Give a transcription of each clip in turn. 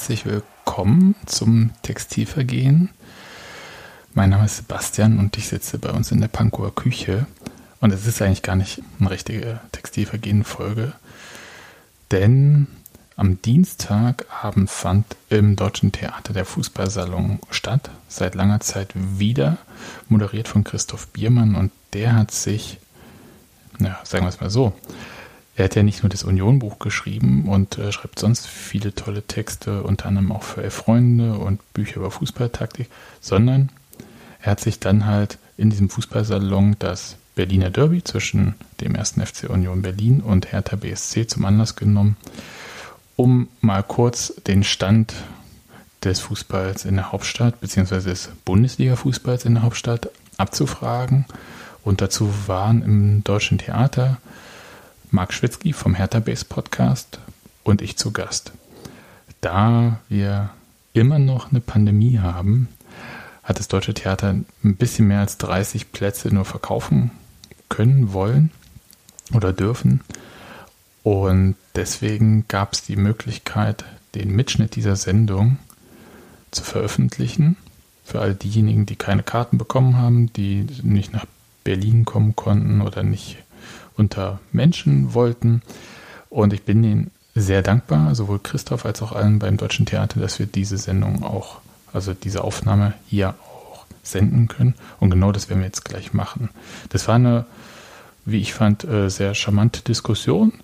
Herzlich willkommen zum Textilvergehen. Mein Name ist Sebastian und ich sitze bei uns in der Pankower Küche. Und es ist eigentlich gar nicht eine richtige Textilvergehen-Folge, denn am Dienstagabend fand im Deutschen Theater der Fußballsalon statt, seit langer Zeit wieder, moderiert von Christoph Biermann und der hat sich, na, sagen wir es mal so, er hat ja nicht nur das Union-Buch geschrieben und äh, schreibt sonst viele tolle Texte, unter anderem auch für Elf Freunde und Bücher über Fußballtaktik, sondern er hat sich dann halt in diesem Fußballsalon das Berliner Derby zwischen dem 1. FC Union Berlin und Hertha BSC zum Anlass genommen, um mal kurz den Stand des Fußballs in der Hauptstadt bzw. des Bundesliga-Fußballs in der Hauptstadt abzufragen. Und dazu waren im Deutschen Theater Marc Schwitzky vom Hertha Base Podcast und ich zu Gast. Da wir immer noch eine Pandemie haben, hat das Deutsche Theater ein bisschen mehr als 30 Plätze nur verkaufen können, wollen oder dürfen. Und deswegen gab es die Möglichkeit, den Mitschnitt dieser Sendung zu veröffentlichen. Für all diejenigen, die keine Karten bekommen haben, die nicht nach Berlin kommen konnten oder nicht unter Menschen wollten. Und ich bin ihnen sehr dankbar, sowohl Christoph als auch allen beim Deutschen Theater, dass wir diese Sendung auch, also diese Aufnahme hier auch senden können. Und genau das werden wir jetzt gleich machen. Das war eine, wie ich fand, äh, sehr charmante Diskussion.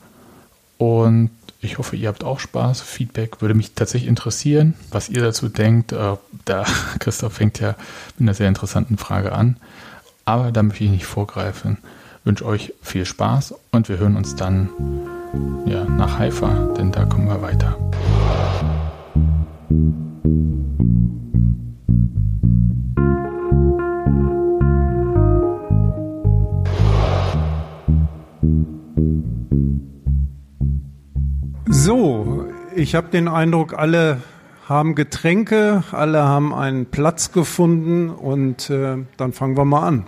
Und ich hoffe, ihr habt auch Spaß. Feedback würde mich tatsächlich interessieren, was ihr dazu denkt. Äh, da Christoph fängt ja mit einer sehr interessanten Frage an. Aber da möchte ich nicht vorgreifen wünsche euch viel Spaß und wir hören uns dann ja, nach Haifa, denn da kommen wir weiter. So, ich habe den Eindruck, alle haben Getränke, alle haben einen Platz gefunden und äh, dann fangen wir mal an.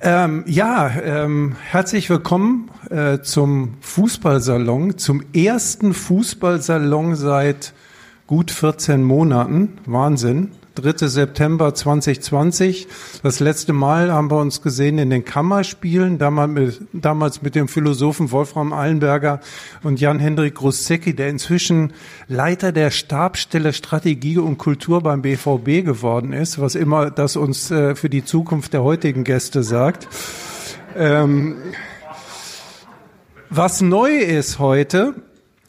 Ähm, ja, ähm, herzlich willkommen äh, zum Fußballsalon, zum ersten Fußballsalon seit gut 14 Monaten. Wahnsinn. 3. September 2020. Das letzte Mal haben wir uns gesehen in den Kammerspielen, damals mit, damals mit dem Philosophen Wolfram Eilenberger und Jan-Hendrik Grossecki, der inzwischen Leiter der Stabstelle Strategie und Kultur beim BVB geworden ist, was immer das uns äh, für die Zukunft der heutigen Gäste sagt. Ähm, was neu ist heute,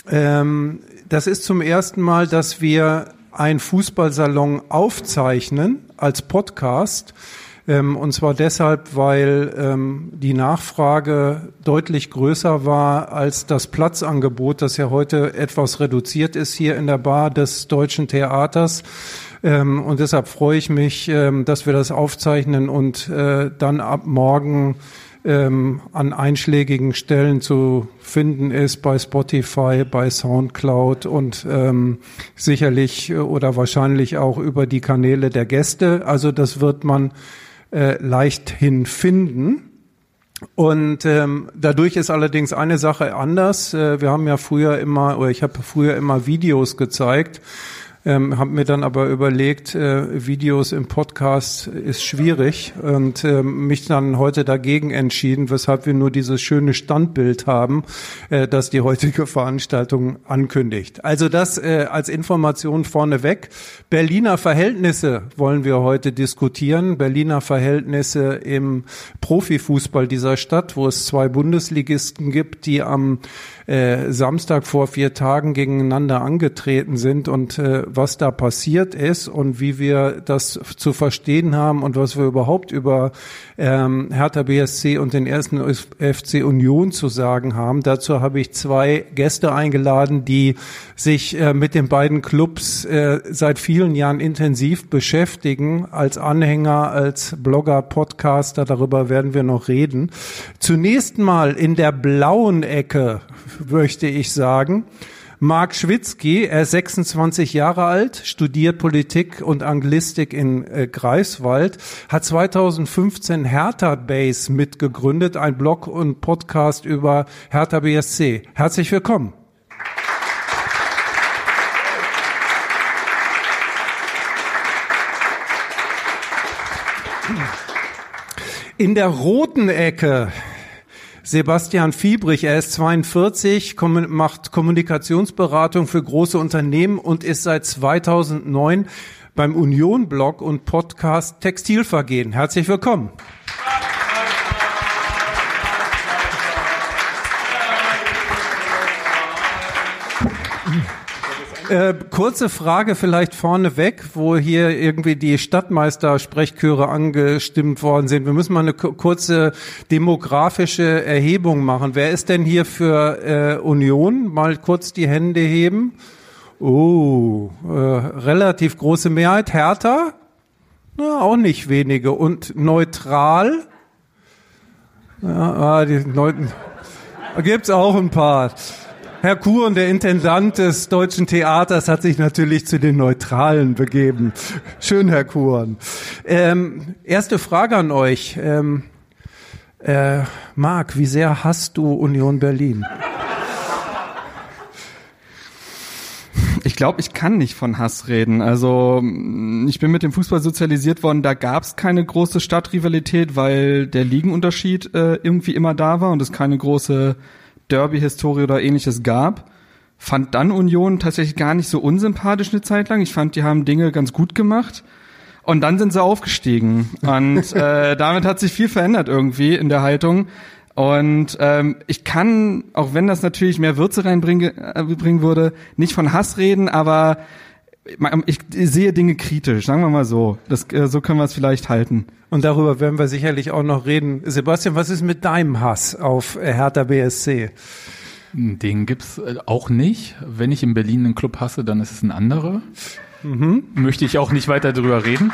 ähm, das ist zum ersten Mal, dass wir ein Fußballsalon aufzeichnen als Podcast. Ähm, und zwar deshalb, weil ähm, die Nachfrage deutlich größer war als das Platzangebot, das ja heute etwas reduziert ist hier in der Bar des Deutschen Theaters. Ähm, und deshalb freue ich mich, ähm, dass wir das aufzeichnen und äh, dann ab morgen ähm, an einschlägigen Stellen zu finden ist bei Spotify, bei SoundCloud und ähm, sicherlich äh, oder wahrscheinlich auch über die Kanäle der Gäste. Also das wird man äh, leichthin finden. Und ähm, dadurch ist allerdings eine Sache anders. Äh, wir haben ja früher immer, oder ich habe früher immer Videos gezeigt ähm, habe mir dann aber überlegt, äh, Videos im Podcast ist schwierig und äh, mich dann heute dagegen entschieden, weshalb wir nur dieses schöne Standbild haben, äh, das die heutige Veranstaltung ankündigt. Also das äh, als Information vorneweg. Berliner Verhältnisse wollen wir heute diskutieren. Berliner Verhältnisse im Profifußball dieser Stadt, wo es zwei Bundesligisten gibt, die am äh, Samstag vor vier Tagen gegeneinander angetreten sind und äh, was da passiert ist und wie wir das zu verstehen haben und was wir überhaupt über ähm, Hertha BSC und den ersten FC Union zu sagen haben. Dazu habe ich zwei Gäste eingeladen, die sich äh, mit den beiden Clubs äh, seit vielen Jahren intensiv beschäftigen, als Anhänger, als Blogger, Podcaster, darüber werden wir noch reden. Zunächst mal in der blauen Ecke möchte ich sagen. Mark Schwitzky, er ist 26 Jahre alt, studiert Politik und Anglistik in äh, Greifswald, hat 2015 Hertha Base mitgegründet, ein Blog und Podcast über Hertha BSC. Herzlich willkommen. In der roten Ecke Sebastian Fiebrich, er ist 42, macht Kommunikationsberatung für große Unternehmen und ist seit 2009 beim Union-Blog und Podcast Textilvergehen. Herzlich willkommen. Äh, kurze Frage vielleicht vorneweg, wo hier irgendwie die Stadtmeister-Sprechchöre angestimmt worden sind. Wir müssen mal eine kurze demografische Erhebung machen. Wer ist denn hier für äh, Union? Mal kurz die Hände heben. Oh, äh, relativ große Mehrheit. Hertha? Na, auch nicht wenige. Und neutral? Ja, ah, die Neuten. Gibt's auch ein paar. Herr Kuhn, der Intendant des Deutschen Theaters, hat sich natürlich zu den Neutralen begeben. Schön, Herr Kuhn. Ähm, erste Frage an euch. Ähm, äh, Marc, wie sehr hast du Union Berlin? Ich glaube, ich kann nicht von Hass reden. Also ich bin mit dem Fußball sozialisiert worden, da gab es keine große Stadtrivalität, weil der Ligenunterschied äh, irgendwie immer da war und es keine große Derby-Historie oder ähnliches gab. Fand dann Union tatsächlich gar nicht so unsympathisch eine Zeit lang. Ich fand, die haben Dinge ganz gut gemacht. Und dann sind sie aufgestiegen. Und äh, damit hat sich viel verändert irgendwie in der Haltung. Und ähm, ich kann, auch wenn das natürlich mehr Würze reinbringen äh, bringen würde, nicht von Hass reden, aber ich sehe Dinge kritisch, sagen wir mal so. Das, äh, so können wir es vielleicht halten. Und darüber werden wir sicherlich auch noch reden. Sebastian, was ist mit deinem Hass auf Hertha BSC? Den gibt's äh, auch nicht. Wenn ich in Berlin einen Club hasse, dann ist es ein anderer. Mhm. Möchte ich auch nicht weiter darüber reden.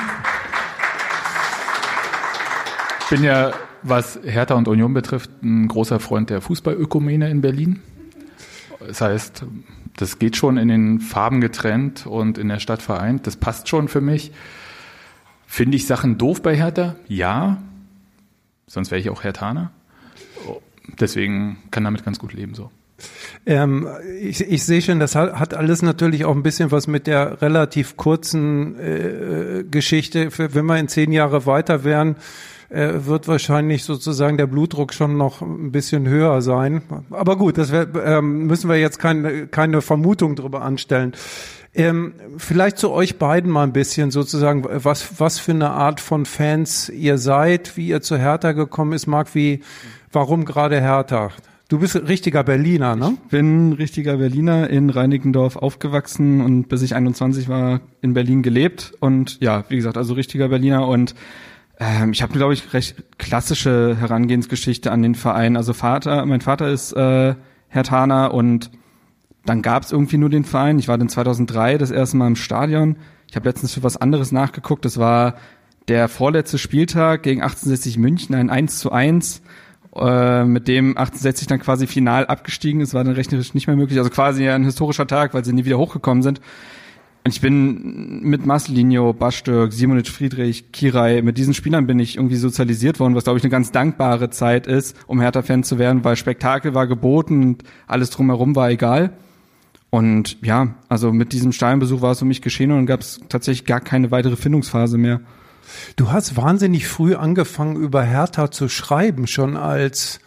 Bin ja, was Hertha und Union betrifft, ein großer Freund der Fußballökumene in Berlin. Das heißt, das geht schon in den Farben getrennt und in der Stadt vereint. Das passt schon für mich. Finde ich Sachen doof bei Hertha? Ja. Sonst wäre ich auch Hertaner. Deswegen kann damit ganz gut leben so. Ähm, ich, ich sehe schon, das hat, alles natürlich auch ein bisschen was mit der relativ kurzen äh, Geschichte. Für, wenn wir in zehn Jahre weiter wären, äh, wird wahrscheinlich sozusagen der Blutdruck schon noch ein bisschen höher sein. Aber gut, das wär, ähm, müssen wir jetzt keine, keine Vermutung darüber anstellen. Ähm, vielleicht zu euch beiden mal ein bisschen sozusagen, was, was für eine Art von Fans ihr seid, wie ihr zu Hertha gekommen ist. Marc, wie, warum gerade Hertha? Du bist richtiger Berliner, ne? Ich bin richtiger Berliner in Reinickendorf aufgewachsen und bis ich 21 war in Berlin gelebt und ja, wie gesagt, also richtiger Berliner und ähm, ich habe, glaube ich, recht klassische Herangehensgeschichte an den Verein. Also Vater, mein Vater ist äh, Herr Thaner und dann gab es irgendwie nur den Verein. Ich war dann 2003 das erste Mal im Stadion. Ich habe letztens für was anderes nachgeguckt. Das war der vorletzte Spieltag gegen 1860 München, ein 1 zu 1, äh, mit dem 1860 dann quasi final abgestiegen ist. War dann rechnerisch nicht mehr möglich. Also quasi ein historischer Tag, weil sie nie wieder hochgekommen sind. Und ich bin mit Marcelinho, Bastürk, Simonic Friedrich, Kirai, mit diesen Spielern bin ich irgendwie sozialisiert worden, was glaube ich eine ganz dankbare Zeit ist, um Hertha-Fan zu werden, weil Spektakel war geboten und alles drumherum war egal. Und ja, also mit diesem Steinbesuch war es um mich geschehen und dann gab es tatsächlich gar keine weitere Findungsphase mehr. Du hast wahnsinnig früh angefangen, über Hertha zu schreiben, schon als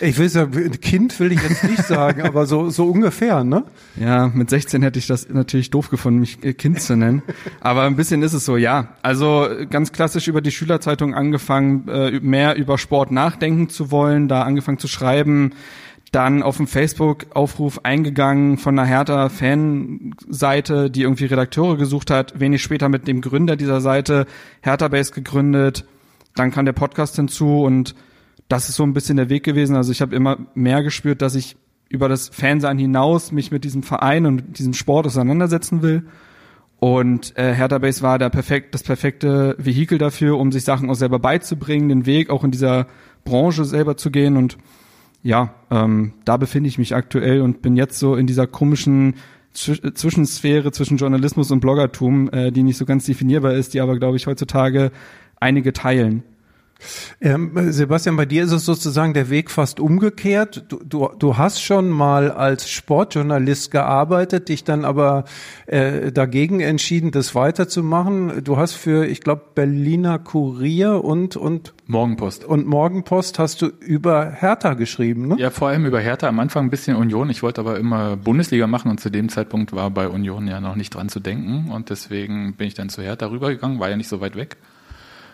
ich will ja, Kind will ich jetzt nicht sagen, aber so, so ungefähr, ne? Ja, mit 16 hätte ich das natürlich doof gefunden, mich äh, Kind zu nennen. Aber ein bisschen ist es so, ja. Also ganz klassisch über die Schülerzeitung angefangen, äh, mehr über Sport nachdenken zu wollen, da angefangen zu schreiben, dann auf dem Facebook-Aufruf eingegangen von einer Hertha-Fanseite, die irgendwie Redakteure gesucht hat, wenig später mit dem Gründer dieser Seite Hertha Base gegründet. Dann kam der Podcast hinzu und das ist so ein bisschen der Weg gewesen. Also ich habe immer mehr gespürt, dass ich über das Fansein hinaus mich mit diesem Verein und diesem Sport auseinandersetzen will. Und äh, Hertha Base war der perfekt, das perfekte Vehikel dafür, um sich Sachen auch selber beizubringen, den Weg auch in dieser Branche selber zu gehen. Und ja, ähm, da befinde ich mich aktuell und bin jetzt so in dieser komischen Zwisch Zwischensphäre zwischen Journalismus und Bloggertum, äh, die nicht so ganz definierbar ist, die aber, glaube ich, heutzutage einige teilen. Ähm, Sebastian, bei dir ist es sozusagen der Weg fast umgekehrt. Du, du, du hast schon mal als Sportjournalist gearbeitet, dich dann aber äh, dagegen entschieden, das weiterzumachen. Du hast für, ich glaube, Berliner Kurier und und Morgenpost. Und Morgenpost hast du über Hertha geschrieben, ne? Ja, vor allem über Hertha. Am Anfang ein bisschen Union. Ich wollte aber immer Bundesliga machen und zu dem Zeitpunkt war bei Union ja noch nicht dran zu denken. Und deswegen bin ich dann zu Hertha rübergegangen, war ja nicht so weit weg.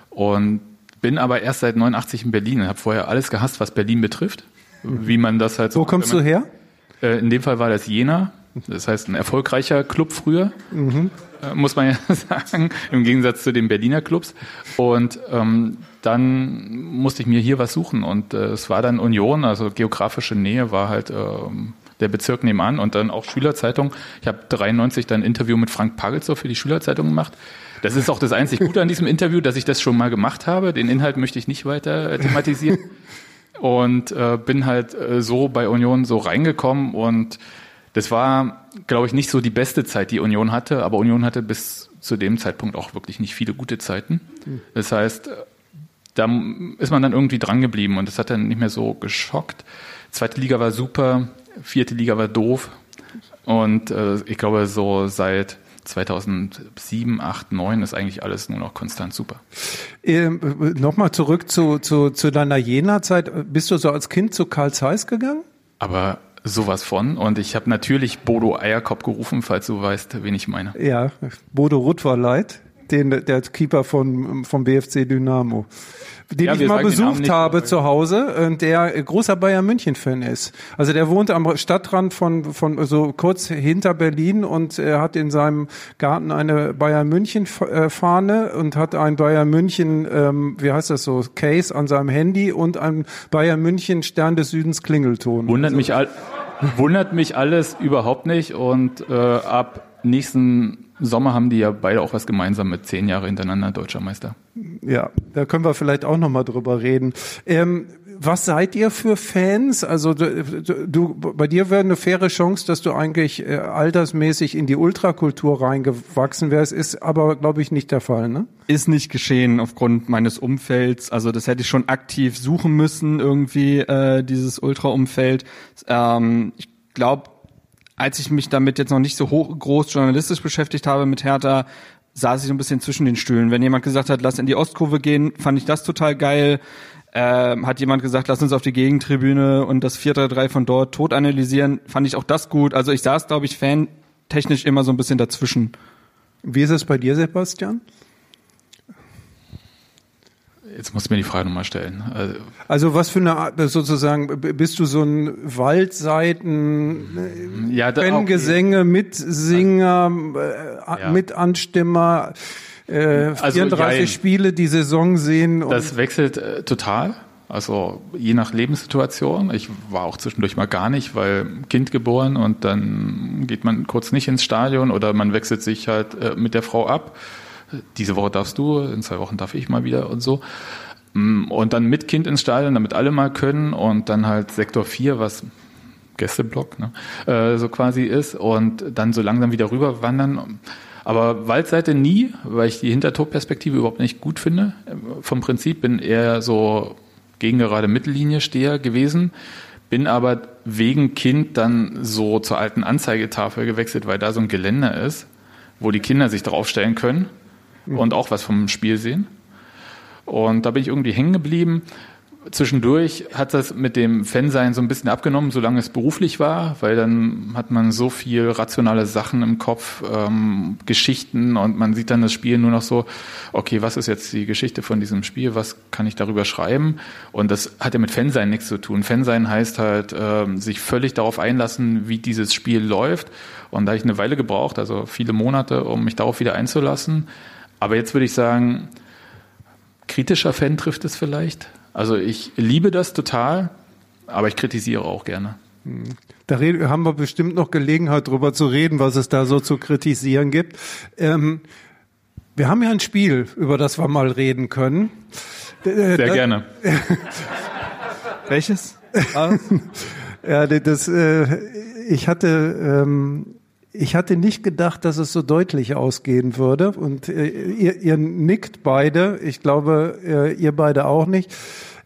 Und bin aber erst seit 89 in Berlin und habe vorher alles gehasst, was Berlin betrifft. Wie man das halt so. Wo kommst du her? Äh, in dem Fall war das Jena. Das heißt, ein erfolgreicher Club früher, mhm. äh, muss man ja sagen, im Gegensatz zu den Berliner Clubs. Und ähm, dann musste ich mir hier was suchen. Und äh, es war dann Union, also geografische Nähe war halt ähm, der Bezirk nebenan und dann auch Schülerzeitung. Ich habe 93 dann ein Interview mit Frank Pagelsdorf für die Schülerzeitung gemacht. Das ist auch das einzig Gute an diesem Interview, dass ich das schon mal gemacht habe. Den Inhalt möchte ich nicht weiter äh, thematisieren. Und äh, bin halt äh, so bei Union so reingekommen und das war, glaube ich, nicht so die beste Zeit, die Union hatte, aber Union hatte bis zu dem Zeitpunkt auch wirklich nicht viele gute Zeiten. Das heißt, da ist man dann irgendwie dran geblieben und das hat dann nicht mehr so geschockt. Zweite Liga war super, vierte Liga war doof und äh, ich glaube so seit 2007, 8, 9 ist eigentlich alles nur noch konstant super. Ähm, Nochmal zurück zu, zu, zu deiner Jena-Zeit. Bist du so als Kind zu Karl Zeiss gegangen? Aber sowas von. Und ich habe natürlich Bodo Eierkopf gerufen, falls du weißt, wen ich meine. Ja, Bodo Rutt war leid, den, der Keeper von, vom BFC Dynamo den ja, ich mal besucht habe zu Hause, äh, der großer Bayern München Fan ist. Also der wohnt am Stadtrand von von so kurz hinter Berlin und er hat in seinem Garten eine Bayern München äh, Fahne und hat ein Bayern München ähm, wie heißt das so Case an seinem Handy und ein Bayern München Stern des Südens Klingelton. Wundert also. mich all, wundert mich alles überhaupt nicht und äh, ab nächsten Sommer haben die ja beide auch was gemeinsam mit zehn Jahre hintereinander Deutscher Meister. Ja, da können wir vielleicht auch nochmal drüber reden. Ähm, was seid ihr für Fans? Also du, du, bei dir wäre eine faire Chance, dass du eigentlich äh, altersmäßig in die Ultrakultur reingewachsen wärst, ist aber, glaube ich, nicht der Fall, ne? Ist nicht geschehen aufgrund meines Umfelds. Also das hätte ich schon aktiv suchen müssen, irgendwie, äh, dieses Ultra-Umfeld. Ähm, ich glaube, als ich mich damit jetzt noch nicht so hoch, groß journalistisch beschäftigt habe mit Hertha, saß ich so ein bisschen zwischen den Stühlen. Wenn jemand gesagt hat, lass in die Ostkurve gehen, fand ich das total geil. Ähm, hat jemand gesagt, lass uns auf die Gegentribüne und das 4-3-3 von dort tot analysieren, fand ich auch das gut. Also ich saß, glaube ich, fantechnisch immer so ein bisschen dazwischen. Wie ist es bei dir, Sebastian? Jetzt musst du mir die Frage nochmal stellen. Also, also, was für eine Art, sozusagen, bist du so ein Waldseiten, ja, Fangesänge, Mitsinger, äh, ja. Mitanstimmer, äh, 34 also, Spiele die Saison sehen? das wechselt äh, total. Also je nach Lebenssituation. Ich war auch zwischendurch mal gar nicht, weil Kind geboren und dann geht man kurz nicht ins Stadion oder man wechselt sich halt äh, mit der Frau ab diese Woche darfst du, in zwei Wochen darf ich mal wieder und so. Mm, und dann mit Kind ins Stadion, damit alle mal können und dann halt Sektor 4, was Gästeblock, ne, äh, so quasi ist und dann so langsam wieder rüber wandern. Aber Waldseite nie, weil ich die Hintertorperspektive überhaupt nicht gut finde. Vom Prinzip bin eher so gegen gerade Mittellinie steher gewesen, bin aber wegen Kind dann so zur alten Anzeigetafel gewechselt, weil da so ein Geländer ist, wo die Kinder sich draufstellen können mhm. und auch was vom Spiel sehen. Und da bin ich irgendwie hängen geblieben. Zwischendurch hat das mit dem Fansein so ein bisschen abgenommen, solange es beruflich war, weil dann hat man so viel rationale Sachen im Kopf, ähm, Geschichten und man sieht dann das Spiel nur noch so, okay, was ist jetzt die Geschichte von diesem Spiel, was kann ich darüber schreiben? Und das hat ja mit Fansein nichts zu tun. Fansein heißt halt, ähm, sich völlig darauf einlassen, wie dieses Spiel läuft. Und da habe ich eine Weile gebraucht, also viele Monate, um mich darauf wieder einzulassen. Aber jetzt würde ich sagen, kritischer Fan trifft es vielleicht. Also ich liebe das total, aber ich kritisiere auch gerne. Da haben wir bestimmt noch Gelegenheit, darüber zu reden, was es da so zu kritisieren gibt. Ähm, wir haben ja ein Spiel, über das wir mal reden können. Sehr da, gerne. Welches? ja, das, äh, ich hatte ähm, ich hatte nicht gedacht, dass es so deutlich ausgehen würde. Und äh, ihr, ihr nickt beide. Ich glaube, äh, ihr beide auch nicht.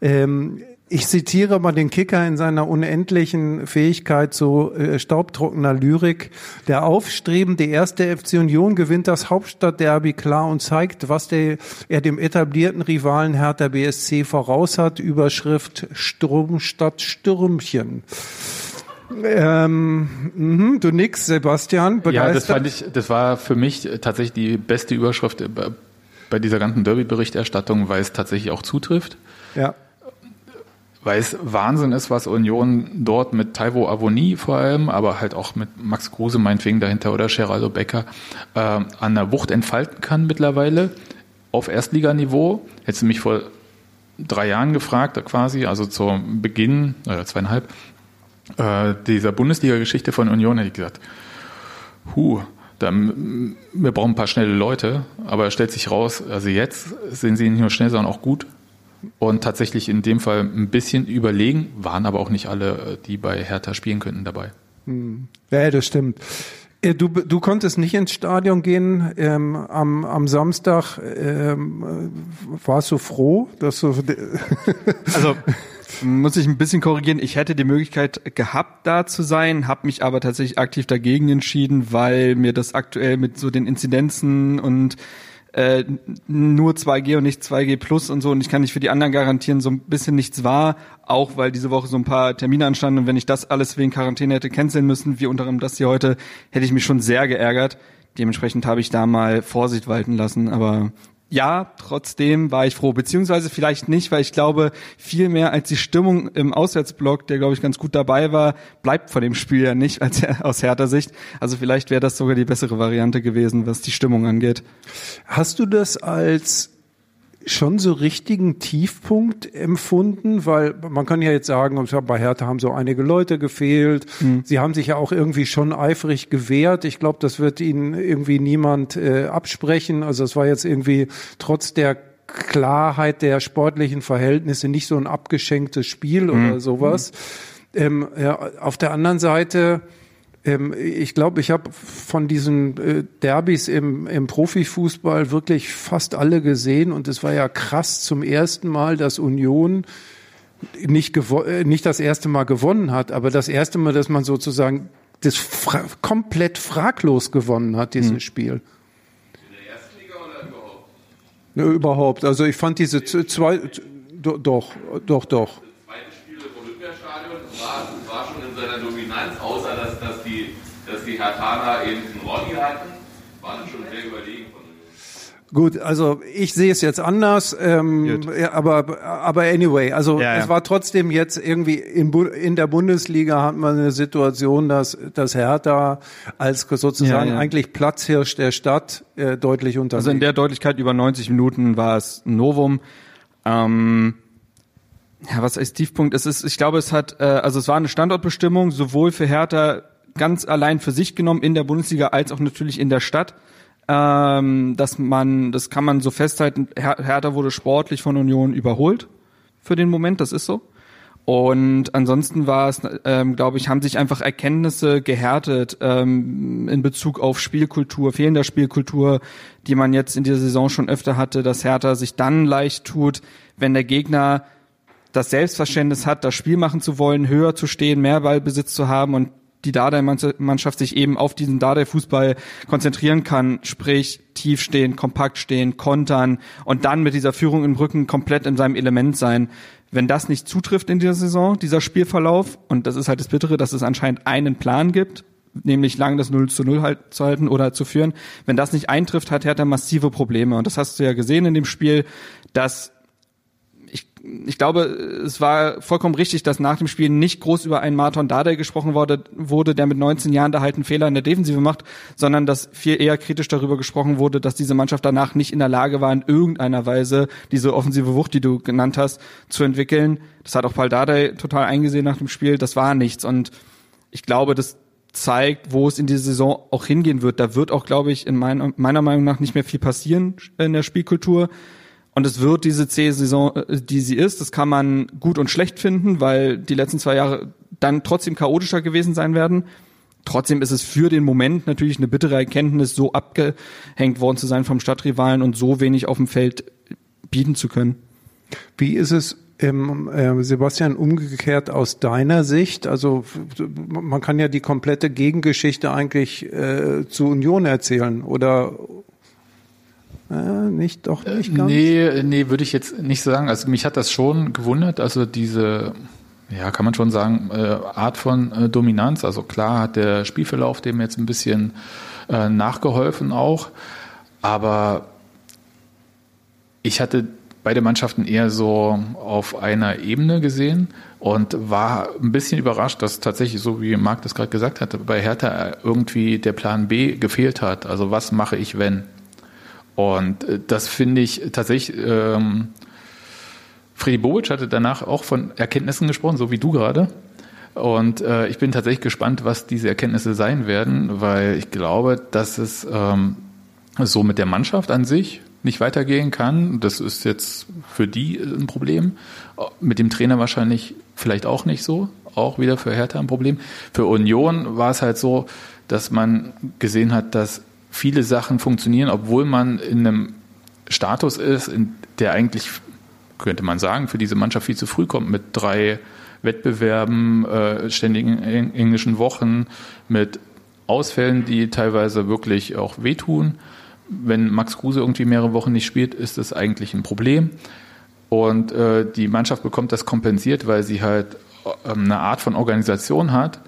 Ähm, ich zitiere mal den Kicker in seiner unendlichen Fähigkeit zu äh, staubtrockener Lyrik. Der aufstrebende erste FC Union gewinnt das Hauptstadtderby klar und zeigt, was der, er dem etablierten Rivalen Hertha BSC voraus hat. Überschrift Sturm statt Stürmchen. Ähm, mh, du nix, Sebastian. Begeistert? Ja, das fand ich, das war für mich tatsächlich die beste Überschrift bei dieser ganzen Derby-Berichterstattung, weil es tatsächlich auch zutrifft. Ja. Weil es Wahnsinn ist, was Union dort mit Taiwo Avoni vor allem, aber halt auch mit Max Kruse meinetwegen dahinter oder Geraldo Becker äh, an der Wucht entfalten kann mittlerweile auf Erstliganiveau. Hättest du mich vor drei Jahren gefragt, quasi, also zum Beginn, oder zweieinhalb, äh, dieser Bundesliga-Geschichte von Union hätte ich gesagt, huh, dann, wir brauchen ein paar schnelle Leute, aber es stellt sich raus, also jetzt sind sie nicht nur schnell, sondern auch gut und tatsächlich in dem Fall ein bisschen überlegen, waren aber auch nicht alle, die bei Hertha spielen könnten, dabei. Hm. Ja, das stimmt. Äh, du, du konntest nicht ins Stadion gehen ähm, am, am Samstag. Ähm, warst du froh, dass du. also muss ich ein bisschen korrigieren. Ich hätte die Möglichkeit gehabt, da zu sein, habe mich aber tatsächlich aktiv dagegen entschieden, weil mir das aktuell mit so den Inzidenzen und äh, nur 2G und nicht 2G plus und so und ich kann nicht für die anderen garantieren, so ein bisschen nichts war, auch weil diese Woche so ein paar Termine anstanden und wenn ich das alles wegen Quarantäne hätte canceln müssen, wie unter anderem das hier heute, hätte ich mich schon sehr geärgert. Dementsprechend habe ich da mal Vorsicht walten lassen, aber ja, trotzdem war ich froh, beziehungsweise vielleicht nicht, weil ich glaube, viel mehr als die Stimmung im Auswärtsblock, der glaube ich ganz gut dabei war, bleibt von dem Spiel ja nicht als aus härter Sicht. Also vielleicht wäre das sogar die bessere Variante gewesen, was die Stimmung angeht. Hast du das als schon so richtigen Tiefpunkt empfunden, weil man kann ja jetzt sagen, bei Hertha haben so einige Leute gefehlt. Mhm. Sie haben sich ja auch irgendwie schon eifrig gewehrt. Ich glaube, das wird ihnen irgendwie niemand äh, absprechen. Also es war jetzt irgendwie trotz der Klarheit der sportlichen Verhältnisse nicht so ein abgeschenktes Spiel mhm. oder sowas. Mhm. Ähm, ja, auf der anderen Seite ähm, ich glaube, ich habe von diesen äh, Derbys im, im Profifußball wirklich fast alle gesehen und es war ja krass zum ersten Mal, dass Union nicht, äh, nicht das erste Mal gewonnen hat, aber das erste Mal, dass man sozusagen das fra komplett fraglos gewonnen hat, dieses hm. Spiel. In der ersten Liga oder überhaupt? Überhaupt. Also ich fand diese zwei, doch, doch, doch. Das zweite Spiel im Olympiastadion war, war schon in seiner Dominanz, außer dass, dass die, dass die Hertaner eben einen Ronny hatten, waren schon sehr überlegen von Gut, also ich sehe es jetzt anders, ähm, ja, aber aber anyway, also ja, ja. es war trotzdem jetzt irgendwie in, in der Bundesliga hat man eine Situation, dass das Hertha als sozusagen eigentlich Platzhirsch der Stadt äh, deutlich unter. Also in der Deutlichkeit über 90 Minuten war es ein Novum. Ähm, ja, was ist Tiefpunkt? Es ist, ich glaube, es hat, äh, also es war eine Standortbestimmung sowohl für Hertha ganz allein für sich genommen in der Bundesliga als auch natürlich in der Stadt. Ähm, dass man, das kann man so festhalten, Her Hertha wurde sportlich von Union überholt für den Moment, das ist so. Und ansonsten war es, ähm, glaube ich, haben sich einfach Erkenntnisse gehärtet ähm, in Bezug auf Spielkultur, fehlender Spielkultur, die man jetzt in dieser Saison schon öfter hatte, dass Hertha sich dann leicht tut, wenn der Gegner das Selbstverständnis hat, das Spiel machen zu wollen, höher zu stehen, mehr Ballbesitz zu haben und die Dardai-Mannschaft sich eben auf diesen Dardai-Fußball konzentrieren kann, sprich tief stehen, kompakt stehen, kontern und dann mit dieser Führung im Rücken komplett in seinem Element sein. Wenn das nicht zutrifft in dieser Saison, dieser Spielverlauf, und das ist halt das Bittere, dass es anscheinend einen Plan gibt, nämlich lang das 0 zu 0 halt zu halten oder zu führen, wenn das nicht eintrifft, hat Hertha massive Probleme. Und das hast du ja gesehen in dem Spiel, dass ich glaube, es war vollkommen richtig, dass nach dem Spiel nicht groß über einen Martin Dardai gesprochen wurde, wurde, der mit 19 Jahren da halt einen Fehler in der Defensive macht, sondern dass viel eher kritisch darüber gesprochen wurde, dass diese Mannschaft danach nicht in der Lage war, in irgendeiner Weise diese offensive Wucht, die du genannt hast, zu entwickeln. Das hat auch Paul Dardai total eingesehen nach dem Spiel. Das war nichts. Und ich glaube, das zeigt, wo es in dieser Saison auch hingehen wird. Da wird auch, glaube ich, in mein, meiner Meinung nach nicht mehr viel passieren in der Spielkultur. Und es wird diese C-Saison, äh, die sie ist, das kann man gut und schlecht finden, weil die letzten zwei Jahre dann trotzdem chaotischer gewesen sein werden. Trotzdem ist es für den Moment natürlich eine bittere Erkenntnis, so abgehängt worden zu sein vom Stadtrivalen und so wenig auf dem Feld bieten zu können. Wie ist es ähm, äh, Sebastian, umgekehrt aus deiner Sicht, also man kann ja die komplette Gegengeschichte eigentlich äh, zu Union erzählen, oder äh, nicht, doch nicht ganz? Nee, nee, würde ich jetzt nicht sagen. Also mich hat das schon gewundert, also diese, ja, kann man schon sagen, äh, Art von äh, Dominanz. Also klar hat der Spielverlauf dem jetzt ein bisschen äh, nachgeholfen auch, aber ich hatte beide Mannschaften eher so auf einer Ebene gesehen und war ein bisschen überrascht, dass tatsächlich, so wie Marc das gerade gesagt hatte, bei Hertha irgendwie der Plan B gefehlt hat. Also was mache ich, wenn? Und äh, das finde ich tatsächlich, ähm, Freddy Bobic hatte danach auch von Erkenntnissen gesprochen, so wie du gerade. Und äh, ich bin tatsächlich gespannt, was diese Erkenntnisse sein werden, weil ich glaube, dass es ähm, so mit der Mannschaft an sich nicht weitergehen kann. Das ist jetzt für die ein Problem. Mit dem Trainer wahrscheinlich vielleicht auch nicht so. Auch wieder für Hertha ein Problem. Für Union war es halt so, dass man gesehen hat, dass viele Sachen funktionieren, obwohl man in einem Status ist, der eigentlich, könnte man sagen, für diese Mannschaft viel zu früh kommt mit drei Wettbewerben, äh, ständigen englischen Wochen, mit Ausfällen, die teilweise wirklich auch wehtun wenn Max Kruse irgendwie mehrere Wochen nicht spielt, ist das eigentlich ein Problem. Und äh, die Mannschaft bekommt das kompensiert, weil sie halt äh, eine Art von Organisation hat,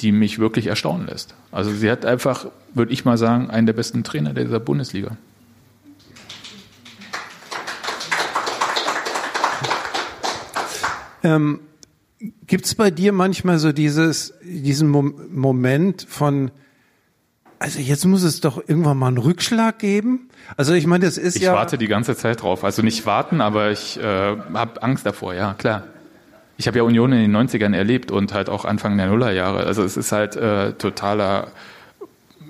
die mich wirklich erstaunen lässt. Also sie hat einfach, würde ich mal sagen, einen der besten Trainer dieser Bundesliga. Ähm, Gibt es bei dir manchmal so dieses, diesen Moment von, also jetzt muss es doch irgendwann mal einen Rückschlag geben. Also ich meine, das ist ich ja. Ich warte die ganze Zeit drauf. Also nicht warten, aber ich äh, habe Angst davor, ja, klar. Ich habe ja Union in den 90ern erlebt und halt auch Anfang der Nullerjahre. Also es ist halt äh, totaler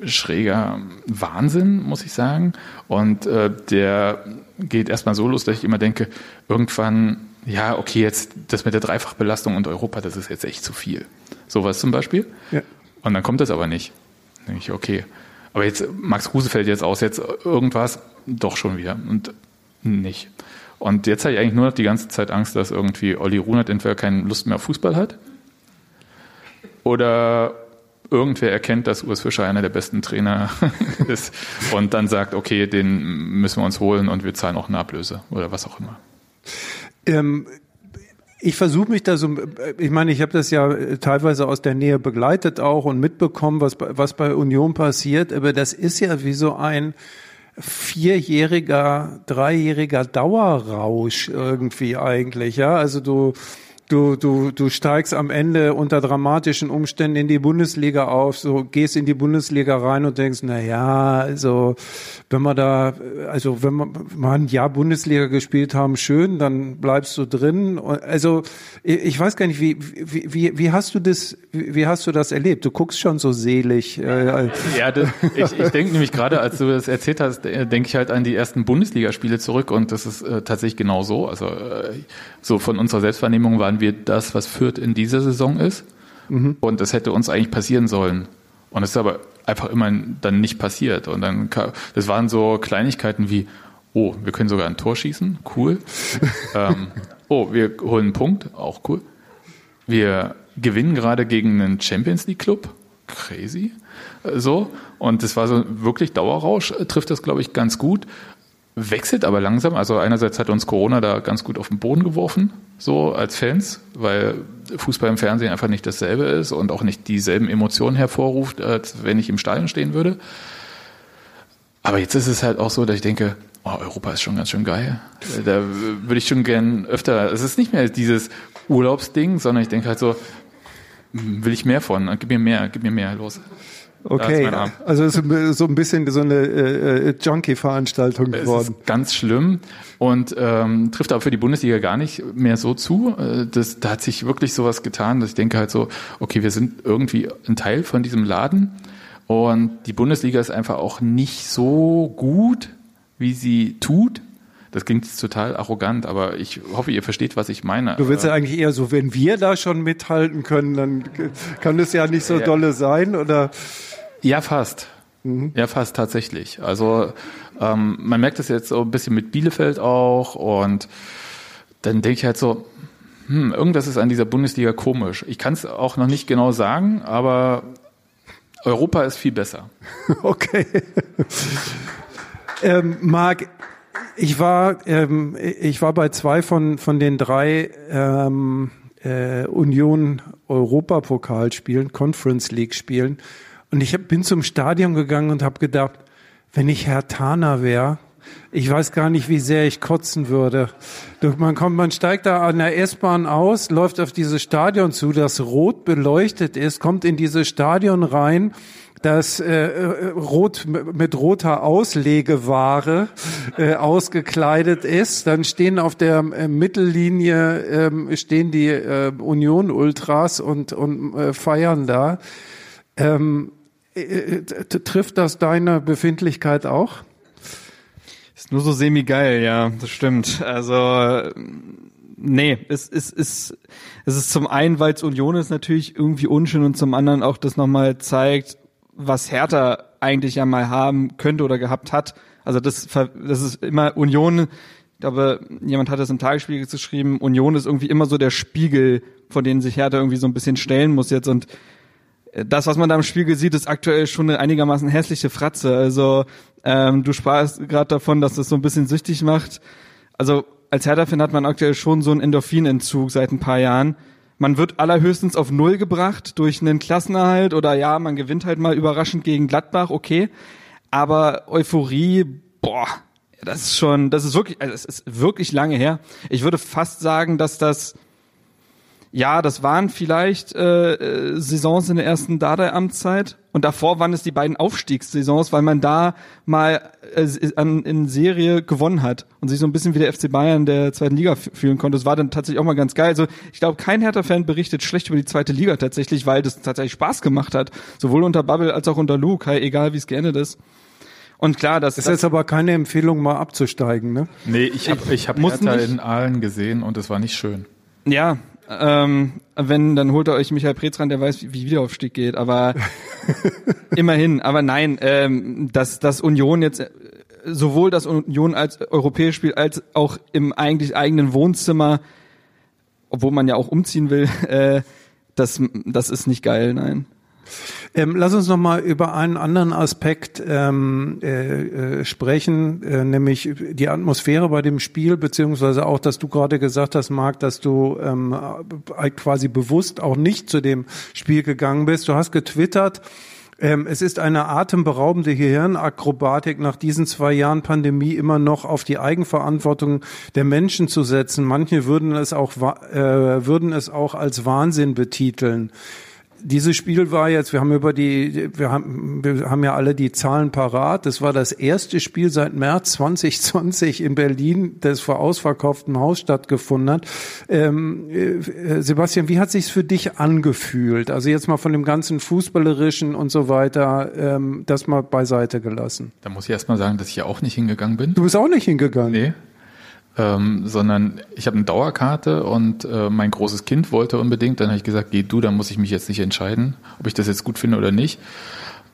schräger Wahnsinn, muss ich sagen. Und äh, der geht erstmal so los, dass ich immer denke, irgendwann, ja, okay, jetzt das mit der Dreifachbelastung und Europa, das ist jetzt echt zu viel. Sowas zum Beispiel. Ja. Und dann kommt das aber nicht denke ich, okay. Aber jetzt, Max Kruse fällt jetzt aus, jetzt irgendwas, doch schon wieder. Und nicht. Und jetzt habe ich eigentlich nur noch die ganze Zeit Angst, dass irgendwie Olli Runert entweder keine Lust mehr auf Fußball hat oder irgendwer erkennt, dass Urs Fischer einer der besten Trainer ist und dann sagt, okay, den müssen wir uns holen und wir zahlen auch eine Ablöse oder was auch immer. Ähm, ich versuche mich da so, ich meine, ich habe das ja teilweise aus der Nähe begleitet auch und mitbekommen, was, was bei Union passiert, aber das ist ja wie so ein vierjähriger, dreijähriger Dauerrausch irgendwie eigentlich, ja. Also du, du, du, du steigst am Ende unter dramatischen Umständen in die Bundesliga auf, so gehst in die Bundesliga rein und denkst, na ja, also wenn wir da, also wenn wir mal ein Jahr Bundesliga gespielt haben, schön, dann bleibst du drin. Also ich weiß gar nicht, wie, wie, wie, wie hast du das, wie hast du das erlebt? Du guckst schon so selig. Äh, ja, das, ich, ich denke nämlich gerade, als du das erzählt hast, äh, denke ich halt an die ersten Bundesligaspiele zurück und das ist äh, tatsächlich genau so. Also äh, so von unserer Selbstwahrnehmung waren wir das, was Fürth in dieser Saison ist. Mhm. Und das hätte uns eigentlich passieren sollen. Und es ist aber einfach immer dann nicht passiert. Und dann, das waren so Kleinigkeiten wie, oh, wir können sogar ein Tor schießen, cool. ähm, oh, wir holen einen Punkt, auch cool. Wir gewinnen gerade gegen einen Champions League Club, crazy. So. Und das war so wirklich Dauerrausch, trifft das, glaube ich, ganz gut wechselt aber langsam. Also einerseits hat uns Corona da ganz gut auf den Boden geworfen, so als Fans, weil Fußball im Fernsehen einfach nicht dasselbe ist und auch nicht dieselben Emotionen hervorruft, als wenn ich im Stadion stehen würde. Aber jetzt ist es halt auch so, dass ich denke, oh, Europa ist schon ganz schön geil. Da würde ich schon gern öfter, es ist nicht mehr dieses Urlaubsding, sondern ich denke halt so, will ich mehr von, gib mir mehr, gib mir mehr, los. Okay, also ist so ein bisschen so eine äh, äh Junkie-Veranstaltung geworden. Ist ganz schlimm und ähm, trifft aber für die Bundesliga gar nicht mehr so zu. Äh, das, da hat sich wirklich sowas getan, dass ich denke halt so, okay, wir sind irgendwie ein Teil von diesem Laden und die Bundesliga ist einfach auch nicht so gut, wie sie tut. Das klingt total arrogant, aber ich hoffe, ihr versteht, was ich meine. Du willst ja eigentlich eher so, wenn wir da schon mithalten können, dann kann es ja nicht so dolle sein, oder? Ja, fast. Ja, fast tatsächlich. Also ähm, man merkt das jetzt so ein bisschen mit Bielefeld auch und dann denke ich halt so, hm, irgendwas ist an dieser Bundesliga komisch. Ich kann es auch noch nicht genau sagen, aber Europa ist viel besser. Okay. ähm, Marc, ich war, ähm, ich war bei zwei von, von den drei ähm, äh, Union Europapokalspielen, Conference League Spielen. Und ich bin zum Stadion gegangen und habe gedacht, wenn ich Herr Tana wäre, ich weiß gar nicht, wie sehr ich kotzen würde. Man kommt, man steigt da an der S-Bahn aus, läuft auf dieses Stadion zu, das rot beleuchtet ist, kommt in dieses Stadion rein, das äh, äh, rot mit roter Auslegeware äh, ausgekleidet ist. Dann stehen auf der äh, Mittellinie ähm, stehen die äh, Union Ultras und und äh, feiern da. Ähm, äh, äh, trifft das deine Befindlichkeit auch? Ist nur so semi-geil, ja, das stimmt. Also, nee, es ist, ist, es ist zum einen, weil es Union ist, natürlich irgendwie unschön und zum anderen auch das nochmal zeigt, was Hertha eigentlich ja mal haben könnte oder gehabt hat. Also das, das ist immer Union, ich glaube, jemand hat das im Tagesspiegel geschrieben, Union ist irgendwie immer so der Spiegel, vor den sich Hertha irgendwie so ein bisschen stellen muss jetzt und das, was man da im Spiegel sieht, ist aktuell schon eine einigermaßen hässliche Fratze. Also ähm, du sprachst gerade davon, dass das so ein bisschen süchtig macht. Also als Hertha-Fan hat man aktuell schon so einen Endorphinentzug seit ein paar Jahren. Man wird allerhöchstens auf Null gebracht durch einen Klassenerhalt oder ja, man gewinnt halt mal überraschend gegen Gladbach, okay. Aber Euphorie, boah, das ist schon, das ist wirklich, also es ist wirklich lange her. Ich würde fast sagen, dass das ja, das waren vielleicht äh, äh, Saisons in der ersten Dardai-Amtszeit und davor waren es die beiden Aufstiegssaisons, weil man da mal äh, an, in Serie gewonnen hat und sich so ein bisschen wie der FC Bayern der zweiten Liga fühlen konnte. Das war dann tatsächlich auch mal ganz geil. Also ich glaube, kein Hertha-Fan berichtet schlecht über die zweite Liga tatsächlich, weil das tatsächlich Spaß gemacht hat, sowohl unter Bubble als auch unter Luke, hey, egal wie es geendet ist. Und klar, das, Das ist jetzt aber keine Empfehlung, mal abzusteigen, ne? Nee, ich habe ich hab Hertha nicht. in Aalen gesehen und es war nicht schön. Ja, ähm, wenn, dann holt er euch Michael Preetz ran, der weiß, wie, wie Wiederaufstieg geht, aber immerhin, aber nein, ähm, dass, dass Union jetzt äh, sowohl das Union als europäisch spielt, als auch im eigentlich eigenen Wohnzimmer, obwohl man ja auch umziehen will, äh, das, das ist nicht geil, nein. Ähm, lass uns noch mal über einen anderen Aspekt ähm, äh, äh, sprechen, äh, nämlich die Atmosphäre bei dem Spiel, beziehungsweise auch, dass du gerade gesagt hast, Marc, dass du ähm, äh, quasi bewusst auch nicht zu dem Spiel gegangen bist. Du hast getwittert, ähm, es ist eine atemberaubende Gehirnakrobatik, nach diesen zwei Jahren Pandemie immer noch auf die Eigenverantwortung der Menschen zu setzen. Manche würden es auch, äh, würden es auch als Wahnsinn betiteln. Dieses Spiel war jetzt, wir haben über die, wir haben, wir haben ja alle die Zahlen parat. Das war das erste Spiel seit März 2020 in Berlin, das vor ausverkauftem Haus stattgefunden hat. Ähm, äh, Sebastian, wie hat sich's für dich angefühlt? Also jetzt mal von dem ganzen Fußballerischen und so weiter, ähm, das mal beiseite gelassen. Da muss ich erst mal sagen, dass ich ja auch nicht hingegangen bin. Du bist auch nicht hingegangen. Nee. Ähm, sondern ich habe eine Dauerkarte und äh, mein großes Kind wollte unbedingt. Dann habe ich gesagt, geh du, dann muss ich mich jetzt nicht entscheiden, ob ich das jetzt gut finde oder nicht.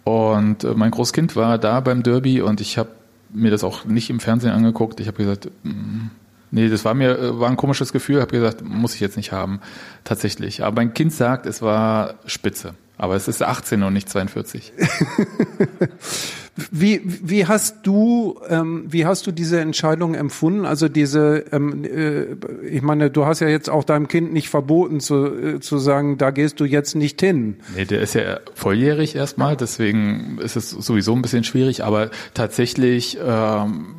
Und äh, mein großes Kind war da beim Derby und ich habe mir das auch nicht im Fernsehen angeguckt. Ich habe gesagt, mm, nee, das war mir äh, war ein komisches Gefühl. Habe gesagt, muss ich jetzt nicht haben, tatsächlich. Aber mein Kind sagt, es war Spitze. Aber es ist 18 und nicht 42. Wie, wie hast du, ähm, wie hast du diese Entscheidung empfunden? Also diese, ähm, äh, ich meine, du hast ja jetzt auch deinem Kind nicht verboten zu, äh, zu sagen, da gehst du jetzt nicht hin. Nee, der ist ja volljährig erstmal, deswegen ist es sowieso ein bisschen schwierig, aber tatsächlich, ähm,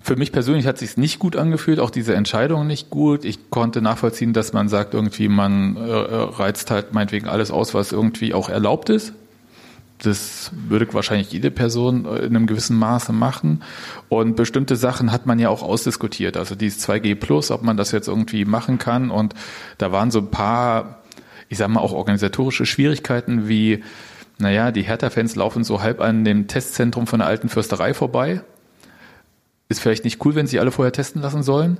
für mich persönlich hat sich nicht gut angefühlt, auch diese Entscheidung nicht gut. Ich konnte nachvollziehen, dass man sagt, irgendwie man äh, reizt halt meinetwegen alles aus, was irgendwie auch erlaubt ist. Das würde wahrscheinlich jede Person in einem gewissen Maße machen. Und bestimmte Sachen hat man ja auch ausdiskutiert. Also dieses 2G Plus, ob man das jetzt irgendwie machen kann. Und da waren so ein paar, ich sag mal, auch organisatorische Schwierigkeiten wie, naja, die Hertha-Fans laufen so halb an dem Testzentrum von der alten Fürsterei vorbei. ist vielleicht nicht cool, wenn sie alle vorher testen lassen sollen.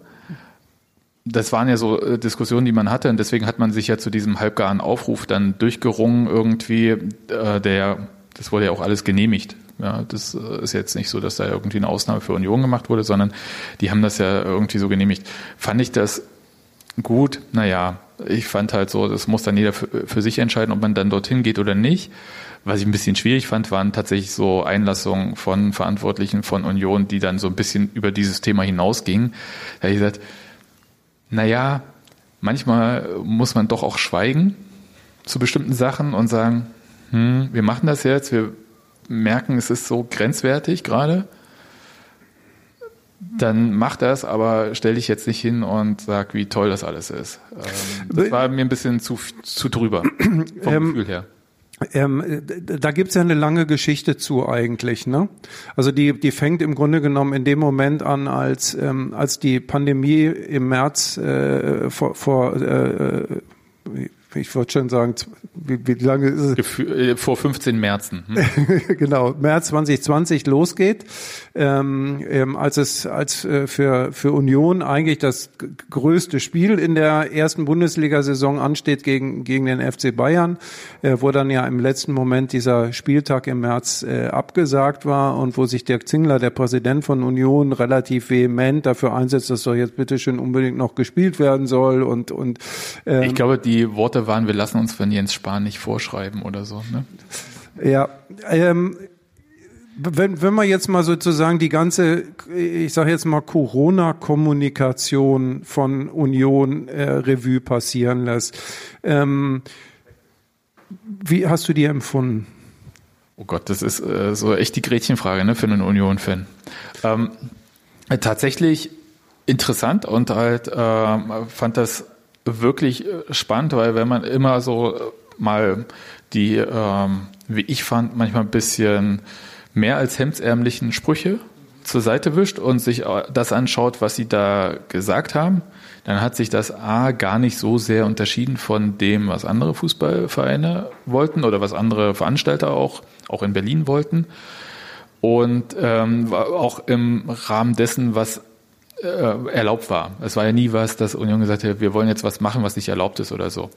Das waren ja so äh, Diskussionen, die man hatte und deswegen hat man sich ja zu diesem halbgaren Aufruf dann durchgerungen irgendwie, äh, der, das wurde ja auch alles genehmigt. Ja, das äh, ist jetzt nicht so, dass da irgendwie eine Ausnahme für Union gemacht wurde, sondern die haben das ja irgendwie so genehmigt. Fand ich das gut? Naja, ich fand halt so, das muss dann jeder für, für sich entscheiden, ob man dann dorthin geht oder nicht. Was ich ein bisschen schwierig fand, waren tatsächlich so Einlassungen von Verantwortlichen von Union, die dann so ein bisschen über dieses Thema hinausgingen. Da habe ich gesagt, naja, manchmal muss man doch auch schweigen zu bestimmten Sachen und sagen, hm, wir machen das jetzt, wir merken, es ist so grenzwertig gerade. Dann mach das, aber stell dich jetzt nicht hin und sag, wie toll das alles ist. Ähm, das war mir ein bisschen zu, zu drüber vom ähm, Gefühl her. Ähm, da gibt's ja eine lange Geschichte zu eigentlich. Ne? Also die, die fängt im Grunde genommen in dem Moment an, als, ähm, als die Pandemie im März äh, vor, vor äh, ich wollte schon sagen, wie, wie lange ist es? Gefühl, äh, vor 15 Märzen. Hm. genau, März 2020 losgeht, ähm, ähm, als es als äh, für für Union eigentlich das größte Spiel in der ersten Bundesliga-Saison ansteht gegen gegen den FC Bayern, äh, wo dann ja im letzten Moment dieser Spieltag im März äh, abgesagt war und wo sich Dirk Zingler, der Präsident von Union, relativ vehement dafür einsetzt, dass doch jetzt bitte schön unbedingt noch gespielt werden soll und und ähm, ich glaube die Worte waren, wir lassen uns von Jens Spahn nicht vorschreiben oder so. Ne? Ja, ähm, wenn, wenn man jetzt mal sozusagen die ganze, ich sage jetzt mal Corona-Kommunikation von Union äh, Revue passieren lässt, ähm, wie hast du die empfunden? Oh Gott, das ist äh, so echt die Gretchenfrage ne, für einen Union-Fan. Ähm, tatsächlich interessant und halt äh, fand das wirklich äh, spannend, weil wenn man immer so äh, mal die, ähm, wie ich fand, manchmal ein bisschen mehr als hemdsärmlichen Sprüche zur Seite wischt und sich äh, das anschaut, was sie da gesagt haben, dann hat sich das A gar nicht so sehr unterschieden von dem, was andere Fußballvereine wollten oder was andere Veranstalter auch, auch in Berlin wollten. Und ähm, auch im Rahmen dessen, was äh, erlaubt war. Es war ja nie was, dass Union gesagt hat, wir wollen jetzt was machen, was nicht erlaubt ist oder so.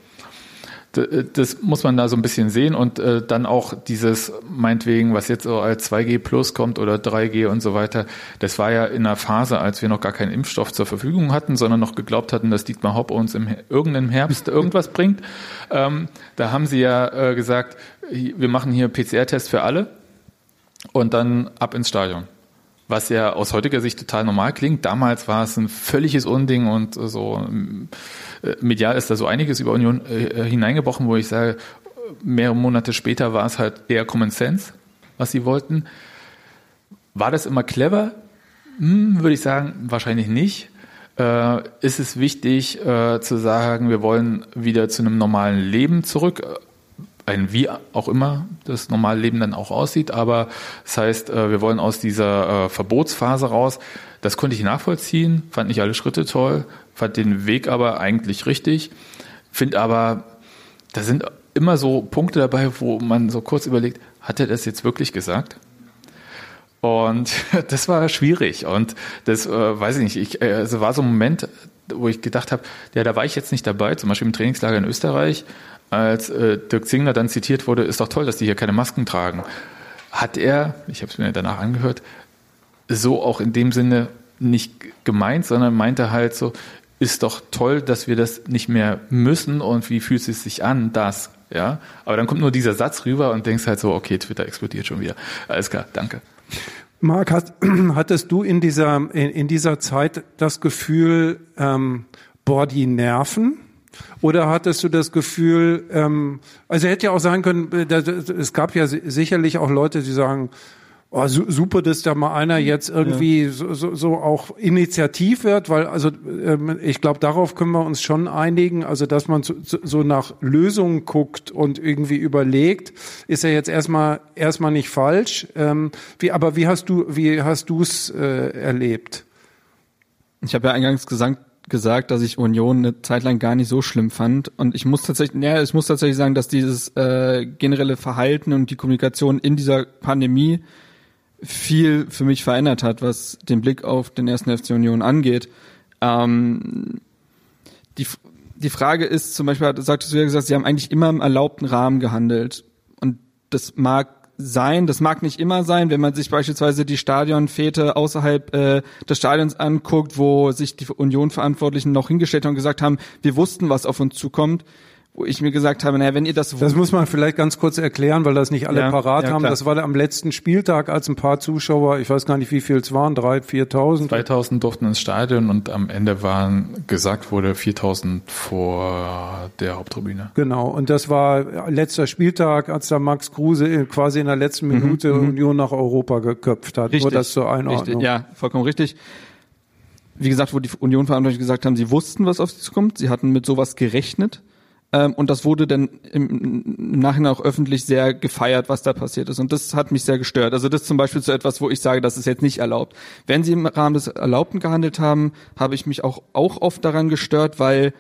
Äh, das muss man da so ein bisschen sehen und äh, dann auch dieses, meinetwegen, was jetzt so als 2G Plus kommt oder 3G und so weiter, das war ja in einer Phase, als wir noch gar keinen Impfstoff zur Verfügung hatten, sondern noch geglaubt hatten, dass Dietmar Hopp uns im irgendeinem Herbst irgendwas bringt. Ähm, da haben sie ja äh, gesagt, wir machen hier PCR-Test für alle und dann ab ins Stadion was ja aus heutiger Sicht total normal klingt. Damals war es ein völliges Unding und so äh, medial ist da so einiges über Union äh, hineingebrochen, wo ich sage, mehrere Monate später war es halt eher Common Sense, was sie wollten. War das immer clever? Hm, würde ich sagen, wahrscheinlich nicht. Äh, ist es wichtig äh, zu sagen, wir wollen wieder zu einem normalen Leben zurück? Ein wie auch immer das normale Leben dann auch aussieht, aber das heißt, äh, wir wollen aus dieser äh, Verbotsphase raus. Das konnte ich nachvollziehen, fand nicht alle Schritte toll, fand den Weg aber eigentlich richtig, finde aber, da sind immer so Punkte dabei, wo man so kurz überlegt, hat er das jetzt wirklich gesagt? Und das war schwierig und das äh, weiß ich nicht. Ich, äh, also war so ein Moment, wo ich gedacht habe, ja, da war ich jetzt nicht dabei, zum Beispiel im Trainingslager in Österreich als äh, Dirk Zingler dann zitiert wurde, ist doch toll, dass die hier keine Masken tragen. Hat er, ich habe es mir danach angehört, so auch in dem Sinne nicht gemeint, sondern meinte halt so, ist doch toll, dass wir das nicht mehr müssen und wie fühlt es sich an, das, ja. Aber dann kommt nur dieser Satz rüber und denkst halt so, okay, Twitter explodiert schon wieder. Alles klar, danke. Marc, hattest du in dieser, in, in dieser Zeit das Gefühl, ähm, boah, die Nerven? Oder hattest du das Gefühl, ähm, also hätte ja auch sein können, äh, es gab ja sicherlich auch Leute, die sagen, oh, super, dass da mal einer jetzt irgendwie ja. so, so, so auch initiativ wird, weil also ähm, ich glaube, darauf können wir uns schon einigen, also dass man so, so nach Lösungen guckt und irgendwie überlegt, ist ja jetzt erstmal erstmal nicht falsch. Ähm, wie, aber wie hast du wie hast du es äh, erlebt? Ich habe ja eingangs gesagt, gesagt, dass ich Union eine Zeit lang gar nicht so schlimm fand. Und ich muss tatsächlich, ja, ich muss tatsächlich sagen, dass dieses äh, generelle Verhalten und die Kommunikation in dieser Pandemie viel für mich verändert hat, was den Blick auf den ersten FC Union angeht. Ähm, die, die Frage ist zum Beispiel, sagtest du ja gesagt, sie haben eigentlich immer im erlaubten Rahmen gehandelt. Und das mag sein, das mag nicht immer sein, wenn man sich beispielsweise die Stadionfete außerhalb äh, des Stadions anguckt, wo sich die Union-Verantwortlichen noch hingestellt haben und gesagt haben, wir wussten, was auf uns zukommt wo ich mir gesagt habe, naja, wenn ihr das... Das muss man vielleicht ganz kurz erklären, weil das nicht alle Ja, parat ja, haben. klar. Das war am letzten Spieltag, als ein paar Zuschauer, ich weiß gar nicht, wie viel es waren, drei, viertausend. 2000 durften ins Stadion und am Ende waren gesagt wurde 4000 vor der Haupttribüne. Genau, und das war letzter Spieltag, als da Max Kruse quasi in der letzten Minute Union nach Europa geköpft hat. Nur das zur Einordnung. Richtig, ja, vollkommen richtig. Wie gesagt, wo die Union-Verantwortlichen gesagt haben, sie wussten, was auf sie zukommt, sie hatten mit sowas gerechnet. Ähm, und das wurde dann im, im Nachhinein auch öffentlich sehr gefeiert, was da passiert ist. Und das hat mich sehr gestört. Also das ist zum Beispiel so etwas, wo ich sage, das ist jetzt nicht erlaubt. Wenn sie im Rahmen des Erlaubten gehandelt haben, habe ich mich auch, auch oft daran gestört, weil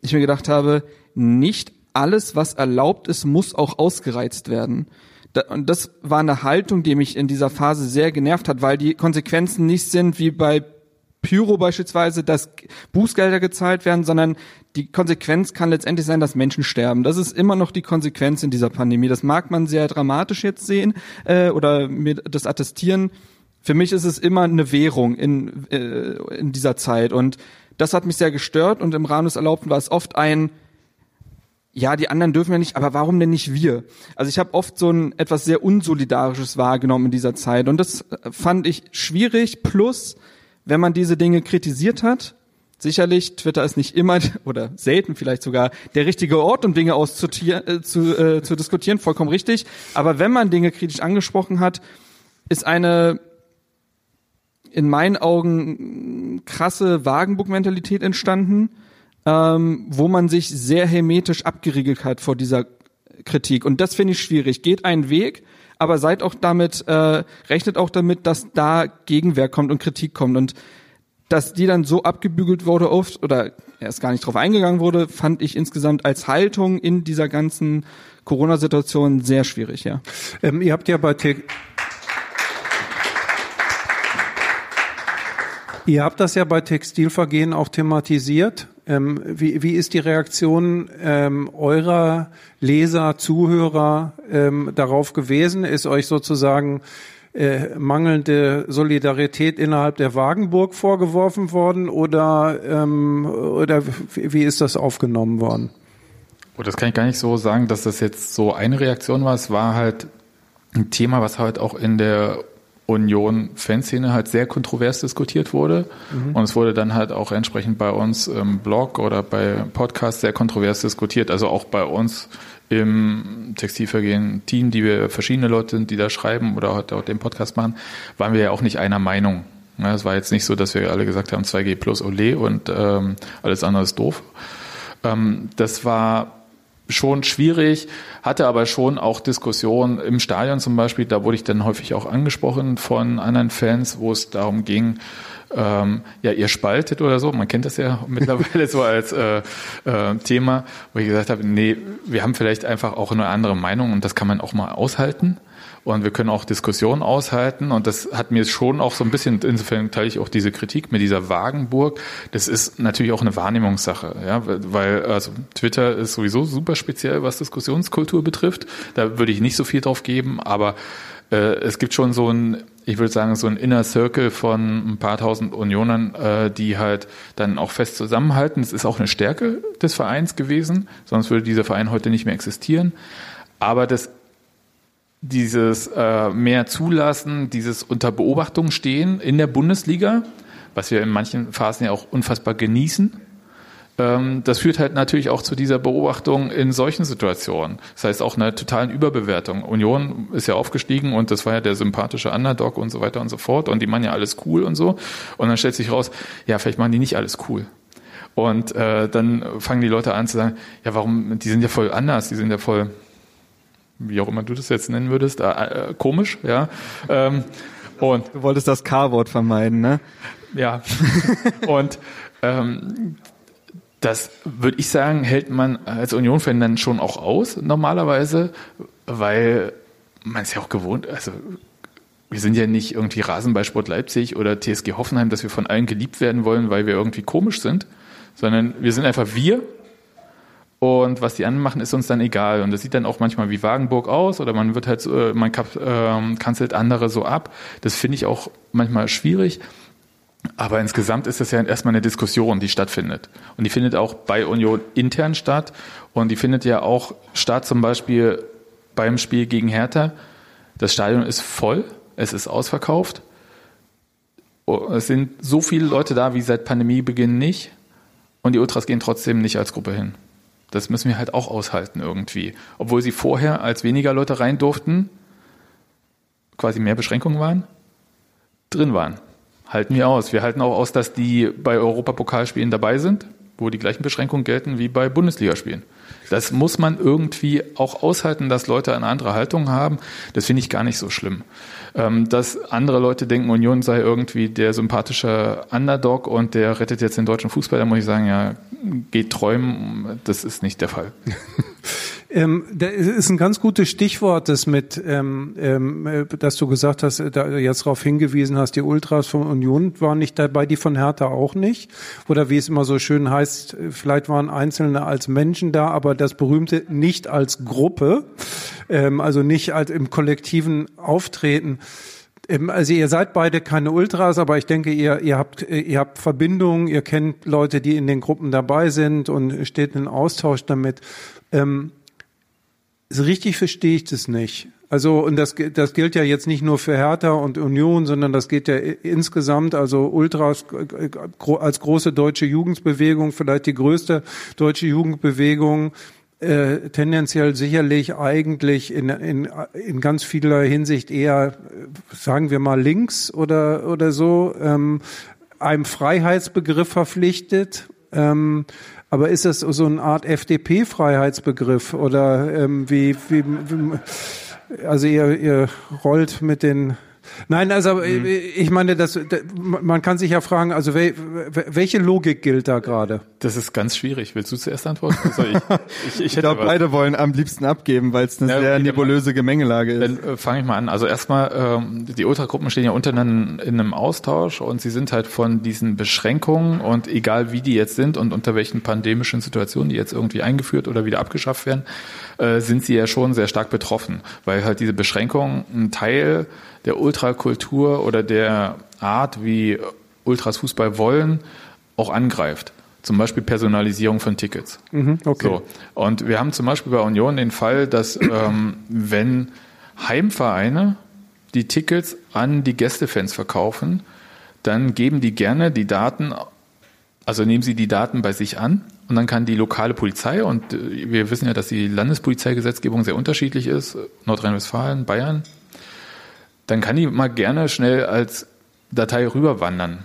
ich mir gedacht habe, nicht alles, was erlaubt ist, muss auch ausgereizt werden. Und das war eine Haltung, die mich in dieser Phase sehr genervt hat, weil die Konsequenzen nicht sind wie bei Pyro beispielsweise, dass Bußgelder gezahlt werden, sondern die Konsequenz kann letztendlich sein, dass Menschen sterben. Das ist immer noch die Konsequenz in dieser Pandemie. Das mag man sehr dramatisch jetzt sehen äh, oder mir das attestieren. Für mich ist es immer eine Währung in, äh, in dieser Zeit und das hat mich sehr gestört und im Rahmen des Erlaubten war es oft ein, ja, die anderen dürfen ja nicht, aber warum denn nicht wir? Also ich habe oft so ein etwas sehr unsolidarisches wahrgenommen in dieser Zeit und das fand ich schwierig. Plus, wenn man diese Dinge kritisiert hat, sicherlich Twitter ist nicht immer oder selten vielleicht sogar der richtige Ort, um Dinge auszutieren, äh, zu, äh, zu diskutieren, vollkommen richtig. Aber wenn man Dinge kritisch angesprochen hat, ist eine in meinen Augen krasse Wagenburg-Mentalität entstanden, ähm, wo man sich sehr hermetisch abgeriegelt hat vor dieser Kritik. Und das finde ich schwierig. Geht einen Weg, aber seid auch damit, äh, rechnet auch damit, dass da Gegenwehr kommt und Kritik kommt. Und dass die dann so abgebügelt wurde oft oder erst gar nicht drauf eingegangen wurde, fand ich insgesamt als Haltung in dieser ganzen Corona-Situation sehr schwierig, ja. Ähm, ihr habt ja bei Te Ihr habt das ja bei Textilvergehen auch thematisiert. Ähm, wie, wie ist die Reaktion ähm, eurer Leser, Zuhörer ähm, darauf gewesen? Ist euch sozusagen äh, mangelnde Solidarität innerhalb der Wagenburg vorgeworfen worden oder, ähm, oder wie ist das aufgenommen worden? Oh, das kann ich gar nicht so sagen, dass das jetzt so eine Reaktion war. Es war halt ein Thema, was halt auch in der Union-Fanszene halt sehr kontrovers diskutiert wurde. Und es wurde dann halt auch entsprechend bei uns im Blog oder bei Podcasts sehr kontrovers diskutiert. Also auch bei uns im Textilvergehen-Team, die wir verschiedene Leute sind, die da schreiben oder halt auch den Podcast machen, waren wir ja auch nicht einer Meinung. Ne, Es war jetzt nicht so, dass wir alle gesagt haben, 2G plus Ole und ähm, alles andere ist doof. Ähm, das war schon schwierig, hatte aber schon auch Diskussionen im Stadion zum Beispiel, da wurde ich dann häufig auch angesprochen von anderen Fans, wo es darum ging, ähm, ja, ihr spaltet oder so, man kennt das ja mittlerweile so als äh, äh, Thema, wo ich gesagt habe, nee, wir haben vielleicht einfach auch eine andere Meinung und das kann man auch mal aushalten. Und wir können auch Diskussionen aushalten. Und das hat mir schon auch so ein bisschen, insofern teile ich auch diese Kritik mit dieser Wagenburg. Das ist natürlich auch eine Wahrnehmungssache, ja, weil also Twitter ist sowieso super speziell, was Diskussionskultur betrifft. Da würde ich nicht so viel drauf geben, aber äh, es gibt schon so ein, ich würde sagen, so ein Inner Circle von ein paar tausend Unionern, äh, die halt dann auch fest zusammenhalten. Das ist auch eine Stärke des Vereins gewesen, sonst würde dieser Verein heute nicht mehr existieren. Aber das dieses äh, mehr zulassen, dieses unter Beobachtung stehen in der Bundesliga, was wir in manchen Phasen ja auch unfassbar genießen. Ähm, das führt halt natürlich auch zu dieser Beobachtung in solchen Situationen. Das heißt auch einer totalen Überbewertung. Union ist ja aufgestiegen und das war ja der sympathische Underdog und so weiter und so fort und die machen ja alles cool und so. Und dann stellt sich raus, ja, vielleicht machen die nicht alles cool. Und äh, dann fangen die Leute an zu sagen, ja, warum, die sind ja voll anders, die sind ja voll, wie auch immer du das jetzt nennen würdest, äh, äh, komisch, ja. Ähm, und Du wolltest das K-Wort vermeiden, ne? ja. und ähm, das würde ich sagen, hält man als Union-Fan dann schon auch aus, normalerweise, weil man es ja auch gewohnt, also wir sind ja nicht irgendwie Rasenballsport Leipzig oder TSG Hoffenheim, dass wir von allen geliebt werden wollen, weil wir irgendwie komisch sind, sondern wir sind einfach wir und was die anderen machen, ist uns dann egal. Und das sieht dann auch manchmal wie Wagenburg aus oder man wird halt, äh, man äh, kanzelt andere so ab. Das finde ich auch manchmal schwierig. Aber insgesamt ist das ja erstmal eine Diskussion, die stattfindet. Und die findet auch bei Union intern statt. Und die findet ja auch statt zum Beispiel beim Spiel gegen Hertha. Das Stadion ist voll, es ist ausverkauft. Oh, es sind so viele Leute da wie seit Pandemiebeginn nicht. Und die Ultras gehen trotzdem nicht als Gruppe hin. Das müssen wir halt auch aushalten irgendwie. Obwohl sie vorher, als weniger Leute rein durften, quasi mehr Beschränkungen waren, drin waren. Halten wir aus. Wir halten auch aus, dass die bei Europapokalspielen dabei sind, wo die gleichen Beschränkungen gelten wie bei Bundesligaspielen. Das muss man irgendwie auch aushalten, dass Leute eine andere Haltung haben. Das finde ich gar nicht so schlimm. Ähm, dass andere Leute denken, Union sei irgendwie der sympathische Underdog und der rettet jetzt den deutschen Fußball, da muss ich sagen, ja, geht träumen. Das ist nicht der Fall. Ähm, das ist ein ganz gutes Stichwort, das mit, ähm, ähm, dass du gesagt hast, da jetzt darauf hingewiesen hast, die Ultras von Union waren nicht dabei, die von Hertha auch nicht. Oder wie es immer so schön heißt, vielleicht waren Einzelne als Menschen da, aber das berühmte nicht als Gruppe, ähm, also nicht als im kollektiven Auftreten. Ähm, also ihr seid beide keine Ultras, aber ich denke, ihr, ihr habt, ihr habt Verbindungen, ihr kennt Leute, die in den Gruppen dabei sind und steht in Austausch damit. Ähm, so richtig verstehe ich das nicht. Also, und das, das gilt ja jetzt nicht nur für Hertha und Union, sondern das geht ja insgesamt, also Ultras als große deutsche Jugendbewegung, vielleicht die größte deutsche Jugendbewegung, äh, tendenziell sicherlich eigentlich in, in, in ganz vieler Hinsicht eher, sagen wir mal, links oder, oder so, ähm, einem Freiheitsbegriff verpflichtet. Ähm, aber ist das so eine Art FDP-Freiheitsbegriff oder ähm, wie, wie, wie, also ihr, ihr rollt mit den Nein, also mhm. ich meine, das, man kann sich ja fragen, also welche Logik gilt da gerade? Das ist ganz schwierig. Willst du zuerst antworten? Also ich, ich, ich, ich glaube, beide wollen am liebsten abgeben, weil es eine ja, sehr nebulöse Gemengelage ist. Dann äh, fange ich mal an. Also erstmal, ähm, die Ultragruppen stehen ja untereinander in einem Austausch und sie sind halt von diesen Beschränkungen und egal wie die jetzt sind und unter welchen pandemischen Situationen die jetzt irgendwie eingeführt oder wieder abgeschafft werden, äh, sind sie ja schon sehr stark betroffen, weil halt diese Beschränkungen ein Teil der Ultrakultur oder der Art, wie Ultras Fußball wollen, auch angreift. Zum Beispiel Personalisierung von Tickets. Mhm, okay. So. Und wir haben zum Beispiel bei Union den Fall, dass ähm, wenn Heimvereine die Tickets an die Gästefans verkaufen, dann geben die gerne die Daten, also nehmen sie die Daten bei sich an und dann kann die lokale Polizei, und äh, wir wissen ja, dass die Landespolizeigesetzgebung sehr unterschiedlich ist, Nordrhein-Westfalen, Bayern, dann kann die mal gerne schnell als Datei rüberwandern.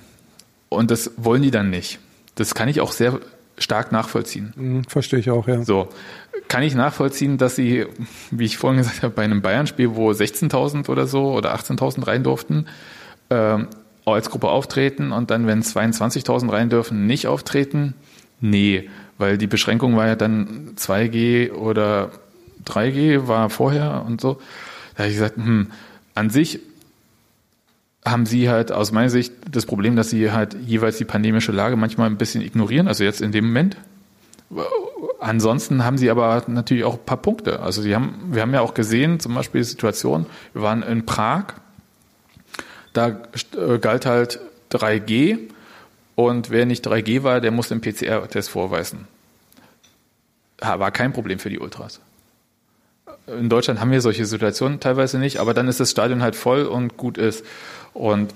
Und das wollen die dann nicht. Das kann ich auch sehr stark nachvollziehen. Mhm, verstehe ich auch, ja. So. Kann ich nachvollziehen, dass sie, wie ich vorhin gesagt habe, bei einem Bayern-Spiel, wo 16.000 oder so oder 18.000 rein durften, ähm, als Gruppe auftreten und dann, wenn 22.000 rein dürfen, nicht auftreten? Nee, weil die Beschränkung war ja dann 2G oder 3G war vorher und so. Da habe ich gesagt, hm, an sich haben sie halt aus meiner Sicht das Problem, dass sie halt jeweils die pandemische Lage manchmal ein bisschen ignorieren, also jetzt in dem Moment. Ansonsten haben sie aber natürlich auch ein paar Punkte. Also sie haben, wir haben ja auch gesehen, zum Beispiel die Situation, wir waren in Prag, da äh, galt halt 3G und wer nicht 3G war, der musste einen PCR-Test vorweisen. War kein Problem für die Ultras in Deutschland haben wir solche Situationen teilweise nicht, aber dann ist das Stadion halt voll und gut ist. Und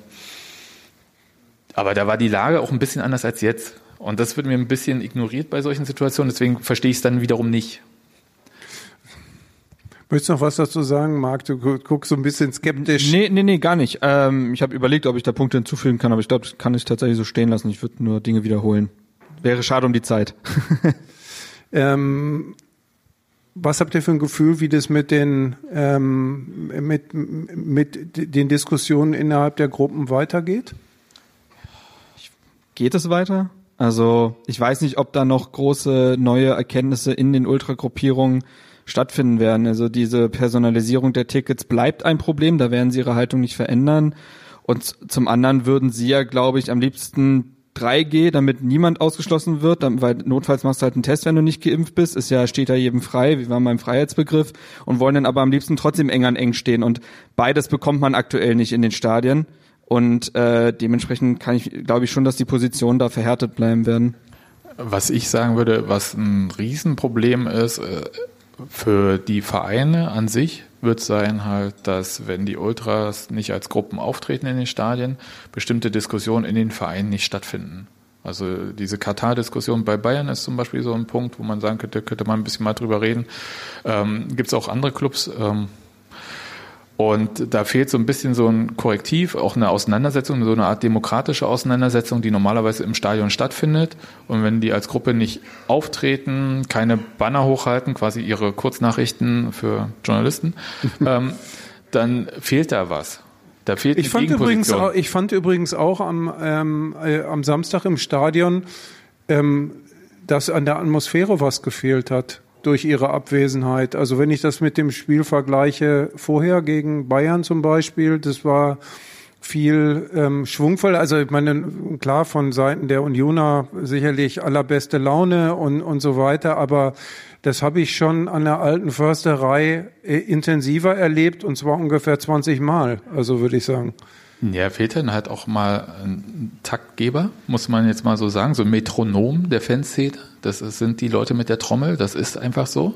aber da war die Lage auch ein bisschen anders als jetzt. Und das wird mir ein bisschen ignoriert bei solchen Situationen, deswegen verstehe ich es dann wiederum nicht. Möchtest du noch was dazu sagen, Marc? Du guckst so ein bisschen skeptisch. Nee, nee, nee, gar nicht. Ähm, ich habe überlegt, ob ich da Punkte hinzufügen kann, aber ich glaube, das kann ich tatsächlich so stehen lassen. Ich würde nur Dinge wiederholen. Wäre schade um die Zeit. ähm, was habt ihr für ein Gefühl, wie das mit den, ähm, mit, mit den Diskussionen innerhalb der Gruppen weitergeht? Geht es weiter? Also ich weiß nicht, ob da noch große neue Erkenntnisse in den Ultragruppierungen stattfinden werden. Also diese Personalisierung der Tickets bleibt ein Problem, da werden sie ihre Haltung nicht verändern. Und zum anderen würden sie ja, glaube ich, am liebsten 3G, damit niemand ausgeschlossen wird, weil notfalls machst du halt einen Test, wenn du nicht geimpft bist, ist ja, steht ja jedem frei, wie war mein Freiheitsbegriff, und wollen dann aber am liebsten trotzdem eng an eng stehen. Und beides bekommt man aktuell nicht in den Stadien. Und äh, dementsprechend kann ich, glaube ich schon, dass die Positionen da verhärtet bleiben werden. Was ich sagen würde, was ein Riesenproblem ist, äh, für die Vereine an sich wird sein halt, dass wenn die Ultras nicht als Gruppen auftreten in den Stadien, bestimmte Diskussionen in den Vereinen nicht stattfinden. Also diese Katar-Diskussion bei Bayern ist zum Beispiel so ein Punkt, wo man sagen könnte, könnte man ein bisschen mal drüber reden. Ähm, Gibt es auch andere Clubs, ähm, und da fehlt so ein bisschen so ein Korrektiv, auch eine Auseinandersetzung, so eine Art demokratische Auseinandersetzung, die normalerweise im Stadion stattfindet. Und wenn die als Gruppe nicht auftreten, keine Banner hochhalten, quasi ihre Kurznachrichten für Journalisten, ähm, dann fehlt da was. Da fehlt ich fand übrigens auch, Ich fand übrigens auch am, ähm, äh, am Samstag im Stadion, ähm, dass an der Atmosphäre was gefehlt hat durch ihre Abwesenheit. Also wenn ich das mit dem Spiel vergleiche, vorher gegen Bayern zum Beispiel, das war viel ähm, schwungvoll. Also ich meine, klar, von Seiten der Unioner sicherlich allerbeste Laune und, und so weiter, aber das habe ich schon an der alten Försterei äh, intensiver erlebt und zwar ungefähr 20 Mal, also würde ich sagen. Ja, fehlt dann halt auch mal ein Taktgeber, muss man jetzt mal so sagen, so ein Metronom der Fanszene. Das sind die Leute mit der Trommel, das ist einfach so.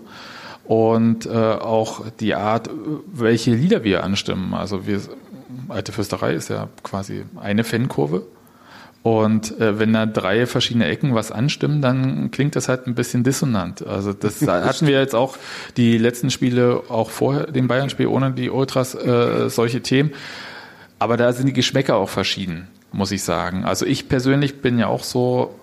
Und äh, auch die Art, welche Lieder wir anstimmen. Also wir, Alte Fürsterei ist ja quasi eine Fankurve. Und äh, wenn da drei verschiedene Ecken was anstimmen, dann klingt das halt ein bisschen dissonant. Also das hatten wir jetzt auch die letzten Spiele, auch vor dem Bayern-Spiel ohne die Ultras, äh, solche Themen. Aber da sind die Geschmäcker auch verschieden, muss ich sagen. Also ich persönlich bin ja auch so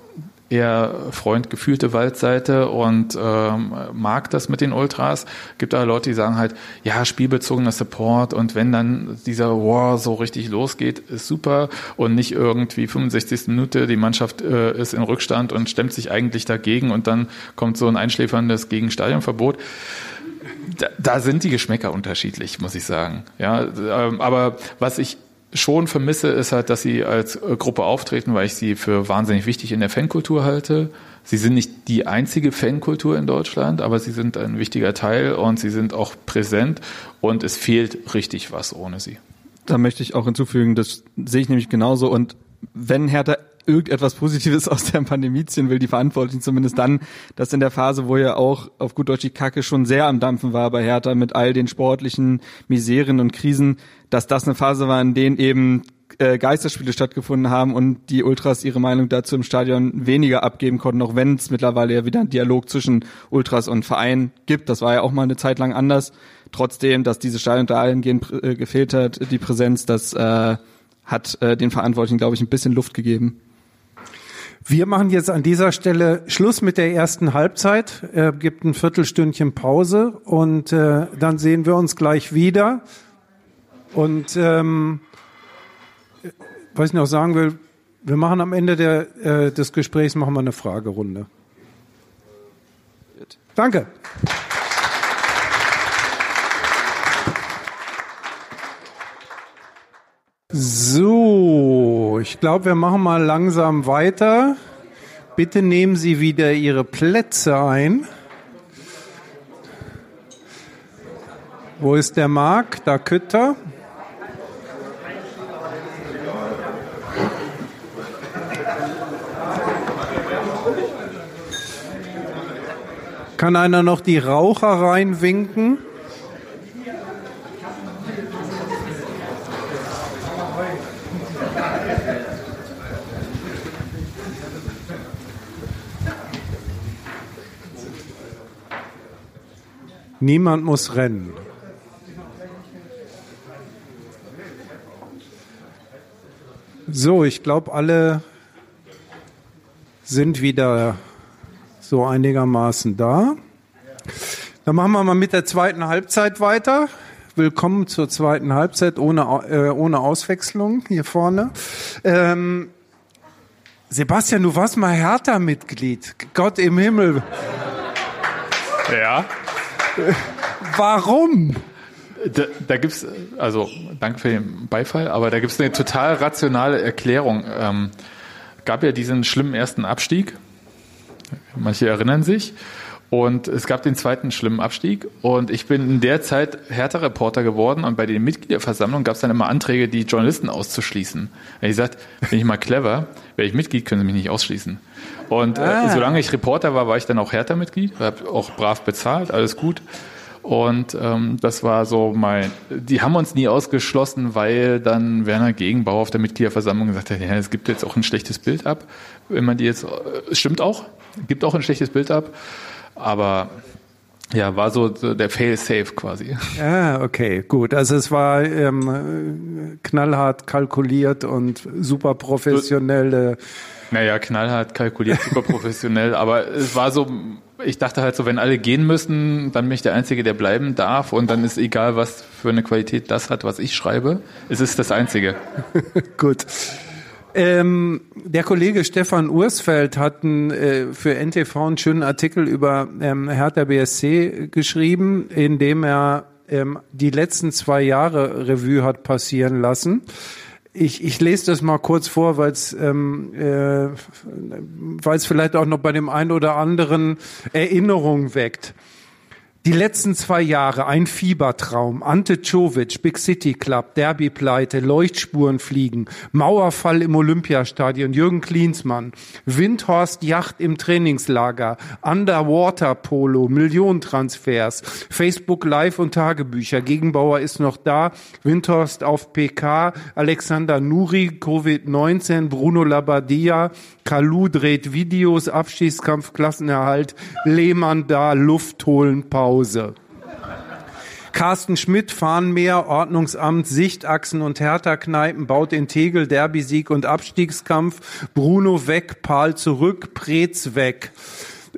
eher Freund gefühlte Waldseite und ähm, mag das mit den Ultras. Gibt aber Leute, die sagen halt, ja, spielbezogener Support und wenn dann dieser War so richtig losgeht, ist super und nicht irgendwie 65. Minute, die Mannschaft äh, ist in Rückstand und stemmt sich eigentlich dagegen und dann kommt so ein einschläferndes Gegenstadionverbot da, da sind die Geschmäcker unterschiedlich, muss ich sagen. Ja, ähm, aber was ich schon vermisse, ist halt, dass sie als äh, Gruppe auftreten, weil ich sie für wahnsinnig wichtig in der Fankultur halte. Sie sind nicht die einzige Fankultur in Deutschland, aber sie sind ein wichtiger Teil und sie sind auch präsent und es fehlt richtig was ohne sie. Da möchte ich auch hinzufügen, das sehe ich nämlich genauso und wenn Hertha irgendetwas Positives aus der Pandemie ziehen will, die Verantwortlichen zumindest dann, dass in der Phase, wo ja auch auf gut Deutsch die Kacke schon sehr am Dampfen war bei Hertha mit all den sportlichen Miseren und Krisen, dass das eine Phase war, in denen eben äh, Geisterspiele stattgefunden haben und die Ultras ihre Meinung dazu im Stadion weniger abgeben konnten, auch wenn es mittlerweile ja wieder einen Dialog zwischen Ultras und Verein gibt. Das war ja auch mal eine Zeit lang anders. Trotzdem, dass diese Stadion da eingehend äh, gefehlt hat, die Präsenz, das äh, hat äh, den Verantwortlichen, glaube ich, ein bisschen Luft gegeben. Wir machen jetzt an dieser Stelle Schluss mit der ersten Halbzeit, äh, gibt ein Viertelstündchen Pause und äh, dann sehen wir uns gleich wieder. Und ähm, was ich noch sagen will, wir machen am Ende der, äh, des Gesprächs machen wir eine Fragerunde. Danke. So, ich glaube, wir machen mal langsam weiter. Bitte nehmen Sie wieder Ihre Plätze ein. Wo ist der Marc? Da Kütter. Kann einer noch die Raucher reinwinken? Niemand muss rennen. So, ich glaube, alle sind wieder so einigermaßen da. Dann machen wir mal mit der zweiten Halbzeit weiter. Willkommen zur zweiten Halbzeit ohne, äh, ohne Auswechslung hier vorne. Ähm, Sebastian, du warst mal Hertha-Mitglied. Gott im Himmel. Ja. Warum? Da, da gibt's, also danke für den Beifall, aber da gibt's eine total rationale Erklärung. Ähm, gab ja diesen schlimmen ersten Abstieg. Manche erinnern sich. Und es gab den zweiten schlimmen Abstieg. Und ich bin in der Zeit Hertha-Reporter geworden. Und bei den Mitgliederversammlungen gab es dann immer Anträge, die Journalisten auszuschließen. Wenn ich gesagt, bin ich mal clever, wäre ich Mitglied, können Sie mich nicht ausschließen. Und Ah. äh, solange ich Reporter war, war ich dann auch Hertha-Mitglied, habe auch brav bezahlt, alles gut. Und ähm, das war so mein, die haben uns nie ausgeschlossen, weil dann Werner Gegenbauer auf der Mitgliederversammlung gesagt hat, ja, es gibt jetzt auch ein schlechtes Bild ab. Wenn man die jetzt, äh, es stimmt auch, gibt auch ein schlechtes Bild ab. Aber ja, war so so der Fail-Safe quasi. Ja, okay, gut. Also es war ähm, knallhart kalkuliert und super professionelle. Naja, knallhart kalkuliert, super professionell, aber es war so, ich dachte halt so, wenn alle gehen müssen, dann bin ich der Einzige, der bleiben darf und dann ist egal, was für eine Qualität das hat, was ich schreibe. Es ist das Einzige. Gut. Ähm, der Kollege Stefan Ursfeld hat ein, äh, für NTV einen schönen Artikel über ähm, Hertha BSC geschrieben, in dem er ähm, die letzten zwei Jahre Revue hat passieren lassen. Ich, ich lese das mal kurz vor, weil es ähm, äh, weil's vielleicht auch noch bei dem einen oder anderen Erinnerung weckt. Die letzten zwei Jahre ein Fiebertraum. Ante Czovic, Big City Club, Derby-Pleite, Leuchtspuren fliegen, Mauerfall im Olympiastadion, Jürgen Klinsmann, Windhorst Yacht im Trainingslager, Underwater Polo, Millionentransfers, Facebook Live und Tagebücher. Gegenbauer ist noch da, Windhorst auf PK, Alexander Nuri, Covid-19, Bruno Labbadia, Kalu dreht Videos, Abschießkampf, Klassenerhalt, Lehmann da, Luft holen, Pause. Carsten Schmidt, Fahnenmeer, Ordnungsamt, Sichtachsen und Hertha-Kneipen, baut in Tegel Derby-Sieg und Abstiegskampf, Bruno weg, Paul zurück, Preetz weg.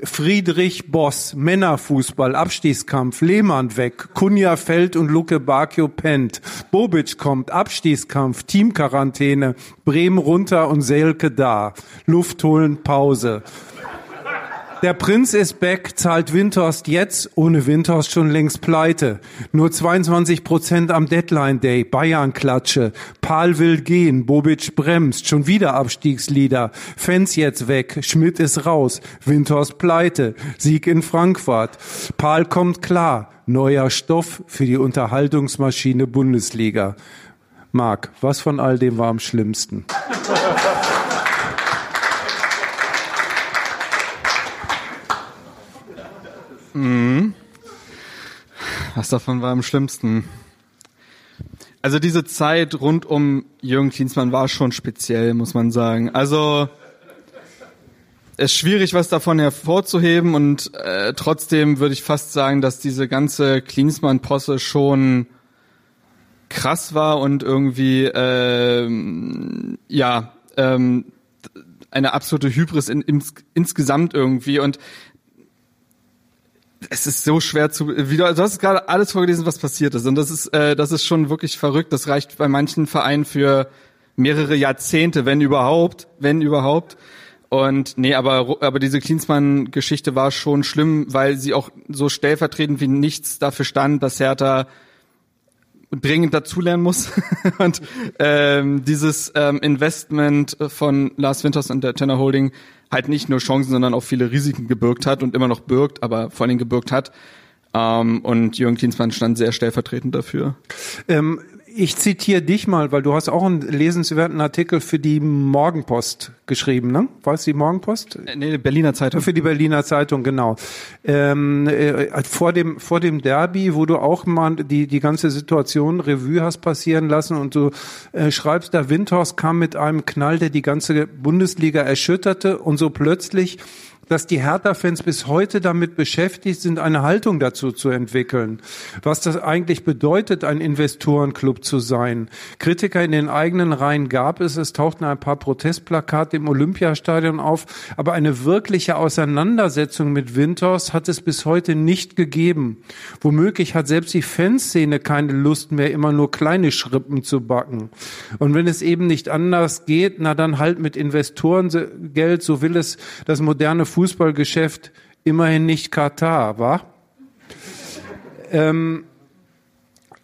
Friedrich Boss, Männerfußball, Abstiegskampf, Lehmann weg, Kunja fällt und Luke Bakio pennt. Bobic kommt, Abstiegskampf, Teamquarantäne, Bremen runter und Selke da. Luft holen, Pause. Der Prinz ist back, zahlt Windhorst jetzt, ohne Windhorst schon längst pleite. Nur 22 Prozent am Deadline Day, Bayern klatsche. Paul will gehen, Bobic bremst, schon wieder Abstiegslieder. Fans jetzt weg, Schmidt ist raus, Windhorst pleite, Sieg in Frankfurt. Paul kommt klar, neuer Stoff für die Unterhaltungsmaschine Bundesliga. Marc, was von all dem war am schlimmsten? Was davon war am schlimmsten? Also diese Zeit rund um Jürgen Klinsmann war schon speziell, muss man sagen. Also es ist schwierig, was davon hervorzuheben und äh, trotzdem würde ich fast sagen, dass diese ganze Klinsmann-Posse schon krass war und irgendwie ähm, ja ähm, eine absolute Hybris in, ins, insgesamt irgendwie und es ist so schwer zu wie du, du hast gerade alles vorgelesen, was passiert ist und das ist äh, das ist schon wirklich verrückt. Das reicht bei manchen Vereinen für mehrere Jahrzehnte, wenn überhaupt, wenn überhaupt. Und nee, aber aber diese Klinsmann-Geschichte war schon schlimm, weil sie auch so stellvertretend wie nichts dafür stand, dass Hertha dringend dazulernen muss und ähm, dieses ähm, Investment von Lars Winters und der Tenor Holding halt nicht nur Chancen, sondern auch viele Risiken gebürgt hat und immer noch birgt, aber vor allem gebürgt hat. Ähm, und Jürgen Klinsmann stand sehr stellvertretend dafür. Ähm, ich zitiere dich mal, weil du hast auch einen lesenswerten Artikel für die Morgenpost geschrieben, ne? Weißt du die Morgenpost? Äh, Nee, Berliner Zeitung. Für die Berliner Zeitung, genau. Ähm, äh, vor dem vor dem Derby, wo du auch mal die die ganze Situation Revue hast passieren lassen und du äh, schreibst, da Windhorst kam mit einem Knall, der die ganze Bundesliga erschütterte und so plötzlich dass die Hertha-Fans bis heute damit beschäftigt sind, eine Haltung dazu zu entwickeln. Was das eigentlich bedeutet, ein Investorenclub zu sein. Kritiker in den eigenen Reihen gab es. Es tauchten ein paar Protestplakate im Olympiastadion auf. Aber eine wirkliche Auseinandersetzung mit Winters hat es bis heute nicht gegeben. Womöglich hat selbst die Fanszene keine Lust mehr, immer nur kleine Schrippen zu backen. Und wenn es eben nicht anders geht, na dann halt mit Investorengeld, so will es das moderne Fußballgeschäft immerhin nicht Katar, wa? Ähm,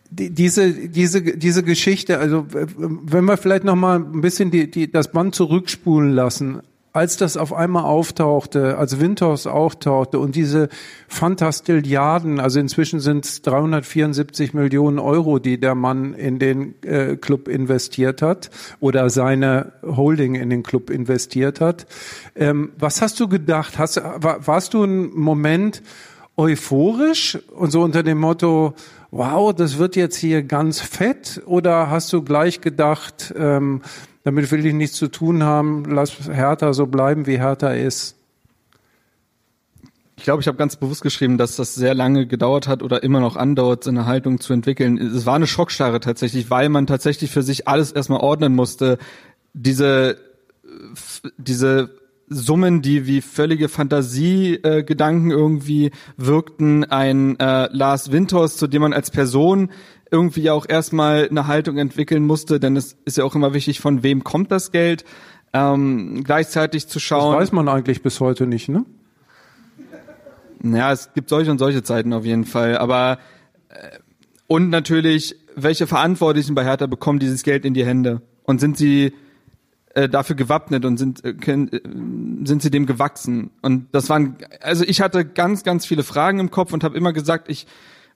die, diese, diese, diese Geschichte, also wenn wir vielleicht noch mal ein bisschen die, die, das Band zurückspulen lassen, als das auf einmal auftauchte, als Winters auftauchte und diese Fantastilliarden, also inzwischen sind es 374 Millionen Euro, die der Mann in den äh, Club investiert hat oder seine Holding in den Club investiert hat. Ähm, was hast du gedacht? Hast, war, warst du einen Moment euphorisch und so unter dem Motto, wow, das wird jetzt hier ganz fett? Oder hast du gleich gedacht, ähm, damit will ich nichts zu tun haben, lass Hertha so bleiben, wie Hertha ist? Ich glaube, ich habe ganz bewusst geschrieben, dass das sehr lange gedauert hat oder immer noch andauert, so eine Haltung zu entwickeln. Es war eine Schockstarre tatsächlich, weil man tatsächlich für sich alles erstmal ordnen musste. Diese, diese Summen, die wie völlige Fantasiegedanken äh, irgendwie wirkten, ein äh, Lars Winters, zu dem man als Person irgendwie auch erstmal eine Haltung entwickeln musste, denn es ist ja auch immer wichtig, von wem kommt das Geld, ähm, gleichzeitig zu schauen. Das weiß man eigentlich bis heute nicht, ne? Ja, es gibt solche und solche Zeiten auf jeden Fall, aber äh, und natürlich, welche Verantwortlichen bei Hertha bekommen dieses Geld in die Hände und sind sie äh, dafür gewappnet und sind äh, äh, sind sie dem gewachsen und das waren also ich hatte ganz ganz viele Fragen im Kopf und habe immer gesagt ich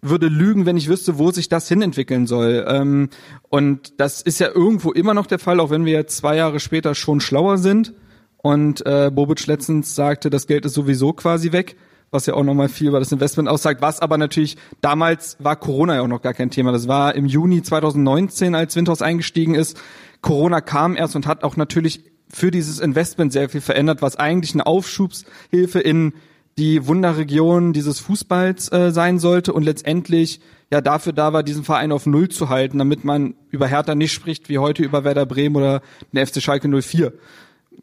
würde lügen, wenn ich wüsste, wo sich das hinentwickeln soll. Ähm, und das ist ja irgendwo immer noch der Fall, auch wenn wir jetzt zwei Jahre später schon schlauer sind. Und äh, Bobic letztens sagte, das Geld ist sowieso quasi weg, was ja auch nochmal viel über das Investment aussagt. Was aber natürlich, damals war Corona ja auch noch gar kein Thema. Das war im Juni 2019, als Windhaus eingestiegen ist. Corona kam erst und hat auch natürlich für dieses Investment sehr viel verändert, was eigentlich eine Aufschubshilfe in die Wunderregion dieses Fußballs äh, sein sollte und letztendlich ja dafür da war, diesen Verein auf Null zu halten, damit man über Hertha nicht spricht wie heute über Werder Bremen oder den FC Schalke 04.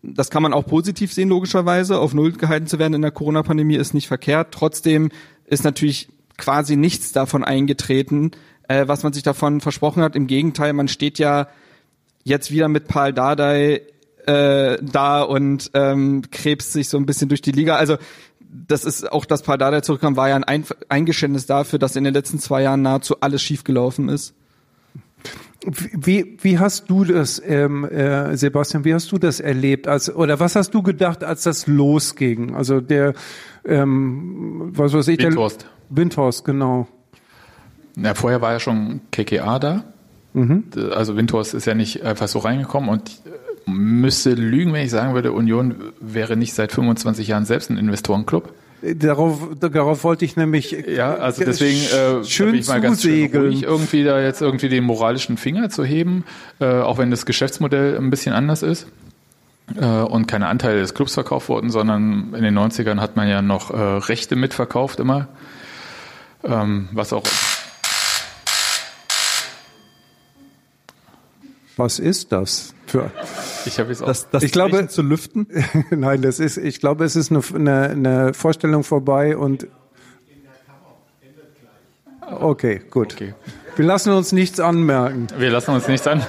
Das kann man auch positiv sehen, logischerweise. Auf Null gehalten zu werden in der Corona-Pandemie ist nicht verkehrt. Trotzdem ist natürlich quasi nichts davon eingetreten, äh, was man sich davon versprochen hat. Im Gegenteil, man steht ja jetzt wieder mit Paul Dardai äh, da und ähm, krebst sich so ein bisschen durch die Liga. Also das ist auch das Pardada zurückkam, war ja ein Eingeständnis dafür, dass in den letzten zwei Jahren nahezu alles schiefgelaufen ist. Wie, wie hast du das, ähm, äh, Sebastian, wie hast du das erlebt? Als, oder was hast du gedacht, als das losging? Also der, ähm, was weiß ich, Windhorst. der Windhorst, genau. Na, vorher war ja schon KKA da. Mhm. Also Windhorst ist ja nicht einfach so reingekommen und müsste lügen, wenn ich sagen würde, Union wäre nicht seit 25 Jahren selbst ein Investorenclub. Darauf, darauf wollte ich nämlich ja, also deswegen äh, schön ich mal ganz schön ruhig, irgendwie da jetzt irgendwie den moralischen Finger zu heben, äh, auch wenn das Geschäftsmodell ein bisschen anders ist äh, und keine Anteile des Clubs verkauft wurden, sondern in den 90ern hat man ja noch äh, Rechte mitverkauft immer, ähm, was auch Was ist das für? Ich habe jetzt auch das, das ich glaube zu lüften. Nein, das ist. Ich glaube, es ist eine, eine, eine Vorstellung vorbei und. Okay, gut. Okay. Wir lassen uns nichts anmerken. Wir lassen uns nichts an.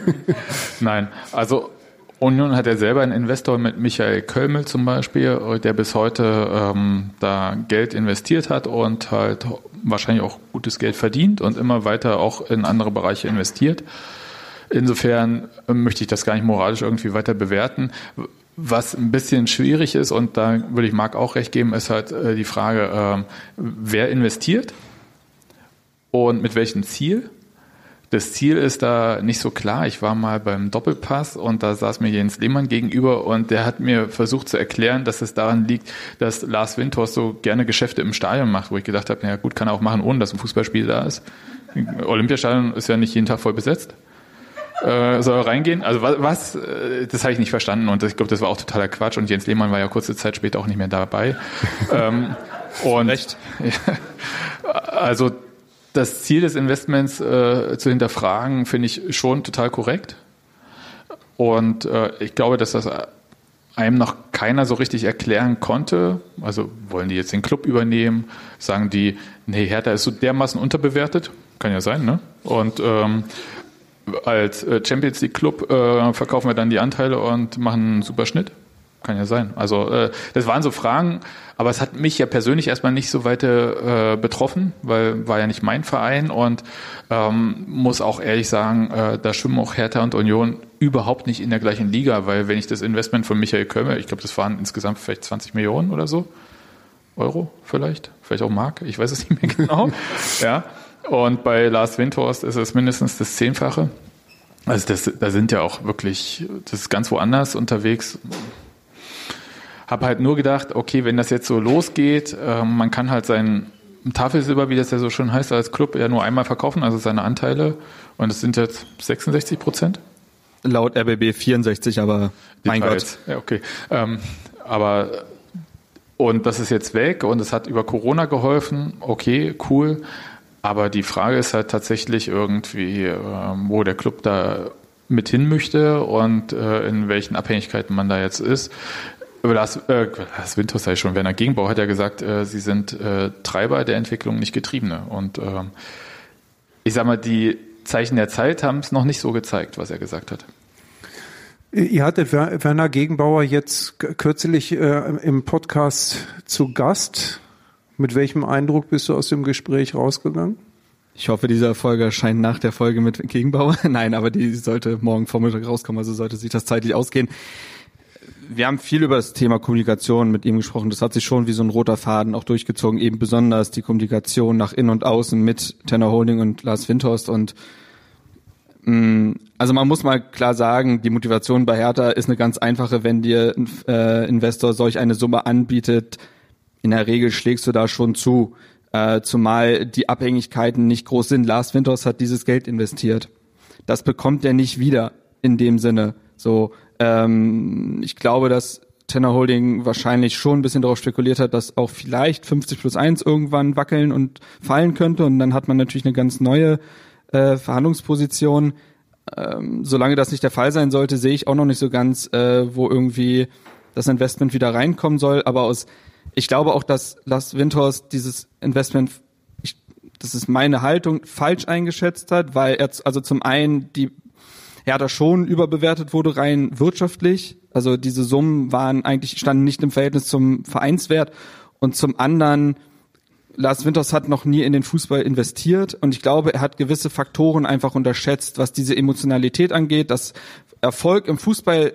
Nein, also Union hat ja selber einen Investor mit Michael Kölmel zum Beispiel, der bis heute ähm, da Geld investiert hat und halt wahrscheinlich auch gutes Geld verdient und immer weiter auch in andere Bereiche investiert. Insofern möchte ich das gar nicht moralisch irgendwie weiter bewerten. Was ein bisschen schwierig ist, und da würde ich Marc auch recht geben, ist halt äh, die Frage, ähm, wer investiert und mit welchem Ziel. Das Ziel ist da nicht so klar. Ich war mal beim Doppelpass und da saß mir Jens Lehmann gegenüber und der hat mir versucht zu erklären, dass es daran liegt, dass Lars Windhorst so gerne Geschäfte im Stadion macht, wo ich gedacht habe, naja gut, kann er auch machen, ohne dass ein Fußballspiel da ist. Olympiastadion ist ja nicht jeden Tag voll besetzt äh, soll reingehen. Also was, was äh, das habe ich nicht verstanden und ich glaube, das war auch totaler Quatsch und Jens Lehmann war ja kurze Zeit später auch nicht mehr dabei. ähm, und Recht. Ja, also das Ziel des Investments äh, zu hinterfragen, finde ich schon total korrekt. Und äh, ich glaube, dass das einem noch keiner so richtig erklären konnte. Also wollen die jetzt den Club übernehmen? Sagen die, nee, Hertha ist so dermaßen unterbewertet? Kann ja sein, ne? Und ähm, als äh, Champions League Club äh, verkaufen wir dann die Anteile und machen einen super Schnitt. kann ja sein. Also äh, das waren so Fragen, aber es hat mich ja persönlich erstmal nicht so weiter äh, betroffen, weil war ja nicht mein Verein und ähm, muss auch ehrlich sagen, äh, da schwimmen auch Hertha und Union überhaupt nicht in der gleichen Liga, weil wenn ich das Investment von Michael Kömme, ich glaube, das waren insgesamt vielleicht 20 Millionen oder so, Euro vielleicht, vielleicht auch Mark, ich weiß es nicht mehr genau. ja. Und bei Lars Windhorst ist es mindestens das Zehnfache. Also das, da sind ja auch wirklich, das ist ganz woanders unterwegs. Habe halt nur gedacht, okay, wenn das jetzt so losgeht, äh, man kann halt sein Tafelsilber, wie das ja so schon heißt, als Club ja nur einmal verkaufen, also seine Anteile. Und es sind jetzt 66 Prozent. Laut RBB 64, aber mein Details. Gott. Ja, okay. Ähm, aber und das ist jetzt weg und es hat über Corona geholfen. Okay, cool. Aber die Frage ist halt tatsächlich irgendwie, äh, wo der Club da mit hin möchte und äh, in welchen Abhängigkeiten man da jetzt ist. Lars, äh, Lars Winters sei schon, Werner Gegenbau hat ja gesagt, äh, sie sind äh, Treiber der Entwicklung, nicht Getriebene. Und äh, ich sag mal, die Zeichen der Zeit haben es noch nicht so gezeigt, was er gesagt hat. Ihr hattet Werner Gegenbauer jetzt kürzlich äh, im Podcast zu Gast. Mit welchem Eindruck bist du aus dem Gespräch rausgegangen? Ich hoffe, diese Folge erscheint nach der Folge mit Gegenbauer. Nein, aber die sollte morgen Vormittag rauskommen, also sollte sich das zeitlich ausgehen. Wir haben viel über das Thema Kommunikation mit ihm gesprochen. Das hat sich schon wie so ein roter Faden auch durchgezogen, eben besonders die Kommunikation nach innen und außen mit Tenor Holding und Lars Windhorst und mm, also man muss mal klar sagen, die Motivation bei Hertha ist eine ganz einfache, wenn dir ein äh, Investor solch eine Summe anbietet, in der Regel schlägst du da schon zu, äh, zumal die Abhängigkeiten nicht groß sind. Lars Winters hat dieses Geld investiert. Das bekommt er nicht wieder in dem Sinne. So, ähm, ich glaube, dass Tenor Holding wahrscheinlich schon ein bisschen darauf spekuliert hat, dass auch vielleicht 50 plus 1 irgendwann wackeln und fallen könnte und dann hat man natürlich eine ganz neue äh, Verhandlungsposition. Ähm, solange das nicht der Fall sein sollte, sehe ich auch noch nicht so ganz, äh, wo irgendwie das Investment wieder reinkommen soll. Aber aus ich glaube auch, dass Lars Windhorst dieses Investment, ich, das ist meine Haltung, falsch eingeschätzt hat, weil er, also zum einen die Hertha schon überbewertet wurde, rein wirtschaftlich. Also diese Summen waren eigentlich, standen nicht im Verhältnis zum Vereinswert. Und zum anderen, Lars Winters hat noch nie in den Fußball investiert und ich glaube, er hat gewisse Faktoren einfach unterschätzt, was diese Emotionalität angeht, dass Erfolg im Fußball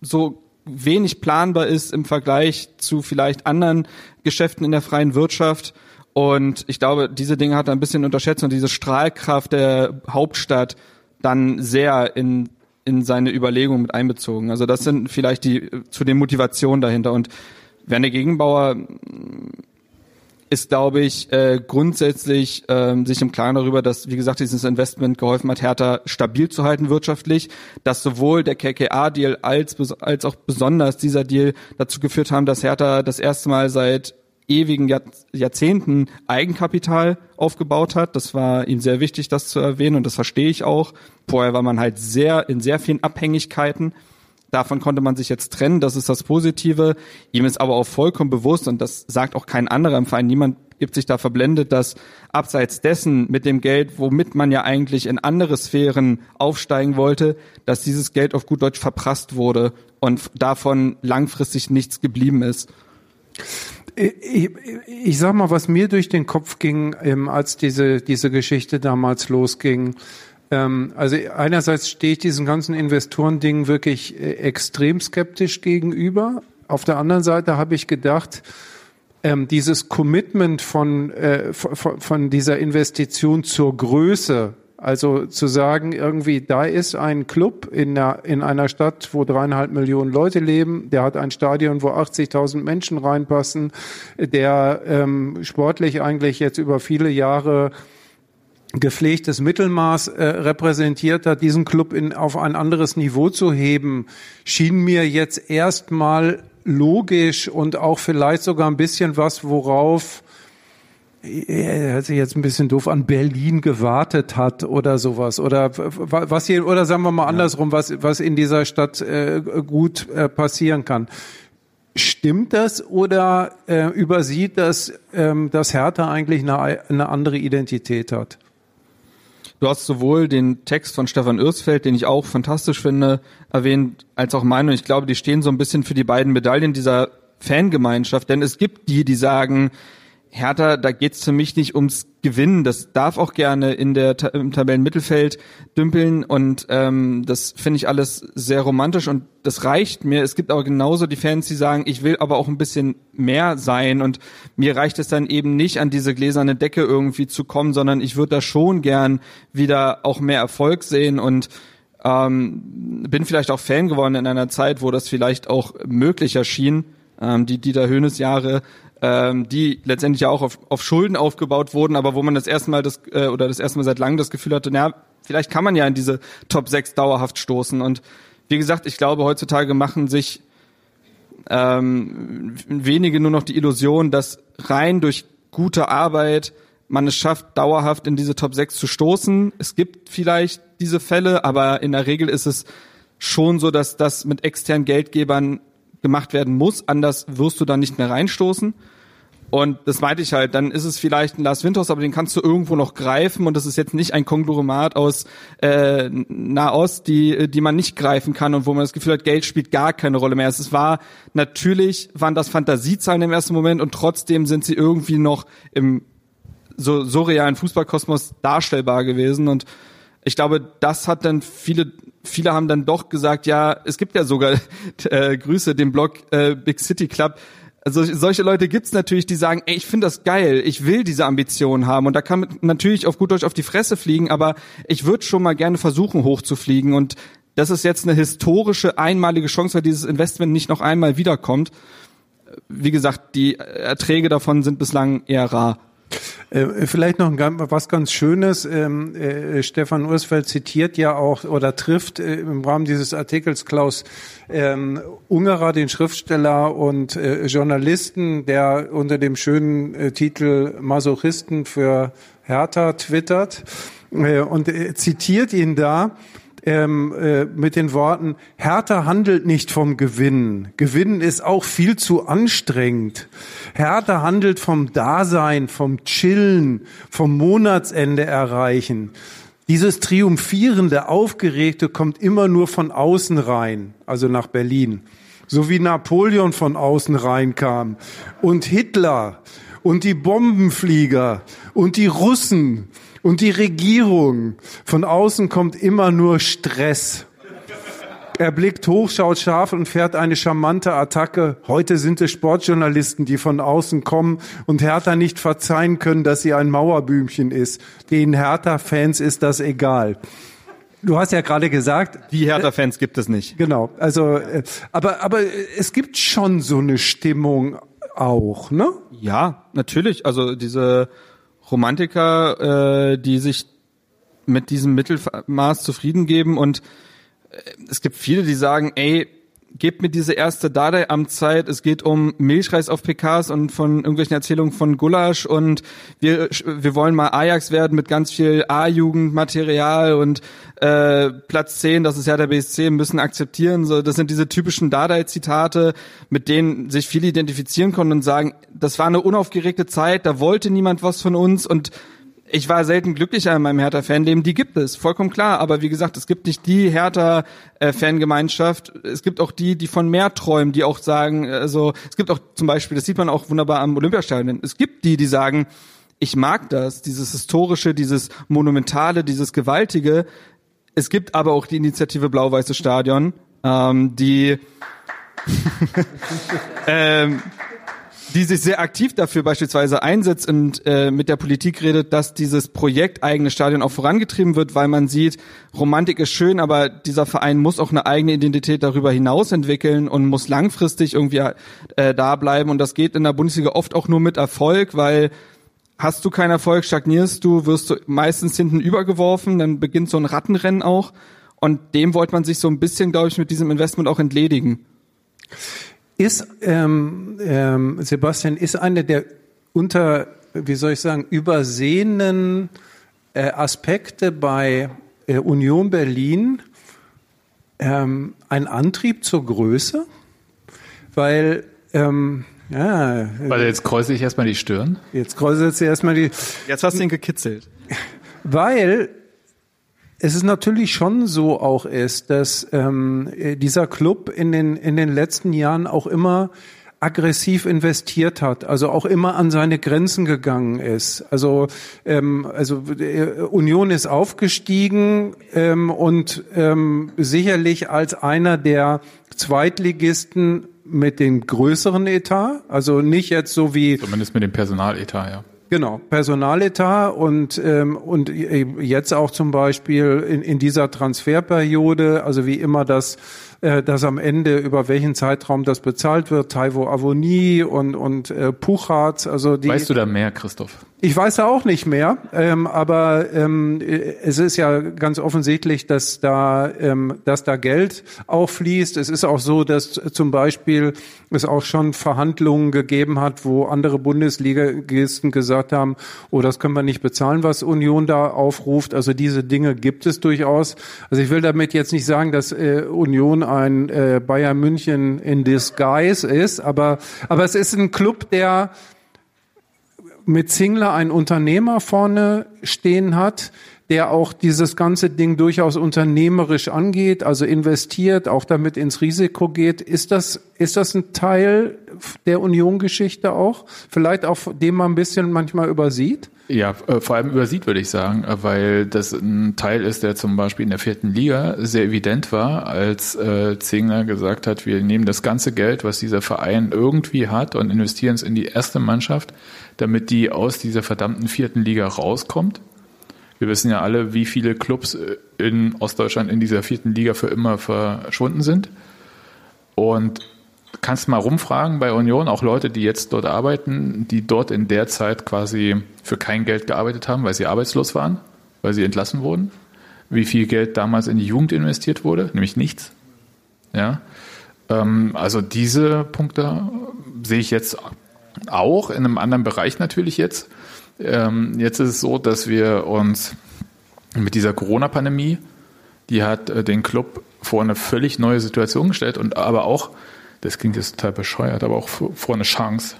so wenig planbar ist im Vergleich zu vielleicht anderen Geschäften in der freien Wirtschaft. Und ich glaube, diese Dinge hat er ein bisschen unterschätzt und diese Strahlkraft der Hauptstadt dann sehr in, in seine Überlegungen mit einbezogen. Also das sind vielleicht die zu den Motivationen dahinter. Und Werner Gegenbauer ist, glaube ich, äh, grundsätzlich ähm, sich im Klaren darüber, dass, wie gesagt, dieses Investment geholfen hat, Hertha stabil zu halten wirtschaftlich, dass sowohl der KKA-Deal als, als auch besonders dieser Deal dazu geführt haben, dass Hertha das erste Mal seit ewigen Jahr, Jahrzehnten Eigenkapital aufgebaut hat. Das war ihm sehr wichtig, das zu erwähnen und das verstehe ich auch. Vorher war man halt sehr in sehr vielen Abhängigkeiten Davon konnte man sich jetzt trennen, das ist das Positive. Ihm ist aber auch vollkommen bewusst, und das sagt auch kein anderer im Verein, niemand gibt sich da verblendet, dass abseits dessen mit dem Geld, womit man ja eigentlich in andere Sphären aufsteigen wollte, dass dieses Geld auf gut Deutsch verprasst wurde und davon langfristig nichts geblieben ist. Ich, ich sag mal, was mir durch den Kopf ging, ähm, als diese, diese Geschichte damals losging, ähm, also einerseits stehe ich diesen ganzen Investorendingen wirklich äh, extrem skeptisch gegenüber. Auf der anderen Seite habe ich gedacht, ähm, dieses Commitment von, äh, von, von dieser Investition zur Größe, also zu sagen, irgendwie, da ist ein Club in einer, in einer Stadt, wo dreieinhalb Millionen Leute leben, der hat ein Stadion, wo 80.000 Menschen reinpassen, der ähm, sportlich eigentlich jetzt über viele Jahre gepflegtes Mittelmaß äh, repräsentiert hat, diesen Club in, auf ein anderes Niveau zu heben, schien mir jetzt erstmal logisch und auch vielleicht sogar ein bisschen was, worauf er hat sich jetzt ein bisschen doof an Berlin gewartet hat oder sowas. Oder was hier oder sagen wir mal andersrum was was in dieser Stadt äh, gut äh, passieren kann. Stimmt das oder äh, übersieht das ähm, dass Hertha eigentlich eine, eine andere Identität hat du hast sowohl den Text von Stefan Ürsfeld, den ich auch fantastisch finde, erwähnt, als auch meine. Und ich glaube, die stehen so ein bisschen für die beiden Medaillen dieser Fangemeinschaft. Denn es gibt die, die sagen, Hertha, da geht's für mich nicht ums Gewinnen. Das darf auch gerne in der im Tabellenmittelfeld dümpeln und ähm, das finde ich alles sehr romantisch und das reicht mir. Es gibt aber genauso die Fans, die sagen, ich will aber auch ein bisschen mehr sein und mir reicht es dann eben nicht an diese gläserne Decke irgendwie zu kommen, sondern ich würde da schon gern wieder auch mehr Erfolg sehen und ähm, bin vielleicht auch Fan geworden in einer Zeit, wo das vielleicht auch möglich erschien. Ähm, die Dieter Höhnes Jahre ähm, die letztendlich ja auch auf, auf Schulden aufgebaut wurden, aber wo man das erste Mal das äh, oder das erste Mal seit langem das Gefühl hatte, na, vielleicht kann man ja in diese Top 6 dauerhaft stoßen. Und wie gesagt, ich glaube, heutzutage machen sich ähm, wenige nur noch die Illusion, dass rein durch gute Arbeit man es schafft, dauerhaft in diese Top 6 zu stoßen. Es gibt vielleicht diese Fälle, aber in der Regel ist es schon so, dass das mit externen Geldgebern gemacht werden muss, anders wirst du dann nicht mehr reinstoßen. Und das meinte ich halt, dann ist es vielleicht ein Lars Winters, aber den kannst du irgendwo noch greifen und das ist jetzt nicht ein Konglomerat aus äh, Nahost, die, die man nicht greifen kann und wo man das Gefühl hat, Geld spielt gar keine Rolle mehr. Es war natürlich, waren das Fantasiezahlen im ersten Moment und trotzdem sind sie irgendwie noch im so surrealen Fußballkosmos darstellbar gewesen und ich glaube, das hat dann viele, viele haben dann doch gesagt, ja, es gibt ja sogar äh, Grüße dem Blog äh, Big City Club. Also solche Leute gibt's natürlich, die sagen, ey, ich finde das geil, ich will diese Ambitionen haben und da kann man natürlich auf gut Deutsch auf die Fresse fliegen, aber ich würde schon mal gerne versuchen hochzufliegen und das ist jetzt eine historische einmalige Chance, weil dieses Investment nicht noch einmal wiederkommt. Wie gesagt, die Erträge davon sind bislang eher rar. Äh, vielleicht noch was ganz Schönes. Ähm, äh, Stefan Ursfeld zitiert ja auch oder trifft äh, im Rahmen dieses Artikels Klaus ähm, Ungerer, den Schriftsteller und Journalisten, der unter dem schönen Titel Masochisten für Hertha twittert und zitiert ihn da ähm, äh, mit den Worten, Hertha handelt nicht vom Gewinn. Gewinnen ist auch viel zu anstrengend. Hertha handelt vom Dasein, vom Chillen, vom Monatsende erreichen. Dieses triumphierende, aufgeregte kommt immer nur von außen rein, also nach Berlin. So wie Napoleon von außen reinkam und Hitler und die Bombenflieger und die Russen und die Regierung. Von außen kommt immer nur Stress. Er blickt hoch, schaut scharf und fährt eine charmante Attacke. Heute sind es Sportjournalisten, die von außen kommen und Hertha nicht verzeihen können, dass sie ein Mauerbühmchen ist. Den Hertha-Fans ist das egal. Du hast ja gerade gesagt, die Hertha-Fans gibt es nicht. Genau. Also, äh, aber aber es gibt schon so eine Stimmung auch, ne? Ja, natürlich. Also diese Romantiker, äh, die sich mit diesem Mittelmaß zufrieden geben. Und äh, es gibt viele, die sagen, ey, gebt mir diese erste Dardai-Amtszeit. Es geht um Milchreis auf PKs und von irgendwelchen Erzählungen von Gulasch. Und wir, wir wollen mal Ajax werden mit ganz viel A-Jugendmaterial. Und äh, Platz 10, das ist ja der BSC, müssen akzeptieren. So, das sind diese typischen Dardai-Zitate, mit denen sich viele identifizieren konnten und sagen, das war eine unaufgeregte Zeit, da wollte niemand was von uns und ich war selten glücklicher in meinem Hertha-Fanleben. Die gibt es, vollkommen klar. Aber wie gesagt, es gibt nicht die Hertha-Fangemeinschaft. Es gibt auch die, die von mehr träumen, die auch sagen, also es gibt auch zum Beispiel, das sieht man auch wunderbar am Olympiastadion. Es gibt die, die sagen, ich mag das, dieses historische, dieses monumentale, dieses gewaltige. Es gibt aber auch die Initiative Blau-Weiße Stadion, ähm, die ähm, die sich sehr aktiv dafür beispielsweise einsetzt und äh, mit der Politik redet, dass dieses Projekt eigene Stadion auch vorangetrieben wird, weil man sieht, Romantik ist schön, aber dieser Verein muss auch eine eigene Identität darüber hinaus entwickeln und muss langfristig irgendwie äh, da bleiben. Und das geht in der Bundesliga oft auch nur mit Erfolg, weil hast du keinen Erfolg, stagnierst du, wirst du meistens hinten übergeworfen, dann beginnt so ein Rattenrennen auch und dem wollte man sich so ein bisschen, glaube ich, mit diesem Investment auch entledigen. Ist, ähm, ähm, Sebastian, ist eine der unter, wie soll ich sagen, übersehenen äh, Aspekte bei äh, Union Berlin ähm, ein Antrieb zur Größe? Weil, ähm, ja. Weil jetzt kreuze ich erstmal die Stirn. Jetzt kreuze ich erstmal die. Jetzt hast du ihn gekitzelt. Weil es ist natürlich schon so auch ist, dass ähm, dieser Club in den in den letzten Jahren auch immer aggressiv investiert hat, also auch immer an seine Grenzen gegangen ist. Also ähm, also äh, Union ist aufgestiegen ähm, und ähm, sicherlich als einer der Zweitligisten mit dem größeren Etat, also nicht jetzt so wie zumindest mit dem Personaletat, ja. Genau, Personaletat und ähm, und jetzt auch zum Beispiel in, in dieser Transferperiode, also wie immer das äh, dass am Ende über welchen Zeitraum das bezahlt wird, Taiwo Avonie und und äh, Puchardt, also die Weißt du da mehr, Christoph? Ich weiß da auch nicht mehr, ähm, aber ähm, es ist ja ganz offensichtlich, dass da, ähm, dass da Geld auch fließt. Es ist auch so, dass zum Beispiel es auch schon Verhandlungen gegeben hat, wo andere Bundesligisten gesagt haben, oh, das können wir nicht bezahlen, was Union da aufruft. Also diese Dinge gibt es durchaus. Also ich will damit jetzt nicht sagen, dass äh, Union ein äh, Bayern München in disguise ist, aber, aber es ist ein Club, der mit Zingler einen Unternehmer vorne stehen hat, der auch dieses ganze Ding durchaus unternehmerisch angeht, also investiert, auch damit ins Risiko geht. Ist das, ist das ein Teil der Union-Geschichte auch? Vielleicht auch, den man ein bisschen manchmal übersieht? Ja, äh, vor allem übersieht, würde ich sagen, äh, weil das ein Teil ist, der zum Beispiel in der vierten Liga sehr evident war, als äh, Zingler gesagt hat, wir nehmen das ganze Geld, was dieser Verein irgendwie hat und investieren es in die erste Mannschaft, damit die aus dieser verdammten vierten Liga rauskommt. Wir wissen ja alle, wie viele Clubs äh, in Ostdeutschland in dieser vierten Liga für immer verschwunden sind. Und kannst mal rumfragen bei Union, auch Leute, die jetzt dort arbeiten, die dort in der Zeit quasi für kein Geld gearbeitet haben, weil sie arbeitslos waren, weil sie entlassen wurden. Wie viel Geld damals in die Jugend investiert wurde, nämlich nichts. Ja. Ähm, also diese Punkte sehe ich jetzt auch in einem anderen Bereich natürlich jetzt. Ähm, jetzt ist es so, dass wir uns mit dieser Corona-Pandemie, die hat äh, den Club vor eine völlig neue Situation gestellt und aber auch, das klingt jetzt total bescheuert, aber auch vor eine Chance.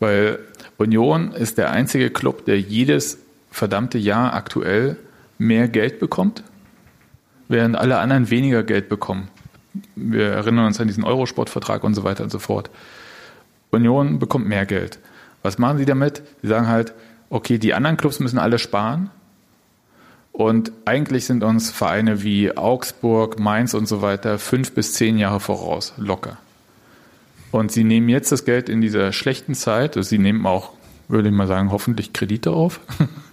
Weil Union ist der einzige Club, der jedes verdammte Jahr aktuell mehr Geld bekommt, während alle anderen weniger Geld bekommen. Wir erinnern uns an diesen Eurosport-Vertrag und so weiter und so fort. Union bekommt mehr Geld. Was machen sie damit? Sie sagen halt, okay, die anderen Clubs müssen alle sparen. Und eigentlich sind uns Vereine wie Augsburg, Mainz und so weiter fünf bis zehn Jahre voraus, locker. Und sie nehmen jetzt das Geld in dieser schlechten Zeit, sie nehmen auch, würde ich mal sagen, hoffentlich Kredite auf.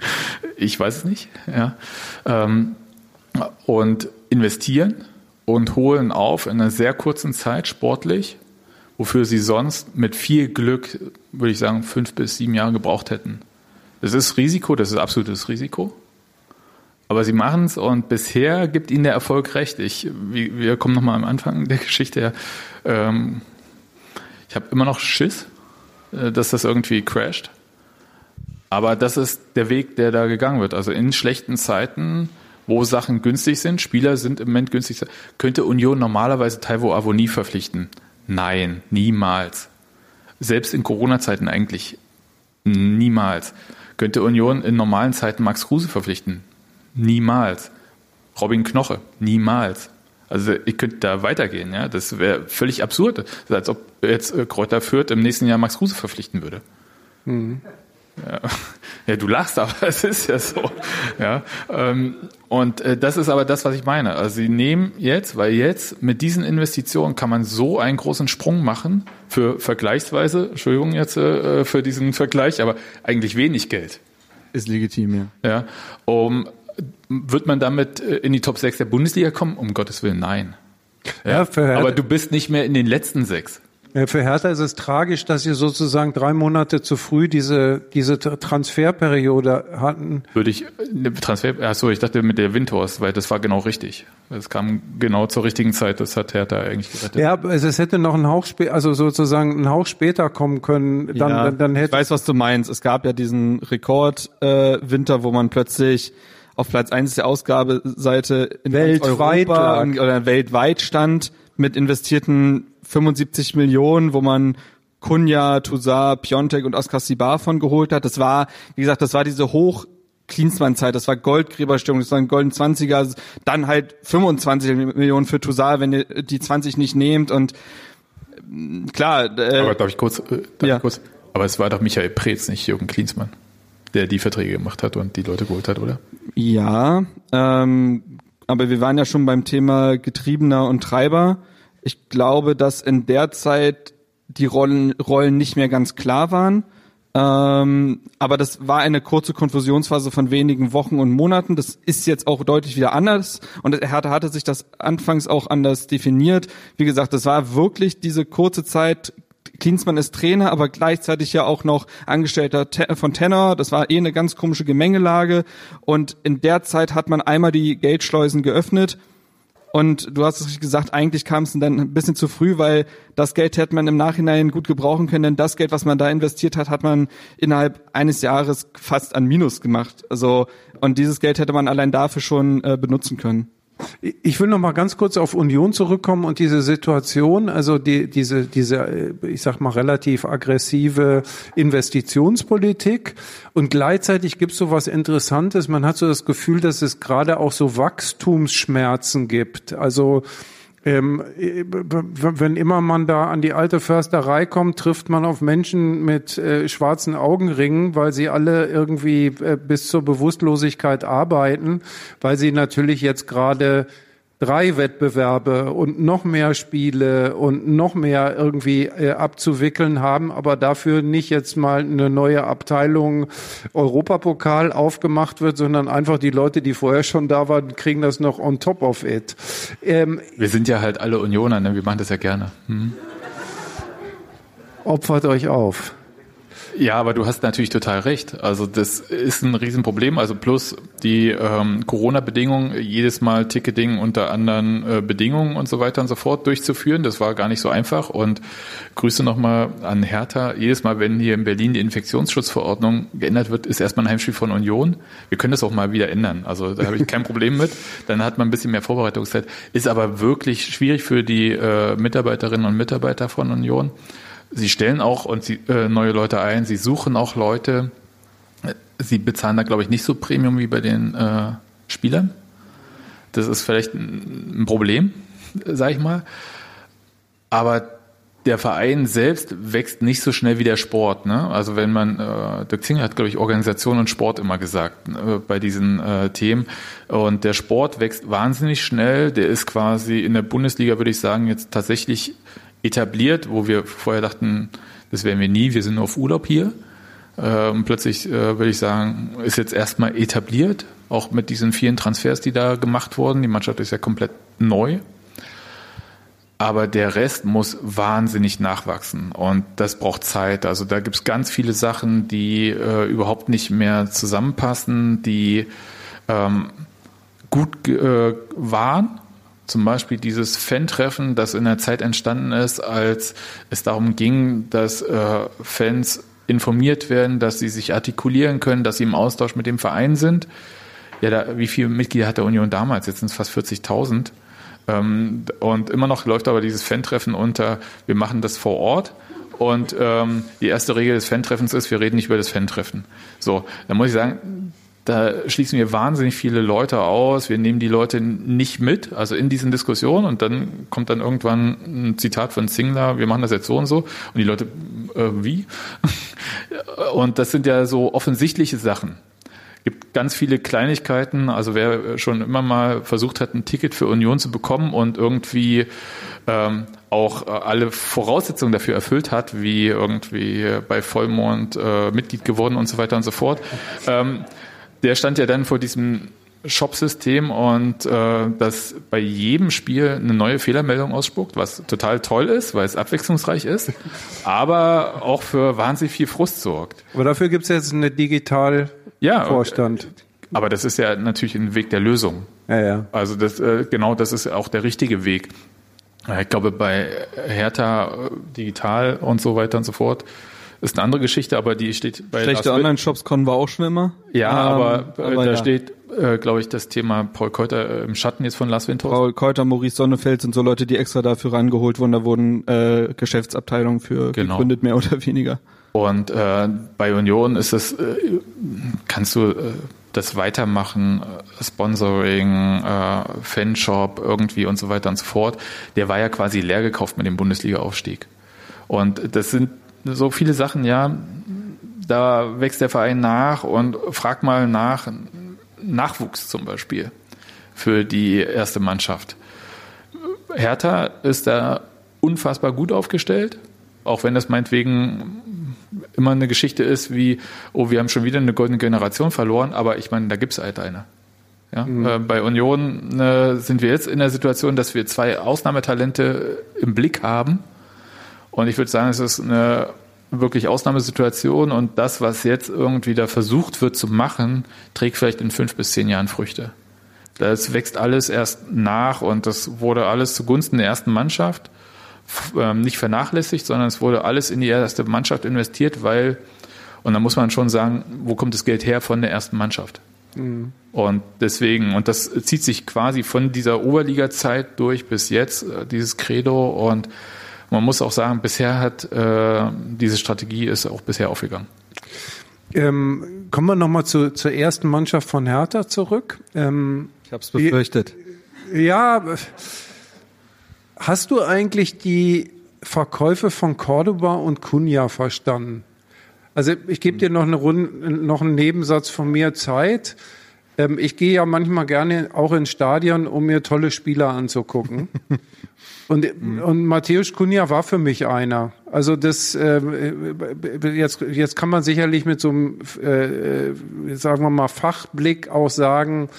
ich weiß es nicht, ja. Ähm, und investieren und holen auf in einer sehr kurzen Zeit sportlich wofür sie sonst mit viel Glück, würde ich sagen, fünf bis sieben Jahre gebraucht hätten. Das ist Risiko, das ist absolutes Risiko. Aber sie machen es und bisher gibt ihnen der Erfolg recht. Ich, wir kommen nochmal am Anfang der Geschichte her. Ähm, ich habe immer noch Schiss, äh, dass das irgendwie crasht. Aber das ist der Weg, der da gegangen wird. Also in schlechten Zeiten, wo Sachen günstig sind, Spieler sind im Moment günstig, könnte Union normalerweise Taiwo Avonie verpflichten. Nein, niemals. Selbst in Corona-Zeiten eigentlich niemals. Könnte Union in normalen Zeiten Max Kruse verpflichten? Niemals. Robin Knoche? Niemals. Also ich könnte da weitergehen, ja. Das wäre völlig absurd. Als ob jetzt äh, Kräuter Fürth im nächsten Jahr Max Kruse verpflichten würde. Mhm. Ja. ja, du lachst, aber es ist ja so. Ja, ähm, und äh, das ist aber das, was ich meine. Also sie nehmen jetzt, weil jetzt mit diesen Investitionen kann man so einen großen Sprung machen für vergleichsweise, Entschuldigung jetzt äh, für diesen Vergleich, aber eigentlich wenig Geld. Ist legitim, ja. Ja, um, wird man damit äh, in die Top 6 der Bundesliga kommen? Um Gottes Willen, nein. Ja, ja aber du bist nicht mehr in den letzten sechs. Für Hertha ist es tragisch, dass sie sozusagen drei Monate zu früh diese, diese Transferperiode hatten. Würde ich, ne, Transfer, achso, ich dachte mit der Windhorst, weil das war genau richtig. Es kam genau zur richtigen Zeit, das hat Hertha eigentlich gerettet. Ja, also es hätte noch ein Hauch später, also sozusagen ein Hauch später kommen können, dann, ja, dann, dann hätte. Ich weiß, was du meinst. Es gab ja diesen Rekordwinter, äh, Winter, wo man plötzlich auf Platz eins der Ausgabeseite in weltweit Europa oder weltweit stand mit investierten 75 Millionen, wo man Kunja, Toussaint, Piontek und Oscar Sibar von geholt hat. Das war, wie gesagt, das war diese hoch Klinsmann-Zeit, das war Goldgräberstimmung, das waren golden 20er, dann halt 25 Millionen für Toussaint, wenn ihr die 20 nicht nehmt und mm, klar. Äh, aber darf ich kurz, äh, darf ja. ich kurz? Aber es war doch Michael Preetz, nicht Jürgen Klinsmann, der die Verträge gemacht hat und die Leute geholt hat, oder? Ja, ähm, aber wir waren ja schon beim Thema Getriebener und Treiber. Ich glaube, dass in der Zeit die Rollen, Rollen nicht mehr ganz klar waren. Ähm, aber das war eine kurze Konfusionsphase von wenigen Wochen und Monaten. Das ist jetzt auch deutlich wieder anders. Und er hatte, hatte sich das anfangs auch anders definiert. Wie gesagt, das war wirklich diese kurze Zeit. Klinsmann ist Trainer, aber gleichzeitig ja auch noch Angestellter von Tenor. Das war eh eine ganz komische Gemengelage. Und in der Zeit hat man einmal die Geldschleusen geöffnet und du hast es gesagt, eigentlich kam es dann ein bisschen zu früh, weil das Geld hätte man im Nachhinein gut gebrauchen können, denn das Geld, was man da investiert hat, hat man innerhalb eines Jahres fast an Minus gemacht. Also und dieses Geld hätte man allein dafür schon äh, benutzen können. Ich will noch mal ganz kurz auf Union zurückkommen und diese Situation, also die, diese, diese, äh, ich sag mal relativ aggressive Investitionspolitik und gleichzeitig gibt es so was Interessantes. Man hat so das Gefühl, dass es gerade auch so Wachstumsschmerzen gibt. Also ähm, wenn immer man da an die alte Försterei kommt, trifft man auf Menschen mit äh, schwarzen Augenringen, weil sie alle irgendwie äh, bis zur Bewusstlosigkeit arbeiten, weil sie natürlich jetzt gerade drei Wettbewerbe und noch mehr Spiele und noch mehr irgendwie äh, abzuwickeln haben, aber dafür nicht jetzt mal eine neue Abteilung Europapokal aufgemacht wird, sondern einfach die Leute, die vorher schon da waren, kriegen das noch on top of it. Ähm, Wir sind ja halt alle Unioner, ne? wir machen das ja gerne. Hm. Opfert euch auf. Ja, aber du hast natürlich total recht. Also das ist ein Riesenproblem. Also plus die ähm, Corona-Bedingungen, jedes Mal Ticketing unter anderen äh, Bedingungen und so weiter und so fort durchzuführen. Das war gar nicht so einfach. Und Grüße nochmal an Hertha. Jedes Mal, wenn hier in Berlin die Infektionsschutzverordnung geändert wird, ist erstmal ein Heimspiel von Union. Wir können das auch mal wieder ändern. Also da habe ich kein Problem mit. Dann hat man ein bisschen mehr Vorbereitungszeit. Ist aber wirklich schwierig für die äh, Mitarbeiterinnen und Mitarbeiter von Union. Sie stellen auch und sie, äh, neue Leute ein, sie suchen auch Leute. Sie bezahlen da, glaube ich, nicht so Premium wie bei den äh, Spielern. Das ist vielleicht ein, Problem, sage ich mal. Aber der Verein selbst wächst nicht so schnell wie der Sport. Ne? Also wenn man, äh, Dirk Zinger hat, glaube ich, Organisation und Sport immer gesagt äh, bei diesen äh, Themen. Und der Sport wächst wahnsinnig schnell. Der ist quasi in der Bundesliga, würde ich sagen, jetzt tatsächlich etabliert, wo wir vorher dachten, das werden wir nie, wir sind nur auf Urlaub hier. Und plötzlich äh, würde ich sagen, ist jetzt erstmal etabliert, auch mit diesen vielen Transfers, die da gemacht wurden. Die Mannschaft ist ja komplett neu. Aber der Rest muss wahnsinnig nachwachsen und das braucht Zeit. Also da gibt es ganz viele Sachen, die äh, überhaupt nicht mehr zusammenpassen, die ähm, gut äh, waren zum Beispiel dieses Fan-Treffen, das in der Zeit entstanden ist, als es darum ging, dass äh, Fans informiert werden, dass sie sich artikulieren können, dass sie im Austausch mit dem Verein sind. Ja, da, wie viele Mitglieder hat der Union damals? Jetzt sind es fast 40.000. Ähm, und immer noch läuft aber dieses Fan-Treffen unter, wir machen das vor Ort. Und ähm, die erste Regel des Fan-Treffens ist, wir reden nicht über das Fan-Treffen. So, da muss ich sagen, da schließen wir wahnsinnig viele Leute aus. Wir nehmen die Leute nicht mit, also in diesen Diskussionen. Und dann kommt dann irgendwann ein Zitat von Singler, wir machen das jetzt so und so. Und die Leute, äh, wie? und das sind ja so offensichtliche Sachen gibt ganz viele Kleinigkeiten. Also wer schon immer mal versucht hat, ein Ticket für Union zu bekommen und irgendwie ähm, auch alle Voraussetzungen dafür erfüllt hat, wie irgendwie bei Vollmond äh, Mitglied geworden und so weiter und so fort. Ähm, der stand ja dann vor diesem Shop-System und äh, das bei jedem Spiel eine neue Fehlermeldung ausspuckt, was total toll ist, weil es abwechslungsreich ist, aber auch für wahnsinnig viel Frust sorgt. Aber dafür gibt es jetzt eine digital ja, Vorstand. Aber das ist ja natürlich ein Weg der Lösung. Ja, ja. Also das, äh, genau das ist auch der richtige Weg. Ich glaube, bei Hertha äh, digital und so weiter und so fort ist eine andere Geschichte, aber die steht bei Schlechte Online-Shops konnten wir auch schon immer. Ja, ähm, aber, äh, aber, da ja. steht, äh, glaube ich, das Thema Paul Keuter äh, im Schatten jetzt von Lars Windhorst. Paul Keuter, Maurice Sonnefeld sind so Leute, die extra dafür rangeholt wurden. Da wurden äh, Geschäftsabteilungen für genau. gegründet, mehr oder weniger. Und äh, bei Union ist es, äh, kannst du äh, das Weitermachen, äh, Sponsoring, Fanshop irgendwie und so weiter und so fort, der war ja quasi leer gekauft mit dem Bundesliga-Aufstieg. Und das sind so viele Sachen, ja, da wächst der Verein nach und frag mal nach Nachwuchs zum Beispiel für die erste Mannschaft. Hertha ist da unfassbar gut aufgestellt, auch wenn das meinetwegen immer eine Geschichte ist wie, oh, wir haben schon wieder eine goldene Generation verloren, aber ich meine, da gibt es halt eine. Ja? Mhm. Äh, bei Union äh, sind wir jetzt in der Situation, dass wir zwei Ausnahmetalente im Blick haben. Und ich würde sagen, es ist eine wirklich Ausnahmesituation und das, was jetzt irgendwie da versucht wird zu machen, trägt vielleicht in fünf bis zehn Jahren Früchte. Das wächst alles erst nach und das wurde alles zugunsten der ersten Mannschaft ähm, nicht vernachlässigt, sondern es wurde alles in die erste Mannschaft investiert, weil, und da muss man schon sagen, wo kommt das Geld her von der ersten Mannschaft? Mhm. Und deswegen, und das zieht sich quasi von dieser Oberliga-Zeit durch bis jetzt, äh, dieses Credo. Und man muss auch sagen, bisher hat äh, diese Strategie ist auch bisher aufgegangen. Ähm, kommen wir nochmal zu, zur ersten Mannschaft von Hertha zurück. Ähm, ich habe es befürchtet. Ja, Hast du eigentlich die Verkäufe von Cordoba und Cunha verstanden? Also ich gebe dir noch, eine Runde, noch einen Nebensatz von mir Zeit. Ähm, ich gehe ja manchmal gerne auch in Stadion, um mir tolle Spieler anzugucken. und, und Matthäus Cunha war für mich einer. Also das äh, jetzt, jetzt kann man sicherlich mit so einem, äh, äh sagen wir mal, Fachblick auch sagen,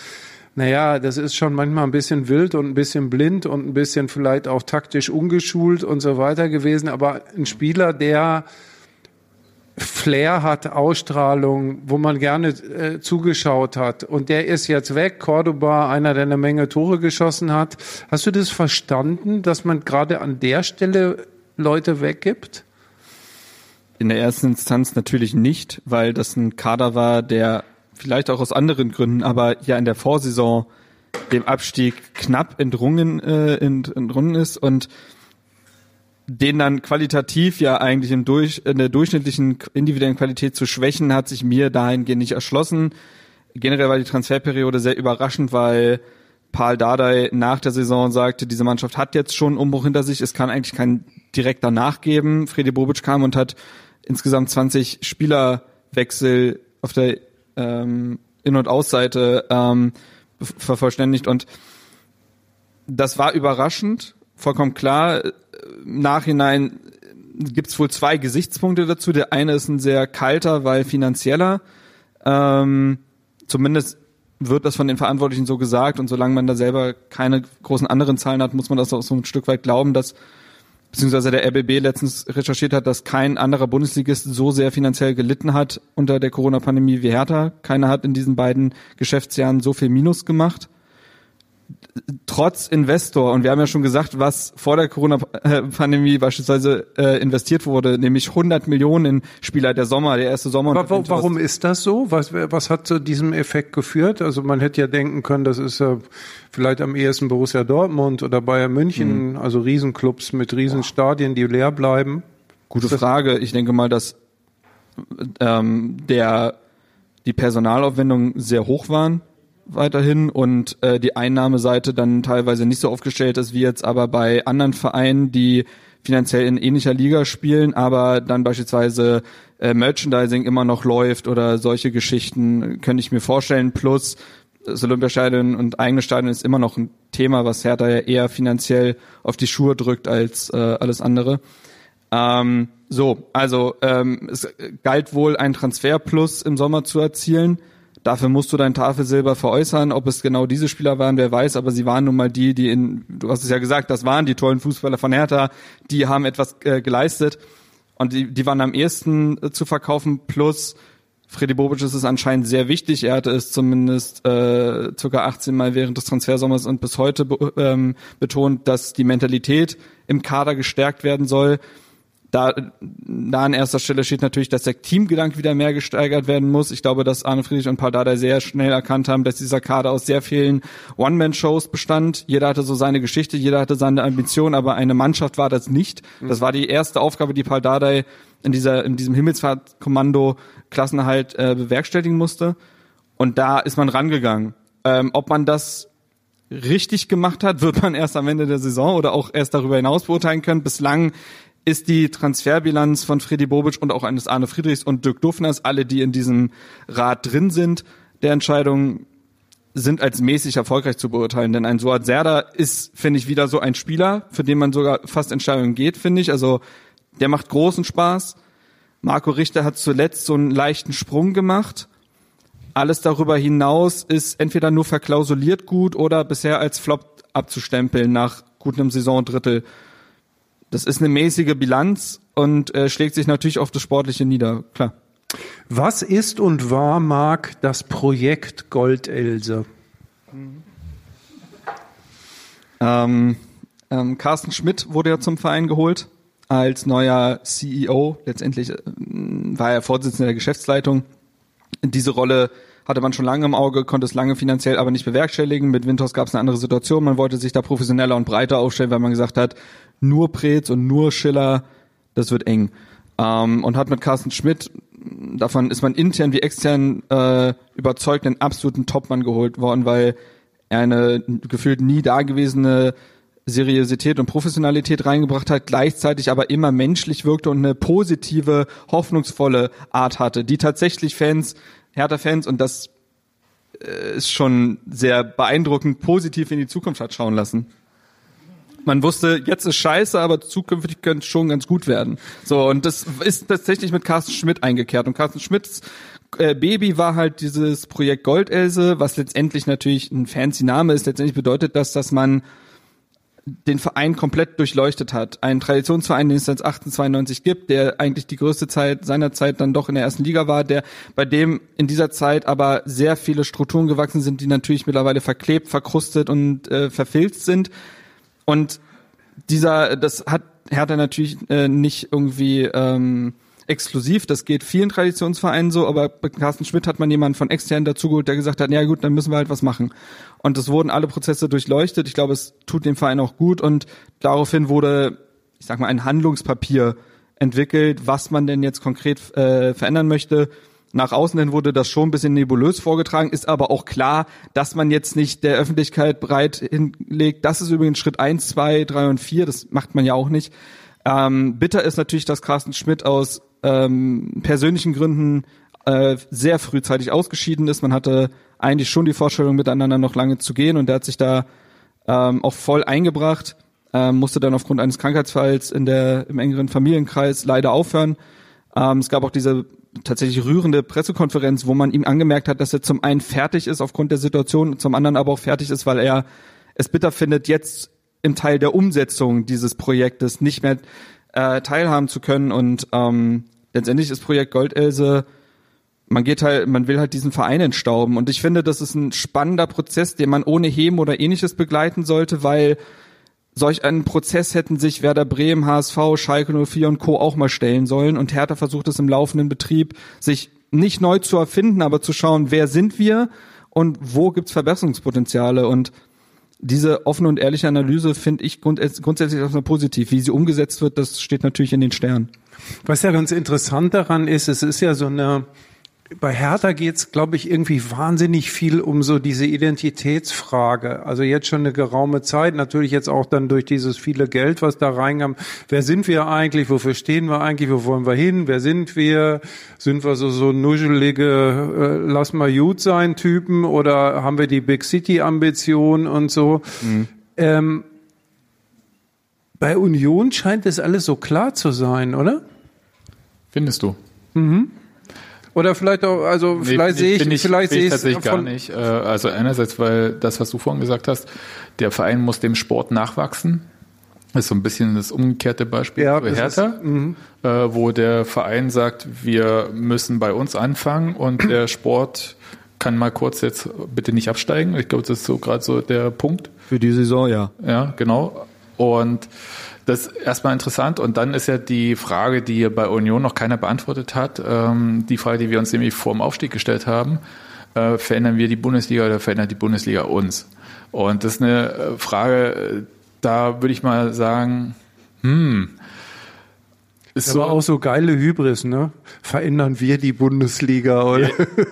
naja, das ist schon manchmal ein bisschen wild und ein bisschen blind und ein bisschen vielleicht auch taktisch ungeschult und so weiter gewesen. Aber ein Spieler, der Flair hat, Ausstrahlung, wo man gerne äh, zugeschaut hat. Und der ist jetzt weg. Cordoba, einer, der eine Menge Tore geschossen hat. Hast du das verstanden, dass man gerade an der Stelle Leute weggibt? In der ersten Instanz natürlich nicht, weil das ein Kader war, der vielleicht auch aus anderen Gründen, aber ja in der Vorsaison dem Abstieg knapp entrungen, äh, entrungen ist und den dann qualitativ ja eigentlich im Durch, in der durchschnittlichen individuellen Qualität zu schwächen, hat sich mir dahingehend nicht erschlossen. Generell war die Transferperiode sehr überraschend, weil Paul Dardai nach der Saison sagte, diese Mannschaft hat jetzt schon einen Umbruch hinter sich, es kann eigentlich kein direkter nachgeben. Fredi Bobic kam und hat insgesamt 20 Spielerwechsel auf der ähm, In- und Ausseite ähm, vervollständigt und das war überraschend, vollkommen klar. Im Nachhinein gibt es wohl zwei Gesichtspunkte dazu. Der eine ist ein sehr kalter, weil finanzieller. Ähm, zumindest wird das von den Verantwortlichen so gesagt und solange man da selber keine großen anderen Zahlen hat, muss man das auch so ein Stück weit glauben, dass beziehungsweise der RBB letztens recherchiert hat, dass kein anderer Bundesligist so sehr finanziell gelitten hat unter der Corona-Pandemie wie Hertha. Keiner hat in diesen beiden Geschäftsjahren so viel Minus gemacht trotz Investor, und wir haben ja schon gesagt, was vor der Corona-Pandemie beispielsweise äh, investiert wurde, nämlich 100 Millionen in Spieler der Sommer, der erste Sommer. Warum, warum ist das so? Was, was hat zu diesem Effekt geführt? Also man hätte ja denken können, das ist ja vielleicht am ehesten Borussia Dortmund oder Bayern München, mhm. also Riesenclubs mit Riesenstadien, die leer bleiben. Gute Frage. Ich denke mal, dass ähm, der die Personalaufwendungen sehr hoch waren weiterhin und äh, die Einnahmeseite dann teilweise nicht so aufgestellt ist wie jetzt aber bei anderen Vereinen, die finanziell in ähnlicher Liga spielen, aber dann beispielsweise äh, Merchandising immer noch läuft oder solche Geschichten könnte ich mir vorstellen. Plus das Olympiastadion und eigene Stadion ist immer noch ein Thema, was Hertha ja eher finanziell auf die Schuhe drückt als äh, alles andere. Ähm, so, also ähm, es galt wohl ein Transferplus im Sommer zu erzielen. Dafür musst du dein Tafelsilber veräußern. Ob es genau diese Spieler waren, wer weiß, aber sie waren nun mal die, die in, du hast es ja gesagt, das waren die tollen Fußballer von Hertha, die haben etwas äh, geleistet und die, die waren am ehesten äh, zu verkaufen. Plus Freddy Bobic ist es anscheinend sehr wichtig. Er hatte es zumindest äh, circa 18 Mal während des Transfersommers und bis heute be ähm, betont, dass die Mentalität im Kader gestärkt werden soll da, da an erster Stelle steht natürlich, dass der Teamgedanke wieder mehr gesteigert werden muss. Ich glaube, dass Arne Friedrich und Paul sehr schnell erkannt haben, dass dieser Kader aus sehr vielen One-Man-Shows bestand. Jeder hatte so seine Geschichte, jeder hatte seine Ambition, aber eine Mannschaft war das nicht. Das war die erste Aufgabe, die Paul in dieser, in diesem Himmelsfahrtkommando Klassenerhalt äh, bewerkstelligen musste. Und da ist man rangegangen. Ähm, ob man das richtig gemacht hat, wird man erst am Ende der Saison oder auch erst darüber hinaus beurteilen können. Bislang ist die Transferbilanz von Freddy Bobic und auch eines Arne Friedrichs und Dirk Dufners, alle, die in diesem Rat drin sind, der Entscheidung sind als mäßig erfolgreich zu beurteilen. Denn ein Suat Serda ist, finde ich, wieder so ein Spieler, für den man sogar fast Entscheidungen geht, finde ich. Also der macht großen Spaß. Marco Richter hat zuletzt so einen leichten Sprung gemacht. Alles darüber hinaus ist entweder nur verklausuliert gut oder bisher als Flop abzustempeln nach gutem Saisondrittel. Das ist eine mäßige Bilanz und äh, schlägt sich natürlich auf das Sportliche nieder, klar. Was ist und war, Marc, das Projekt Goldelse? Ähm, ähm, Carsten Schmidt wurde ja zum Verein geholt als neuer CEO. Letztendlich äh, war er Vorsitzender der Geschäftsleitung. Diese Rolle hatte man schon lange im Auge, konnte es lange finanziell aber nicht bewerkstelligen. Mit Winters gab es eine andere Situation. Man wollte sich da professioneller und breiter aufstellen, weil man gesagt hat, nur Preetz und nur Schiller, das wird eng. Ähm, und hat mit Carsten Schmidt, davon ist man intern wie extern äh, überzeugt, einen absoluten Topmann geholt worden, weil er eine gefühlt nie dagewesene Seriosität und Professionalität reingebracht hat, gleichzeitig aber immer menschlich wirkte und eine positive, hoffnungsvolle Art hatte, die tatsächlich Fans, Hertha-Fans, und das äh, ist schon sehr beeindruckend, positiv in die Zukunft hat schauen lassen man wusste, jetzt ist scheiße, aber zukünftig könnte es schon ganz gut werden. So, und das ist tatsächlich mit Carsten Schmidt eingekehrt. Und Carsten Schmidts äh, Baby war halt dieses Projekt Goldelse, was letztendlich natürlich ein fancy Name ist. Letztendlich bedeutet das, dass man den Verein komplett durchleuchtet hat. Ein Traditionsverein, den es seit 1892 gibt, der eigentlich die größte Zeit seiner Zeit dann doch in der ersten Liga war, der bei dem in dieser Zeit aber sehr viele Strukturen gewachsen sind, die natürlich mittlerweile verklebt, verkrustet und äh, verfilzt sind und dieser, das hat Hertha natürlich äh, nicht irgendwie ähm, exklusiv, das geht vielen Traditionsvereinen so, aber bei Carsten Schmidt hat man jemanden von extern dazugeholt, der gesagt hat, ja gut, dann müssen wir halt was machen. Und es wurden alle Prozesse durchleuchtet. Ich glaube, es tut dem Verein auch gut und daraufhin wurde, ich sag mal, ein Handlungspapier entwickelt, was man denn jetzt konkret äh, verändern möchte. Nach außen hin wurde das schon ein bisschen nebulös vorgetragen, ist aber auch klar, dass man jetzt nicht der Öffentlichkeit breit hinlegt. Das ist übrigens Schritt eins, zwei, drei und vier. Das macht man ja auch nicht. Ähm, bitter ist natürlich, dass Carsten Schmidt aus ähm, persönlichen Gründen äh, sehr frühzeitig ausgeschieden ist. Man hatte eigentlich schon die Vorstellung, miteinander noch lange zu gehen und der hat sich da ähm, auch voll eingebracht, ähm, musste dann aufgrund eines Krankheitsfalls in der, im engeren Familienkreis leider aufhören. Ähm, es gab auch diese tatsächlich rührende Pressekonferenz, wo man ihm angemerkt hat, dass er zum einen fertig ist aufgrund der Situation, zum anderen aber auch fertig ist, weil er es bitter findet, jetzt im Teil der Umsetzung dieses Projektes nicht mehr äh, teilhaben zu können. Und ähm, letztendlich ist Projekt Goldelse, man geht halt, man will halt diesen Verein entstauben. Und ich finde, das ist ein spannender Prozess, den man ohne Heben oder ähnliches begleiten sollte, weil solch einen Prozess hätten sich Werder Bremen, HSV, Schalke 04 und Co. auch mal stellen sollen. Und Hertha versucht es im laufenden Betrieb, sich nicht neu zu erfinden, aber zu schauen, wer sind wir und wo gibt's Verbesserungspotenziale. Und diese offene und ehrliche Analyse finde ich grundsätzlich erstmal positiv. Wie sie umgesetzt wird, das steht natürlich in den Sternen. Was ja ganz interessant daran ist, es ist ja so eine bei Hertha geht's, glaube ich, irgendwie wahnsinnig viel um so diese Identitätsfrage. Also jetzt schon eine geraume Zeit, natürlich jetzt auch dann durch dieses viele Geld, was da reinkam. Wer sind wir eigentlich? Wofür stehen wir eigentlich? Wo wollen wir hin? Wer sind wir? Sind wir so, so nuschelige, äh, lass mal gut sein Typen oder haben wir die Big City Ambition und so? Mhm. Ähm, bei Union scheint das alles so klar zu sein, oder? Findest du? Mhm. Oder vielleicht auch, also nee, vielleicht sehe ich, ich, vielleicht sehe ich tatsächlich gar nicht. Äh, also einerseits, weil das, was du vorhin gesagt hast, der Verein muss dem Sport nachwachsen. Das ist so ein bisschen das umgekehrte Beispiel ja, für Hertha, ist, mhm. äh, wo der Verein sagt, wir müssen bei uns anfangen und der Sport kann mal kurz jetzt bitte nicht absteigen. Ich glaube, das ist so gerade so der Punkt. Für die Saison, ja. Ja, genau. Und das ist erstmal interessant. Und dann ist ja die Frage, die bei Union noch keiner beantwortet hat, ähm, die Frage, die wir uns nämlich vor dem Aufstieg gestellt haben. Äh, verändern wir die Bundesliga oder verändert die Bundesliga uns? Und das ist eine äh, Frage, da würde ich mal sagen, hm, ist Das so. auch so geile Hybris, ne? Verändern wir die Bundesliga oder?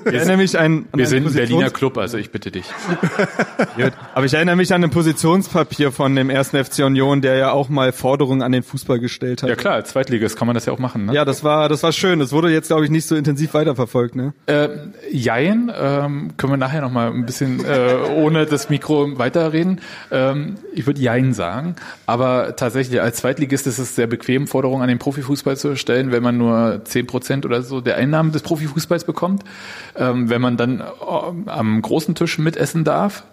Ich erinnere mich an, an wir sind ein Berliner Club, also ich bitte dich. Aber ich erinnere mich an ein Positionspapier von dem ersten FC Union, der ja auch mal Forderungen an den Fußball gestellt hat. Ja klar, als Zweitligist kann man das ja auch machen. Ne? Ja, das war, das war schön. Das wurde jetzt, glaube ich, nicht so intensiv weiterverfolgt, ne? Äh, Jein, ähm, können wir nachher noch mal ein bisschen äh, ohne das Mikro weiterreden. Ähm, ich würde Jein sagen, aber tatsächlich als Zweitligist ist es sehr bequem, Forderungen an den Profifußball zu stellen, wenn man nur zehn Prozent oder so der Einnahmen des Profifußballs bekommt. Ähm, wenn man dann äh, am großen Tisch mitessen darf,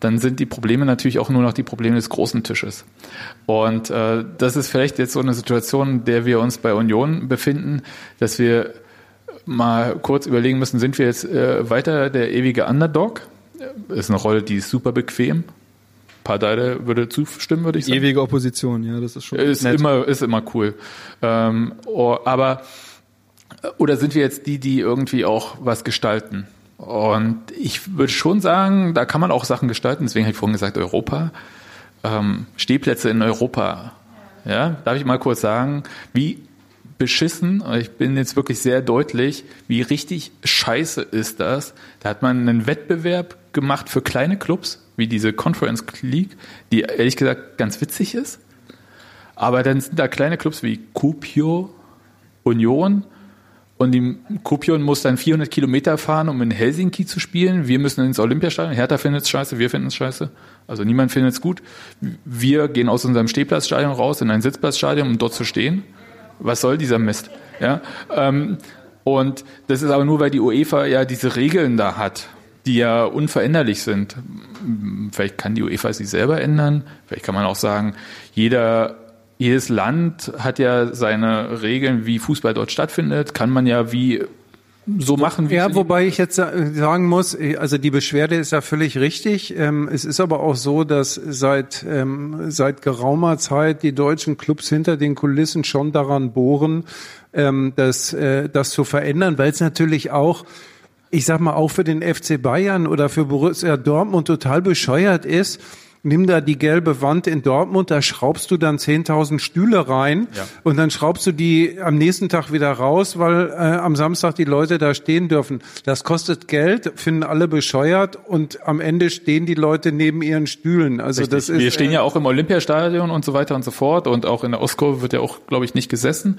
dann sind die Probleme natürlich auch nur noch die Probleme des großen Tisches. Und äh, das ist vielleicht jetzt so eine Situation, in der wir uns bei Union befinden, dass wir mal kurz überlegen müssen, sind wir jetzt äh, weiter der ewige Underdog? Ist eine Rolle, die ist super bequem. Parteide würde zustimmen, würde ich sagen. Ewige Opposition, ja, das ist schon Ist nett. immer, ist immer cool. Ähm, oh, aber, oder sind wir jetzt die, die irgendwie auch was gestalten? Und ich würde schon sagen, da kann man auch Sachen gestalten. Deswegen habe ich vorhin gesagt, Europa. Ähm, Stehplätze in Europa. Ja, darf ich mal kurz sagen, wie beschissen, ich bin jetzt wirklich sehr deutlich, wie richtig scheiße ist das. Da hat man einen Wettbewerb gemacht für kleine Clubs, wie diese Conference League, die ehrlich gesagt ganz witzig ist. Aber dann sind da kleine Clubs wie Kuopio, Union und die Kupion muss dann 400 Kilometer fahren, um in Helsinki zu spielen. Wir müssen ins Olympiastadion. Hertha findet es scheiße, wir finden es scheiße. Also niemand findet es gut. Wir gehen aus unserem Stehplatzstadion raus in ein Sitzplatzstadion, um dort zu stehen. Was soll dieser Mist? Ja, ähm, und das ist aber nur, weil die UEFA ja diese Regeln da hat, die ja unveränderlich sind. Vielleicht kann die UEFA sie selber ändern. Vielleicht kann man auch sagen, jeder jedes Land hat ja seine Regeln, wie Fußball dort stattfindet. Kann man ja wie so machen, wie Ja, wobei ich jetzt sa- sagen muss, also die Beschwerde ist ja völlig richtig. Ähm, Es ist aber auch so, dass seit, ähm, seit geraumer Zeit die deutschen Clubs hinter den Kulissen schon daran bohren, ähm, das, äh, das zu verändern, weil es natürlich auch ich sag mal, auch für den FC Bayern oder für Borussia Dortmund total bescheuert ist. Nimm da die gelbe Wand in Dortmund, da schraubst du dann 10.000 Stühle rein Ja. und dann schraubst du die am nächsten Tag wieder raus, weil äh, am Samstag die Leute da stehen dürfen. Das kostet Geld, finden alle bescheuert und am Ende stehen die Leute neben ihren Stühlen. Also das ist wir stehen äh, ja auch im Olympiastadion und so weiter und so fort und auch in der Ostkurve wird ja auch, glaube ich, nicht gesessen.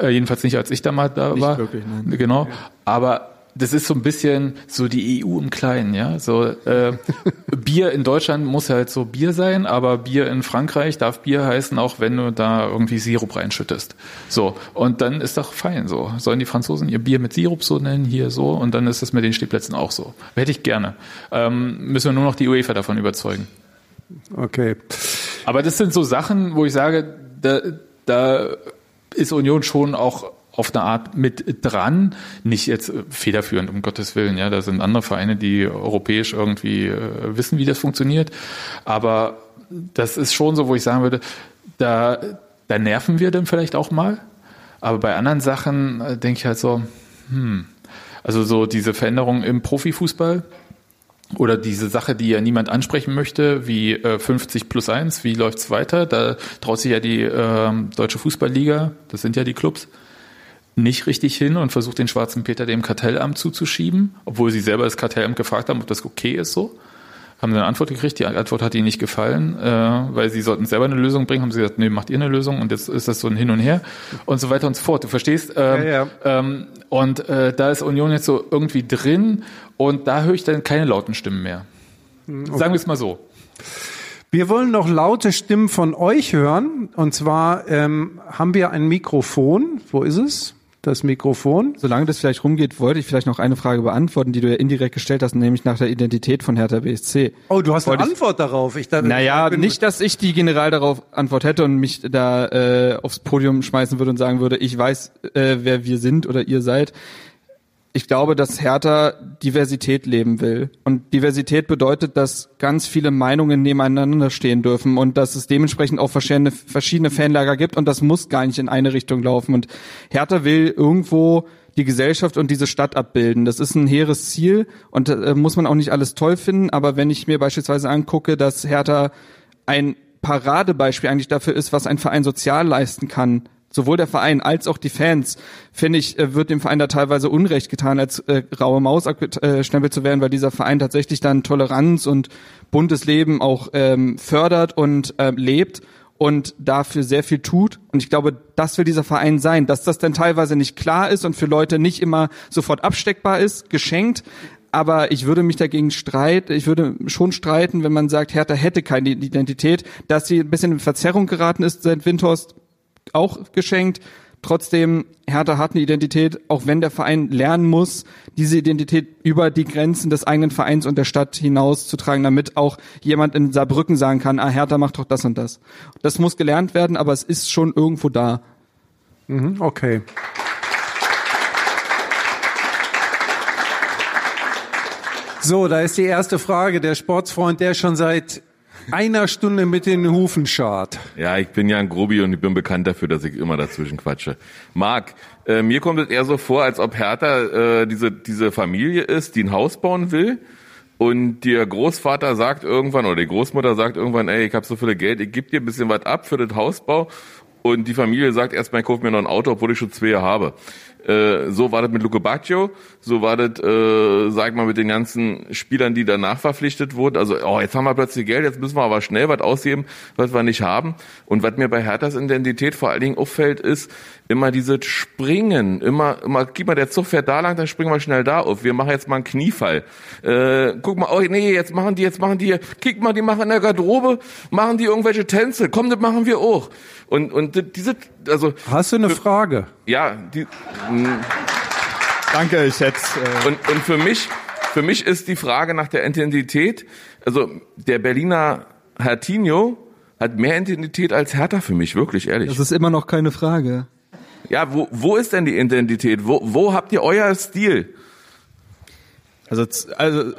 Äh, jedenfalls nicht, als ich da mal da war. wirklich, nein. Genau. Aber das ist so ein bisschen so die EU im Kleinen, ja. So äh, Bier in Deutschland muss halt so Bier sein, aber Bier in Frankreich darf Bier heißen, auch wenn du da irgendwie Sirup reinschüttest. So und dann ist doch fein so. Sollen die Franzosen ihr Bier mit Sirup so nennen hier so und dann ist es mit den Stehplätzen auch so. Hätte ich gerne. Ähm, müssen wir nur noch die UEFA davon überzeugen. okay. Aber das sind so Sachen, wo ich sage, da, da ist Union schon auch auf eine Art mit dran, nicht jetzt äh, federführend, um Gottes Willen, ja, da sind andere Vereine, die europäisch irgendwie äh, wissen, wie das funktioniert, aber das ist schon so, wo ich sagen würde, da, da nerven wir dann vielleicht auch mal, aber bei anderen Sachen äh, denke ich halt so, hm, also so diese Veränderung im Profifußball, oder diese Sache, die ja niemand ansprechen möchte, wie äh, 50 plus 1, wie läuft's weiter? Da traut sich ja die ähm, Deutsche Fußballliga, das sind ja die Clubs, nicht richtig hin und versucht den schwarzen Peter dem Kartellamt zuzuschieben, obwohl sie selber das Kartellamt gefragt haben, ob das okay ist so. Haben sie eine Antwort gekriegt, die Antwort hat ihnen nicht gefallen, äh, weil sie sollten selber eine Lösung bringen, haben sie gesagt, nee, macht ihr eine Lösung und jetzt ist das so ein Hin und Her und so weiter und so fort. Du verstehst? Ähm, Ja, ja. Ähm, und äh, da ist Union jetzt so irgendwie drin und da höre ich dann keine lauten Stimmen mehr. Sagen wir es mal so. Wir wollen noch laute Stimmen von euch hören. Und zwar ähm, haben wir ein Mikrofon. Wo ist es? Das Mikrofon. Solange das vielleicht rumgeht, wollte ich vielleicht noch eine Frage beantworten, die du ja indirekt gestellt hast, nämlich nach der Identität von Hertha BSC. Oh, du hast eine Wollte ich- Antwort darauf. Ich dachte, Naja, ich nicht, dass ich die general darauf Antwort hätte und mich da äh, aufs Podium schmeißen würde und sagen würde, ich weiß, äh, wer wir sind oder ihr seid. Ich glaube, dass Hertha Diversität leben will. Und Diversität bedeutet, dass ganz viele Meinungen nebeneinander stehen dürfen und dass es dementsprechend auch verschiedene, verschiedene Fanlager gibt und das muss gar nicht in eine Richtung laufen. Und Hertha will irgendwo die Gesellschaft und diese Stadt abbilden. Das ist ein hehres Ziel und äh, muss man auch nicht alles toll finden. Aber wenn ich mir beispielsweise angucke, dass Hertha ein Paradebeispiel eigentlich dafür ist, was ein Verein sozial leisten kann, sowohl der Verein als auch die Fans, finde ich, äh, wird dem Verein da teilweise Unrecht getan, als äh, raue Maus abgestempelt zu werden, weil dieser Verein tatsächlich dann Toleranz und buntes Leben auch ähm, fördert und äh, lebt und dafür sehr viel tut. Und ich glaube, das will dieser Verein sein, dass das dann teilweise nicht klar ist und für Leute nicht immer sofort absteckbar ist, geschenkt. Aber ich würde mich dagegen streiten, ich würde schon streiten, wenn man sagt, Hertha hätte keine Identität, dass sie ein bisschen in Verzerrung geraten ist seit Windhorst auch geschenkt. Trotzdem, Hertha hat eine Identität, auch wenn der Verein lernen muss, diese Identität über die Grenzen des eigenen Vereins und der Stadt hinaus zu tragen, damit auch jemand in Saarbrücken sagen kann, ah, Hertha macht doch das und das. Das muss gelernt werden, aber es ist schon irgendwo da. Mhm, okay. So, da ist die erste Frage. Der Sportsfreund, der schon seit einer Stunde mit den Hufen schart. Ja, ich bin ja ein Grobi und ich bin bekannt dafür, dass ich immer dazwischen quatsche. Marc, äh, mir kommt es eher so vor, als ob Hertha äh, diese, diese Familie ist, die ein Haus bauen will. Und der Großvater sagt irgendwann, oder die Großmutter sagt irgendwann, ey, ich habe so viel Geld, ich gebe dir ein bisschen was ab für den Hausbau. Und die Familie sagt erstmal, ich kauf mir noch ein Auto, obwohl ich schon zwei habe. Äh, so war das mit Luke Bacchio, so war das, äh, sag mal, mit den ganzen Spielern, die danach verpflichtet wurden. Also, oh, jetzt haben wir plötzlich Geld, jetzt müssen wir aber schnell was ausgeben, was wir nicht haben. Und was mir bei Herthas Identität vor allen Dingen auffällt, ist immer dieses Springen. Immer, immer, gib mal, der Zug fährt da lang, dann springen wir schnell da auf. Wir machen jetzt mal einen Kniefall. Äh, guck mal, oh nee, jetzt machen die, jetzt machen die, kick mal, die machen in der Garderobe, machen die irgendwelche Tänze. Komm, das machen wir auch. Und, und diese, also. Hast du eine Frage? Ja, die, Danke, ich hätte. Äh und, und für mich, für mich ist die Frage nach der Intensität, also der Berliner Hertinho hat mehr Intensität als Hertha für mich, wirklich ehrlich. Das ist immer noch keine Frage. Ja, wo, wo ist denn die Identität? Wo, wo habt ihr euer Stil? Also, also,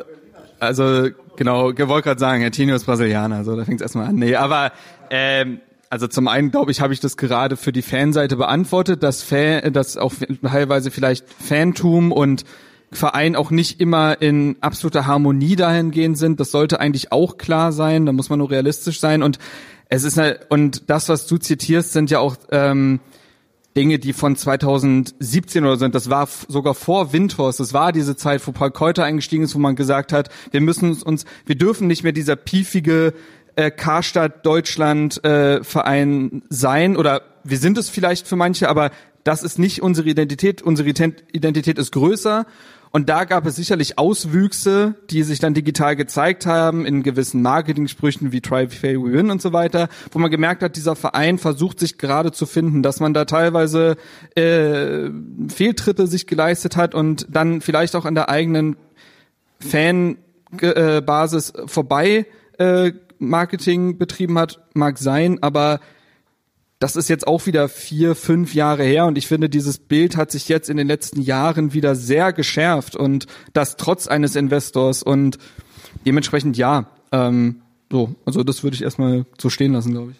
also genau, ich wollte gerade sagen, Hertinho ist Brasilianer, so da fängt es erstmal an. Nee, aber ähm, also zum einen glaube ich, habe ich das gerade für die Fanseite beantwortet, dass Fan, dass auch teilweise vielleicht Fantum und Verein auch nicht immer in absoluter Harmonie dahingehend sind. Das sollte eigentlich auch klar sein. Da muss man nur realistisch sein. Und es ist halt, und das, was du zitierst, sind ja auch ähm, Dinge, die von 2017 oder sind. Das war sogar vor Windhorst. Das war diese Zeit, wo Paul Keuter eingestiegen ist, wo man gesagt hat, wir müssen uns, wir dürfen nicht mehr dieser piefige äh, Karstadt Deutschland äh, Verein sein oder wir sind es vielleicht für manche, aber das ist nicht unsere Identität. Unsere Identität ist größer. Und da gab es sicherlich Auswüchse, die sich dann digital gezeigt haben in gewissen Marketing-Sprüchen wie Try, Fail, We Win und so weiter, wo man gemerkt hat, dieser Verein versucht sich gerade zu finden, dass man da teilweise äh, Fehltritte sich geleistet hat und dann vielleicht auch an der eigenen Fanbasis vorbei äh, Marketing betrieben hat, mag sein, aber das ist jetzt auch wieder vier, fünf Jahre her und ich finde, dieses Bild hat sich jetzt in den letzten Jahren wieder sehr geschärft und das trotz eines Investors und dementsprechend ja, ähm, so, also das würde ich erstmal so stehen lassen, glaube ich.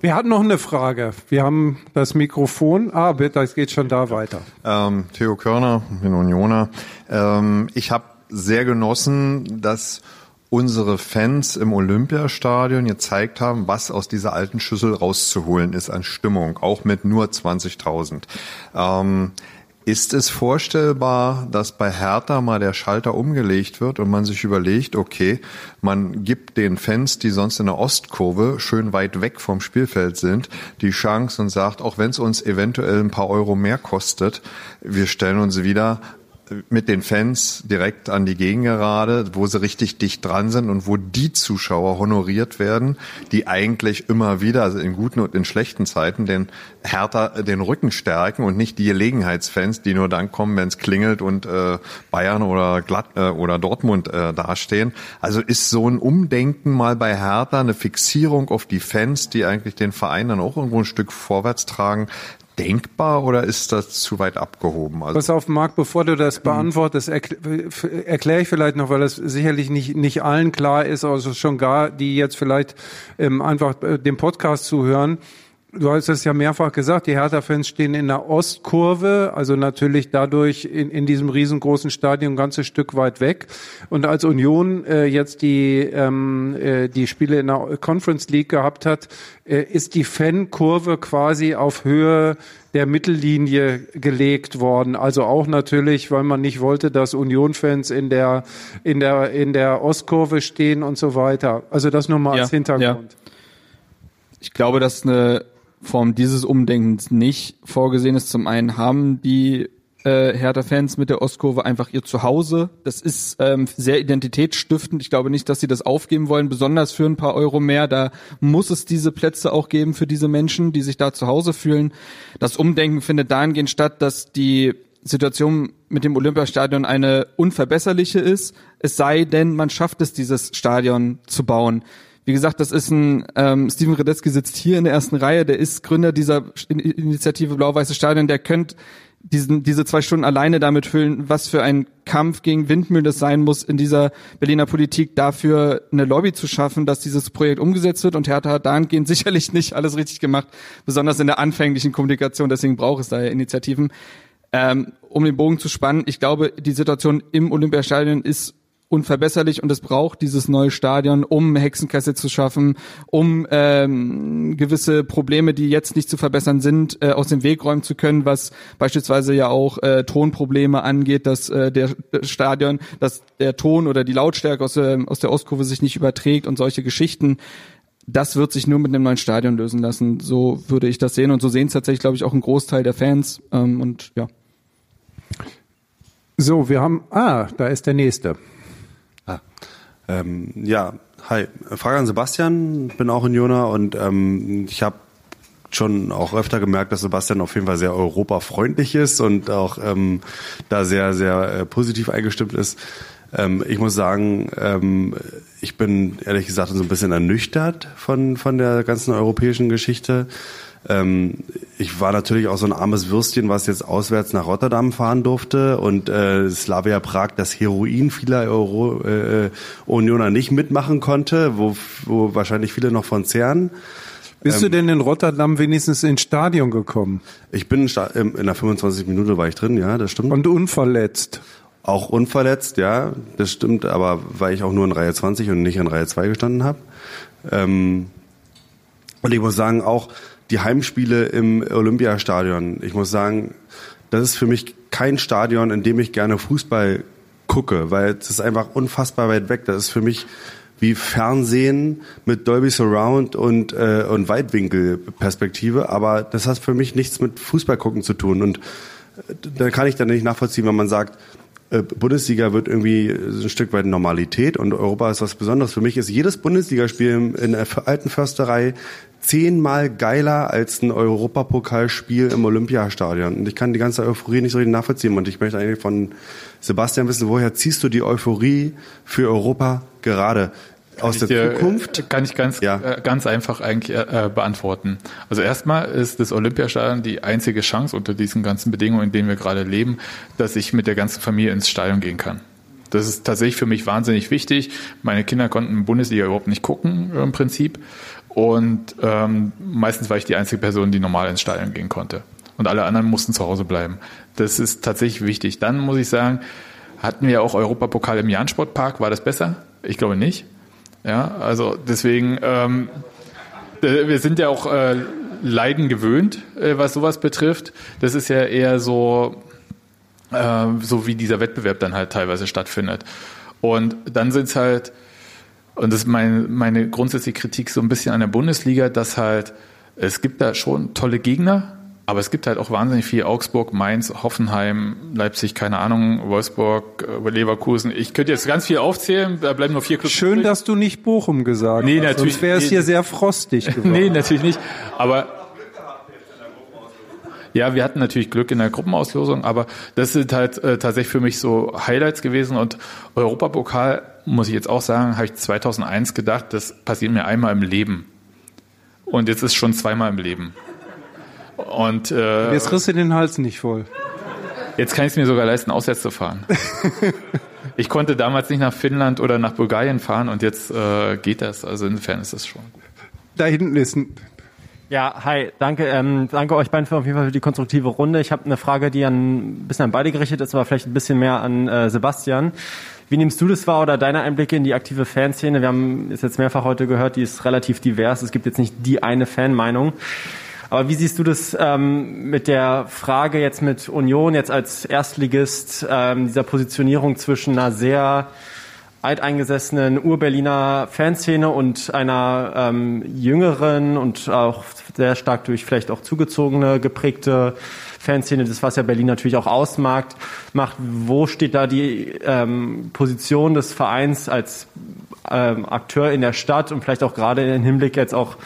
Wir hatten noch eine Frage. Wir haben das Mikrofon. Ah, bitte, es geht schon da weiter. Ähm, Theo Körner, bin Unioner. Ähm, ich habe sehr genossen, dass unsere Fans im Olympiastadion gezeigt haben, was aus dieser alten Schüssel rauszuholen ist an Stimmung, auch mit nur 20.000. Ähm, ist es vorstellbar, dass bei Hertha mal der Schalter umgelegt wird und man sich überlegt, okay, man gibt den Fans, die sonst in der Ostkurve schön weit weg vom Spielfeld sind, die Chance und sagt, auch wenn es uns eventuell ein paar Euro mehr kostet, wir stellen uns wieder mit den Fans direkt an die Gegengerade, wo sie richtig dicht dran sind und wo die Zuschauer honoriert werden, die eigentlich immer wieder, also in guten und in schlechten Zeiten, den härter den Rücken stärken und nicht die Gelegenheitsfans, die nur dann kommen, wenn es klingelt und äh, Bayern oder Glatt äh, oder Dortmund äh, dastehen. Also ist so ein Umdenken mal bei Hertha, eine Fixierung auf die Fans, die eigentlich den Verein dann auch irgendwo ein Stück vorwärts tragen, denkbar oder ist das zu weit abgehoben? Also Pass auf, Marc, bevor du das beantwortest, erkläre erklär ich vielleicht noch, weil das sicherlich nicht, nicht allen klar ist, also schon gar, die jetzt vielleicht ähm, einfach äh, dem Podcast zuhören. Du hast es ja mehrfach gesagt, die Hertha-Fans stehen in der Ostkurve, also natürlich dadurch in, in diesem riesengroßen Stadion ein ganzes Stück weit weg. Und als Union äh, jetzt die, ähm, äh, die Spiele in der Conference League gehabt hat, äh, ist die Fankurve quasi auf Höhe der Mittellinie gelegt worden. Also auch natürlich, weil man nicht wollte, dass Union-Fans in der, in der, in der Ostkurve stehen und so weiter. Also das nur mal Ja, als Hintergrund. ja. Ich glaube, dass eine Form dieses Umdenkens nicht vorgesehen ist. Zum einen haben die äh, Hertha-Fans mit der Ostkurve einfach ihr Zuhause. Das ist ähm, sehr identitätsstiftend. Ich glaube nicht, dass sie das aufgeben wollen, besonders für ein paar Euro mehr. Da muss es diese Plätze auch geben für diese Menschen, die sich da zu Hause fühlen. Das Umdenken findet dahingehend statt, dass die Situation mit dem Olympiastadion eine unverbesserliche ist, es sei denn, man schafft es, dieses Stadion zu bauen. Wie gesagt, das ist ein, ähm, Steven Radetzky sitzt hier in der ersten Reihe, der ist Gründer dieser In- Initiative Blau-Weiße Stadion, der könnte diesen, diese zwei Stunden alleine damit füllen, was für ein Kampf gegen Windmühlen es sein muss, in dieser Berliner Politik dafür eine Lobby zu schaffen, dass dieses Projekt umgesetzt wird. Und Hertha hat dahingehend sicherlich nicht alles richtig gemacht, besonders in der anfänglichen Kommunikation. Deswegen braucht es daher Initiativen. Ähm, um den Bogen zu spannen, ich glaube, die Situation im Olympiastadion ist unverbesserlich und es braucht dieses neue Stadion, um Hexenkessel zu schaffen, um ähm, gewisse Probleme, die jetzt nicht zu verbessern sind, äh, aus dem Weg räumen zu können, was beispielsweise ja auch äh, Tonprobleme angeht, dass äh, der Stadion, dass der Ton oder die Lautstärke aus der, aus der Ostkurve sich nicht überträgt und solche Geschichten. Das wird sich nur mit einem neuen Stadion lösen lassen. So würde ich das sehen und so sehen es tatsächlich, glaube ich, auch ein Großteil der Fans. Ähm, und ja. So, wir haben, ah, da ist der nächste. Ah, ähm, ja, hi. Frage an Sebastian, bin auch in Jona und ähm, ich habe schon auch öfter gemerkt, dass Sebastian auf jeden Fall sehr europafreundlich ist und auch ähm, da sehr, sehr äh, positiv eingestimmt ist. Ähm, ich muss sagen, ähm, ich bin ehrlich gesagt so ein bisschen ernüchtert von, von der ganzen europäischen Geschichte. Ähm, ich war natürlich auch so ein armes Würstchen, was jetzt auswärts nach Rotterdam fahren durfte und äh, Slavia Prag das Heroin vieler Euro, äh, Unioner nicht mitmachen konnte, wo, wo wahrscheinlich viele noch von zehren. Bist du denn in Rotterdam wenigstens ins Stadion gekommen Ich bin sta- ähm, in der 25 Minute war ich drin, ja, das stimmt. und unverletzt? Auch unverletzt, ja, das stimmt, aber weil ich auch nur in Reihe 20 und nicht in Reihe 2 gestanden habe. Ähm, und ich muss sagen, auch die Heimspiele im Olympiastadion, ich muss sagen, das ist für mich kein Stadion, in dem ich gerne Fußball gucke, weil es ist einfach unfassbar weit weg. Das ist für mich wie Fernsehen mit Dolby Surround und, äh, und Weitwinkelperspektive, aber das hat für mich nichts mit Fußball gucken zu tun. Und äh, da kann ich dann nicht nachvollziehen, wenn man sagt, äh, Bundesliga wird irgendwie ein Stück weit Normalität und Europa ist was Besonderes. Für mich ist jedes Bundesligaspiel in der alten Försterei zehnmal geiler als ein Europapokalspiel im Olympiastadion. Und ich kann die ganze Euphorie nicht so richtig nachvollziehen. Und ich möchte eigentlich von Sebastian wissen, woher ziehst du die Euphorie für Europa gerade? Aus der dir- Zukunft? Kann ich ganz, Ja. äh, ganz einfach eigentlich äh, beantworten. Also erstmal ist das Olympiastadion die einzige Chance unter diesen ganzen Bedingungen, in denen wir gerade leben, dass ich mit der ganzen Familie ins Stadion gehen kann. Das ist tatsächlich für mich wahnsinnig wichtig. Meine Kinder konnten Bundesliga überhaupt nicht gucken äh, im Prinzip. Und ähm, meistens war ich die einzige Person, die normal ins Stadion gehen konnte. Und alle anderen mussten zu Hause bleiben. Das ist tatsächlich wichtig. Dann muss ich sagen, hatten wir auch Europapokal im Jahn-Sportpark. War das besser? Ich glaube nicht. Ja, also deswegen, ähm, äh, wir sind ja auch äh, Leiden gewöhnt, äh, was sowas betrifft. Das ist ja eher so, äh, so wie dieser Wettbewerb dann halt teilweise stattfindet. Und dann sind es halt, und das ist mein, meine grundsätzliche Kritik so ein bisschen an der Bundesliga, dass halt, es gibt da schon tolle Gegner, aber es gibt halt auch wahnsinnig viel Augsburg, Mainz, Hoffenheim, Leipzig, keine Ahnung, Wolfsburg, äh, Leverkusen. Ich könnte jetzt ganz viel aufzählen, da bleiben nur vier Clubs Schön, dass du nicht Bochum gesagt Nee, hast. natürlich- Sonst wäre es nee. hier sehr frostig geworden. Nee, natürlich nicht. Aber ja, wir hatten natürlich Glück in der Gruppenauslosung, aber das sind halt äh, tatsächlich für mich so Highlights gewesen und Europapokal, muss ich jetzt auch sagen, habe ich 2001 gedacht, das passiert mir einmal im Leben. Und jetzt ist schon zweimal im Leben. Und äh, Jetzt kriegst du den Hals nicht voll. Jetzt kann ich es mir sogar leisten, auswärts zu fahren. ich konnte damals nicht nach Finnland oder nach Bulgarien fahren und jetzt äh, geht das. Also insofern ist das schon. Da hinten ist ein, Ja, hi, danke, ähm, danke euch beiden für auf jeden Fall für die konstruktive Runde. Ich habe eine Frage, die an, ein bisschen an beide gerichtet ist, aber vielleicht ein bisschen mehr an äh, Sebastian. Wie nimmst du das wahr oder deine Einblicke in die aktive Fanszene? Wir haben es jetzt mehrfach heute gehört, die ist relativ divers. Es gibt jetzt nicht die eine Fanmeinung. Aber wie siehst du das ähm, mit der Frage jetzt mit Union, jetzt als Erstligist, ähm, dieser Positionierung zwischen einer sehr alteingesessenen Ur-Berliner Fanszene und einer ähm, jüngeren und auch sehr stark durch vielleicht auch zugezogene, geprägte Fanszene, das was ja Berlin natürlich auch ausmacht, macht. Wo steht da die ähm, Position des Vereins als ähm, Akteur in der Stadt und vielleicht auch gerade im Hinblick jetzt auch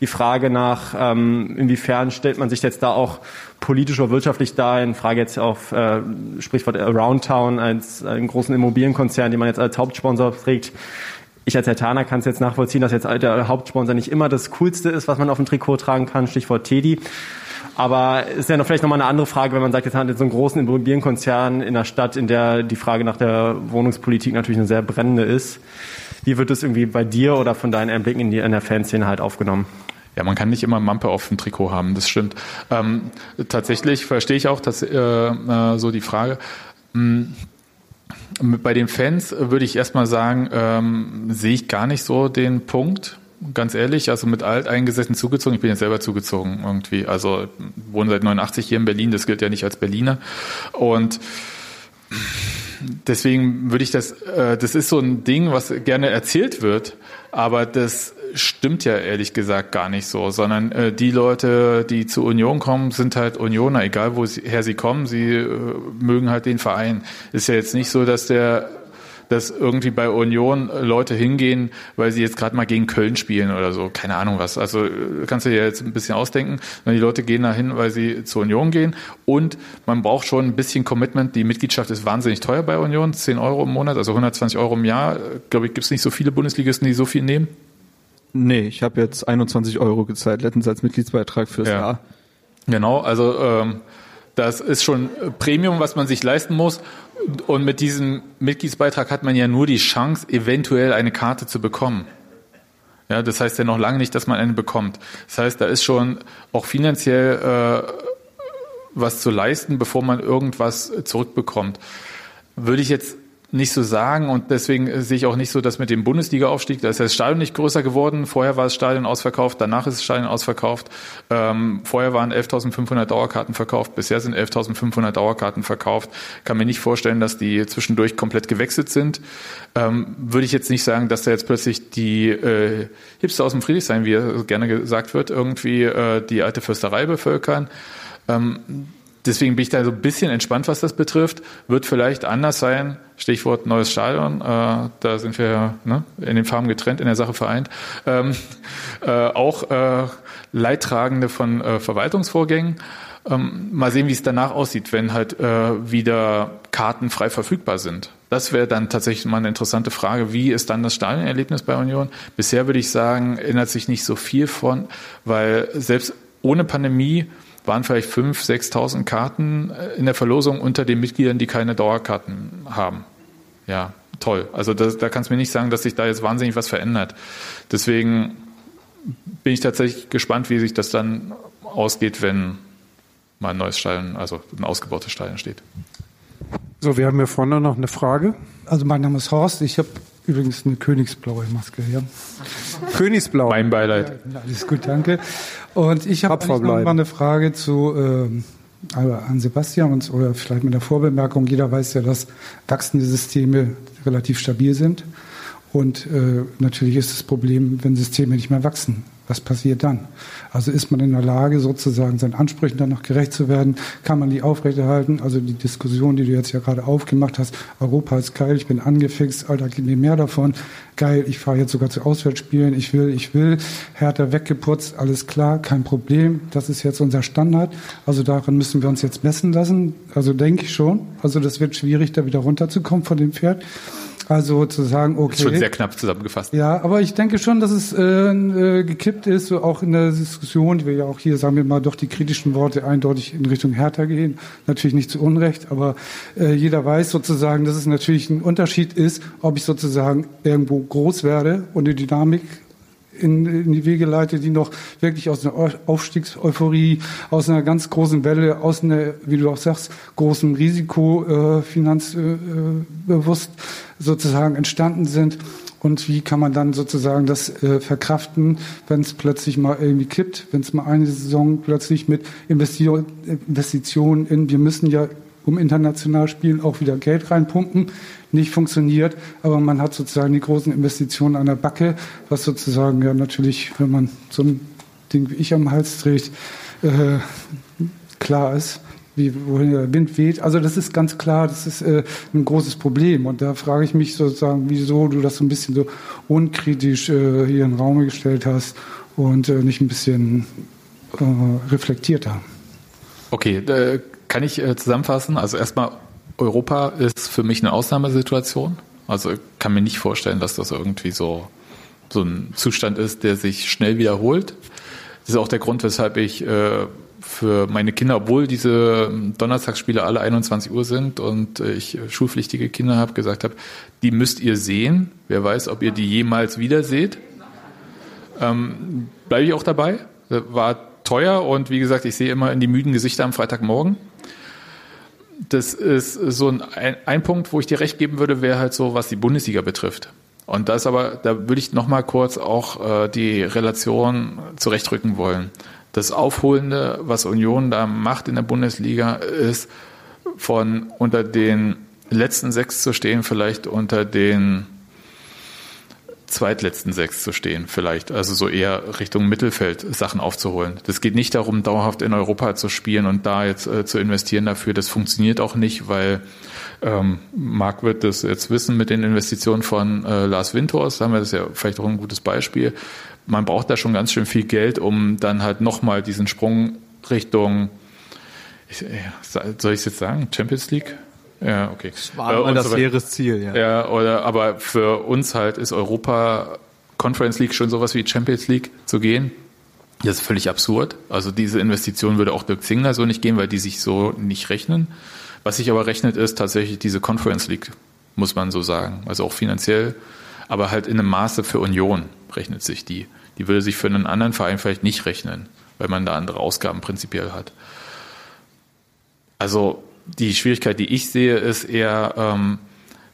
die Frage nach, ähm, inwiefern stellt man sich jetzt da auch politisch oder wirtschaftlich da, in Frage jetzt auf äh, Sprichwort Around Town als einen großen Immobilienkonzern, den man jetzt als Hauptsponsor trägt. Ich als Hertaner kann es jetzt nachvollziehen, dass jetzt der Hauptsponsor nicht immer das Coolste ist, was man auf dem Trikot tragen kann, Stichwort Teddy. Aber ist ja noch vielleicht nochmal eine andere Frage, wenn man sagt, jetzt hat jetzt so einen großen Immobilienkonzern in der Stadt, in der die Frage nach der Wohnungspolitik natürlich eine sehr brennende ist. Wie wird das irgendwie bei dir oder von deinen Einblicken in, die, in der Fanszene halt aufgenommen? Ja, man kann nicht immer Mampe auf dem Trikot haben, das stimmt. Ähm, tatsächlich verstehe ich auch dass, äh, äh, so die Frage. Hm, bei den Fans würde ich erstmal sagen, ähm, sehe ich gar nicht so den Punkt, ganz ehrlich. Also mit alteingesessen zugezogen, ich bin jetzt selber zugezogen irgendwie. Also wohne seit 89 hier in Berlin, das gilt ja nicht als Berliner. Und deswegen würde ich das, äh, das ist so ein Ding, was gerne erzählt wird, aber das stimmt ja ehrlich gesagt gar nicht so, sondern äh, die Leute, die zur Union kommen, sind halt Unioner, egal woher sie kommen, sie äh, mögen halt den Verein. Ist ja jetzt nicht so, dass der dass irgendwie bei Union Leute hingehen, weil sie jetzt gerade mal gegen Köln spielen oder so. Keine Ahnung was. Also äh, kannst du dir jetzt ein bisschen ausdenken. Die Leute gehen dahin, weil sie zur Union gehen. Und man braucht schon ein bisschen Commitment. Die Mitgliedschaft ist wahnsinnig teuer bei Union. 10 Euro im Monat, also 120 Euro im Jahr. Glaube ich, gibt es nicht so viele Bundesligisten, die so viel nehmen. Nee, ich habe jetzt 21 Euro gezahlt, letztens als Mitgliedsbeitrag fürs ja. Jahr. Genau, also ähm, das ist schon Premium, was man sich leisten muss. Und mit diesem Mitgliedsbeitrag hat man ja nur die Chance, eventuell eine Karte zu bekommen. Ja, das heißt ja noch lange nicht, dass man eine bekommt. Das heißt, da ist schon auch finanziell äh, was zu leisten, bevor man irgendwas zurückbekommt. Würde ich jetzt nicht so sagen und deswegen sehe ich auch nicht so, dass mit dem Bundesliga-Aufstieg, da ist das Stadion nicht größer geworden. Vorher war das Stadion ausverkauft, danach ist das Stadion ausverkauft. Ähm, vorher waren 11.500 Dauerkarten verkauft, bisher sind 11.500 Dauerkarten verkauft. Kann mir nicht vorstellen, dass die zwischendurch komplett gewechselt sind. Ähm, würde ich jetzt nicht sagen, dass da jetzt plötzlich die äh, Hipster aus dem Friedrichshain, wie gerne gesagt wird, irgendwie äh, die alte Fürsterei bevölkern. Ähm, deswegen bin ich da so ein bisschen entspannt, was das betrifft. Wird vielleicht anders sein. Stichwort neues Stadion. Äh, da sind wir ne, in den Farben getrennt, in der Sache vereint. Ähm, äh, auch äh, Leidtragende von äh, Verwaltungsvorgängen. Ähm, mal sehen, wie es danach aussieht, wenn halt äh, wieder Karten frei verfügbar sind. Das wäre dann tatsächlich mal eine interessante Frage. Wie ist dann das Stadionerlebnis bei Union? Bisher würde ich sagen, ändert sich nicht so viel von, weil selbst ohne Pandemie waren vielleicht 5.000, 6.000 Karten äh, in der Verlosung unter den Mitgliedern, die keine Dauerkarten haben. Ja, toll. Also das, da kannst du mir nicht sagen, dass sich da jetzt wahnsinnig was verändert. Deswegen bin ich tatsächlich gespannt, wie sich das dann ausgeht, wenn mal ein neues Stadion, also ein ausgebautes Stadion steht. So, wir haben hier vorne noch eine Frage. Also mein Name ist Horst. Ich habe übrigens eine königsblaue Maske hier. Königsblau. Mein Beileid. Ja, alles gut, danke. Und ich habe noch mal eine Frage zu äh, an Sebastian und, oder vielleicht mit der Vorbemerkung. Jeder weiß ja, dass wachsende Systeme relativ stabil sind. Und äh, natürlich ist das Problem, wenn Systeme nicht mehr wachsen. Was passiert dann? Also ist man in der Lage, sozusagen seinen Ansprüchen dann noch gerecht zu werden? Kann man die aufrechterhalten? Also die Diskussion, die du jetzt ja gerade aufgemacht hast, Europa ist geil, ich bin angefixt, Alter, gib mir mehr davon. Geil, ich fahre jetzt sogar zu Auswärtsspielen, ich will, ich will. Härter weggeputzt, alles klar, kein Problem. Das ist jetzt unser Standard. Also daran müssen wir uns jetzt messen lassen. Also denke ich schon. Also das wird schwierig, da wieder runterzukommen von dem Pferd. Also zu sagen, okay. Ist schon sehr knapp zusammengefasst. Ja, aber ich denke schon, dass es äh, äh, gekippt ist, so auch in der Diskussion, die wir ja auch hier, sagen wir mal, doch die kritischen Worte eindeutig in Richtung Hertha gehen. Natürlich nicht zu Unrecht, aber äh, jeder weiß sozusagen, dass es natürlich ein Unterschied ist, ob ich sozusagen irgendwo groß werde und die Dynamik in, in die Wege leitet, die noch wirklich aus einer Aufstiegseuphorie, aus einer ganz großen Welle, aus einer, wie du auch sagst, großen Risiko äh, äh, sozusagen entstanden sind. Und wie kann man dann sozusagen das äh, verkraften, wenn es plötzlich mal irgendwie kippt, wenn es mal eine Saison plötzlich mit Investitionen in, wir müssen ja um international spielen, auch wieder Geld reinpumpen, nicht funktioniert, aber man hat sozusagen die großen Investitionen an der Backe, was sozusagen ja natürlich, wenn man so ein Ding wie ich am Hals trägt, äh, klar ist wie, wohin der Wind weht. Also das ist ganz klar, das ist äh, ein großes Problem. Und da frage ich mich sozusagen, wieso du das so ein bisschen so unkritisch äh, hier in den Raum gestellt hast und äh, nicht ein bisschen äh, reflektierter. Okay, äh, kann ich äh, zusammenfassen? Also erstmal, Europa ist für mich eine Ausnahmesituation. Also kann mir nicht vorstellen, dass das irgendwie so, so ein Zustand ist, der sich schnell wiederholt. Das ist auch der Grund, weshalb ich äh, für meine Kinder, obwohl diese Donnerstagsspiele alle 21 Uhr sind und ich schulpflichtige Kinder habe, gesagt habe, die müsst ihr sehen. Wer weiß, ob ihr die jemals wieder seht. Ähm, Bleibe ich auch dabei. War teuer und wie gesagt, ich sehe immer in die müden Gesichter am Freitagmorgen. Das ist so ein, ein Punkt, wo ich dir recht geben würde, wäre halt so, was die Bundesliga betrifft. Und da ist aber, da würde ich noch mal kurz auch äh, die Relation zurechtrücken wollen das Aufholende, was Union da macht in der Bundesliga, ist von unter den letzten sechs zu stehen, vielleicht unter den zweitletzten sechs zu stehen, vielleicht. Also so eher Richtung Mittelfeld Sachen aufzuholen. Das geht nicht darum, dauerhaft in Europa zu spielen und da jetzt äh, zu investieren dafür. Das funktioniert auch nicht, weil ähm, Marc wird das jetzt wissen mit den Investitionen von äh, Lars Winters, haben wir das ja vielleicht auch ein gutes Beispiel man braucht da schon ganz schön viel Geld, um dann halt nochmal diesen Sprung Richtung, ich, soll ich es jetzt sagen, Champions League? Ja, okay. Das war äh, das hehres Ziel, ja. Ja, oder, aber für uns halt ist Europa Conference League schon sowas wie Champions League zu gehen. Das ist völlig absurd. Also diese Investition würde auch Dirk Zingler so nicht gehen, weil die sich so nicht rechnen. Was sich aber rechnet, ist tatsächlich diese Conference League, muss man so sagen. Also auch finanziell, aber halt in einem Maße für Union rechnet sich die die würde sich für einen anderen Verein vielleicht nicht rechnen, weil man da andere Ausgaben prinzipiell hat. Also die Schwierigkeit, die ich sehe, ist eher, ähm,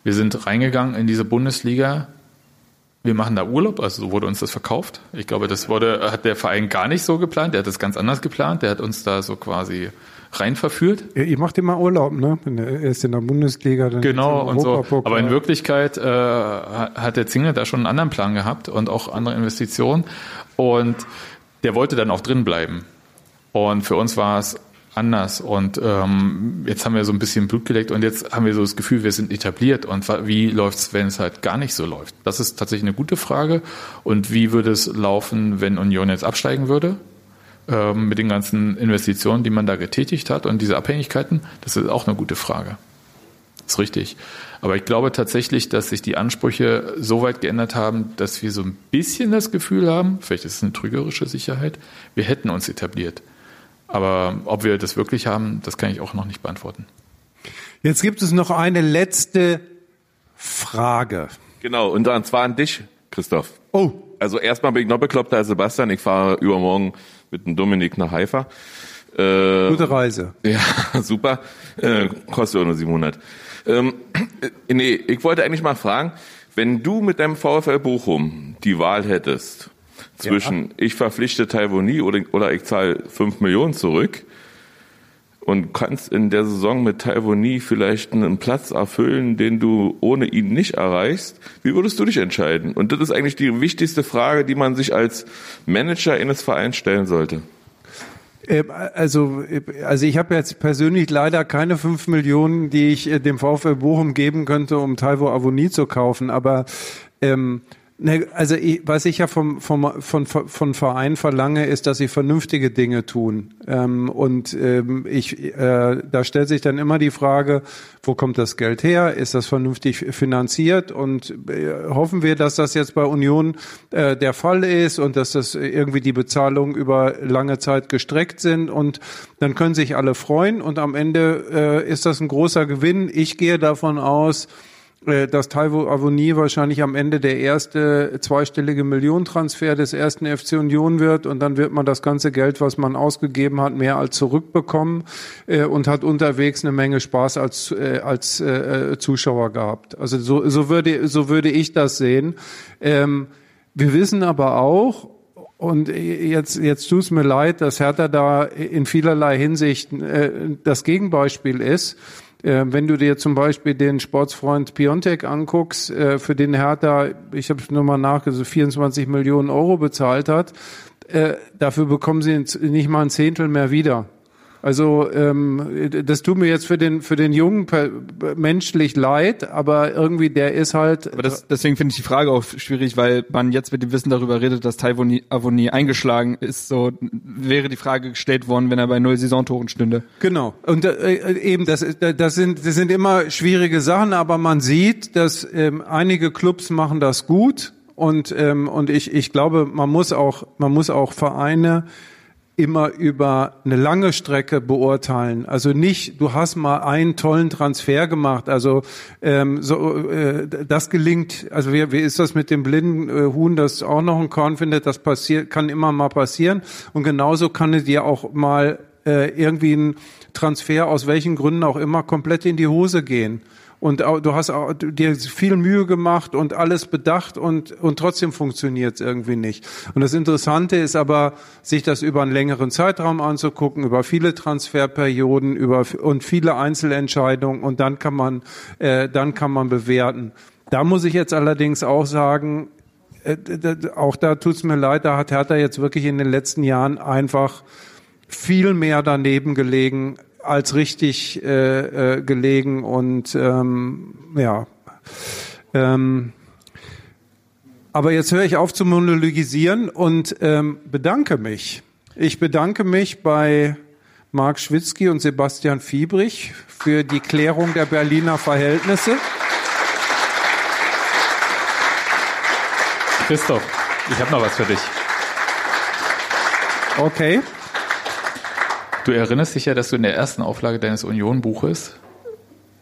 wir sind reingegangen in diese Bundesliga. Wir machen da Urlaub, also so wurde uns das verkauft. Ich glaube, das wurde, hat der Verein gar nicht so geplant, der hat das ganz anders geplant, der hat uns da so quasi rein verführt. Ja, ihr macht immer Urlaub, ne? Er ist in der Bundesliga. Dann genau, und so. Aber in Wirklichkeit äh, hat der Zingel da schon einen anderen Plan gehabt und auch andere Investitionen. Und der wollte dann auch drin bleiben. Und für uns war es anders. Und ähm, jetzt haben wir so ein bisschen Blut geleckt und jetzt haben wir so das Gefühl, wir sind etabliert. Und wie läuft's, wenn es halt gar nicht so läuft? Das ist tatsächlich eine gute Frage. Und wie würde es laufen, wenn Union jetzt absteigen würde? ähm, mit den ganzen Investitionen, die man da getätigt hat und diese Abhängigkeiten? Das ist auch eine gute Frage. Das ist richtig. Aber ich glaube tatsächlich, dass sich die Ansprüche so weit geändert haben, dass wir so ein bisschen das Gefühl haben, vielleicht ist es eine trügerische Sicherheit, wir hätten uns etabliert. Aber ob wir das wirklich haben, das kann ich auch noch nicht beantworten. Jetzt gibt es noch eine letzte Frage. Genau, und zwar an dich, Christoph. Oh. Also erstmal bin ich noch bekloppter als Sebastian. Ich fahre übermorgen mit dem Dominik nach Haifa. Äh, Gute Reise. Ja, super. Äh, kostet auch nur 700. Ähm, äh, nee, ich wollte eigentlich mal fragen, wenn du mit deinem VfL Bochum die Wahl hättest zwischen ja. ich verpflichte Taiwani oder, oder ich zahle 5 Millionen zurück und kannst in der Saison mit Taiwani vielleicht einen Platz erfüllen, den du ohne ihn nicht erreichst, wie würdest du dich entscheiden? Und das ist eigentlich die wichtigste Frage, die man sich als Manager eines Vereins stellen sollte. Ähm, also, also ich habe jetzt persönlich leider keine fünf Millionen, die ich äh, dem VfL Bochum geben könnte, um Taiwo Avoni zu kaufen. Aber ähm, Ne, also ich, was ich ja vom, vom, von, von Vereinen verlange, ist, dass sie vernünftige Dinge tun. Ähm, und ähm, ich, äh, da stellt sich dann immer die Frage, wo kommt das Geld her? Ist das vernünftig finanziert? Und äh, hoffen wir, dass das jetzt bei Union äh, der Fall ist und dass das irgendwie die Bezahlungen über lange Zeit gestreckt sind. Und dann können sich alle freuen. Und am Ende äh, ist das ein großer Gewinn. Ich gehe davon aus, dass Taiwo Avoni wahrscheinlich am Ende der erste zweistellige Millionentransfer des ersten FC Union wird und dann wird man das ganze Geld, was man ausgegeben hat, mehr als zurückbekommen äh, und hat unterwegs eine Menge Spaß als äh, als äh, Zuschauer gehabt. Also so so würde so würde ich das sehen. Ähm, wir wissen aber auch und jetzt, jetzt tut es mir leid, dass Hertha da in vielerlei Hinsicht äh, das Gegenbeispiel ist. Äh, wenn du dir zum Beispiel den Sportsfreund Piontek anguckst, äh, für den Hertha, ich habe nur mal nachgesehen, 24 Millionen Euro bezahlt hat, äh, dafür bekommen sie nicht mal ein Zehntel mehr wieder. Also ähm, das tut mir jetzt für den für den Jungen menschlich leid, aber irgendwie der ist halt. Aber das, deswegen finde ich die Frage auch schwierig, weil man jetzt mit dem Wissen darüber redet, dass Taiwo Avoni eingeschlagen ist. So wäre die Frage gestellt worden, wenn er bei null Saisontoren stünde. Genau. Und äh, eben das das sind das sind immer schwierige Sachen, aber man sieht, dass ähm, einige Clubs machen das gut und ähm, und ich ich glaube, man muss auch man muss auch Vereine immer über eine lange Strecke beurteilen. Also nicht, du hast mal einen tollen Transfer gemacht. Also ähm, so, äh, das gelingt. Also wie, wie ist das mit dem blinden äh, Huhn, das auch noch ein Korn findet? Das passiert, kann immer mal passieren. Und genauso kann es dir auch mal äh, irgendwie ein Transfer aus welchen Gründen auch immer komplett in die Hose gehen und du hast auch, dir viel Mühe gemacht und alles bedacht und, und trotzdem funktioniert es irgendwie nicht. Und das Interessante ist aber, sich das über einen längeren Zeitraum anzugucken, über viele Transferperioden, über und viele Einzelentscheidungen und dann kann man, äh, dann kann man bewerten. Da muss ich jetzt allerdings auch sagen, äh, auch da tut's mir leid, da hat Hertha jetzt wirklich in den letzten Jahren einfach viel mehr daneben gelegen, als richtig äh, äh, gelegen und ähm, ja. Ähm, aber jetzt höre ich auf zu monologisieren und ähm, bedanke mich. Ich bedanke mich bei Marc Schwitzky und Sebastian Fiebrich für die Klärung der Berliner Verhältnisse. Christoph, ich habe noch was für dich. Okay. Du erinnerst dich ja, dass du in der ersten Auflage deines Union-Buches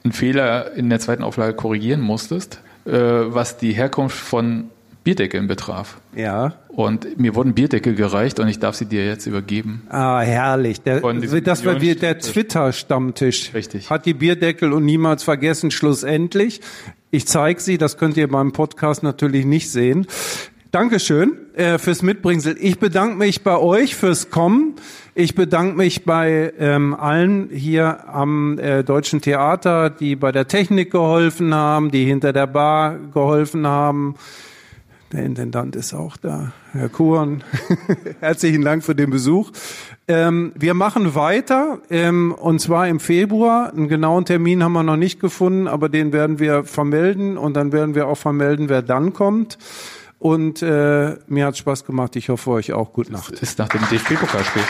einen Fehler in der zweiten Auflage korrigieren musstest, äh, was die Herkunft von Bierdeckeln betraf. Ja. Und mir wurden Bierdeckel gereicht und ich darf sie dir jetzt übergeben. Ah, herrlich. Der, das war wie der Twitter-Stammtisch. Richtig. Hat die Bierdeckel und niemals vergessen, schlussendlich. Ich zeige sie, das könnt ihr beim Podcast natürlich nicht sehen. Dankeschön äh, fürs Mitbringsel. Ich bedanke mich bei euch fürs Kommen. Ich bedanke mich bei ähm, allen hier am äh, Deutschen Theater, die bei der Technik geholfen haben, die hinter der Bar geholfen haben. Der Intendant ist auch da, Herr Kuhn. Herzlichen Dank für den Besuch. Ähm, wir machen weiter, ähm, und zwar im Februar. Einen genauen Termin haben wir noch nicht gefunden, aber den werden wir vermelden und dann werden wir auch vermelden, wer dann kommt. Und äh, mir hat Spaß gemacht. Ich hoffe euch auch. Gute Nacht. Das ist nach dem DFB-Pokalspiel.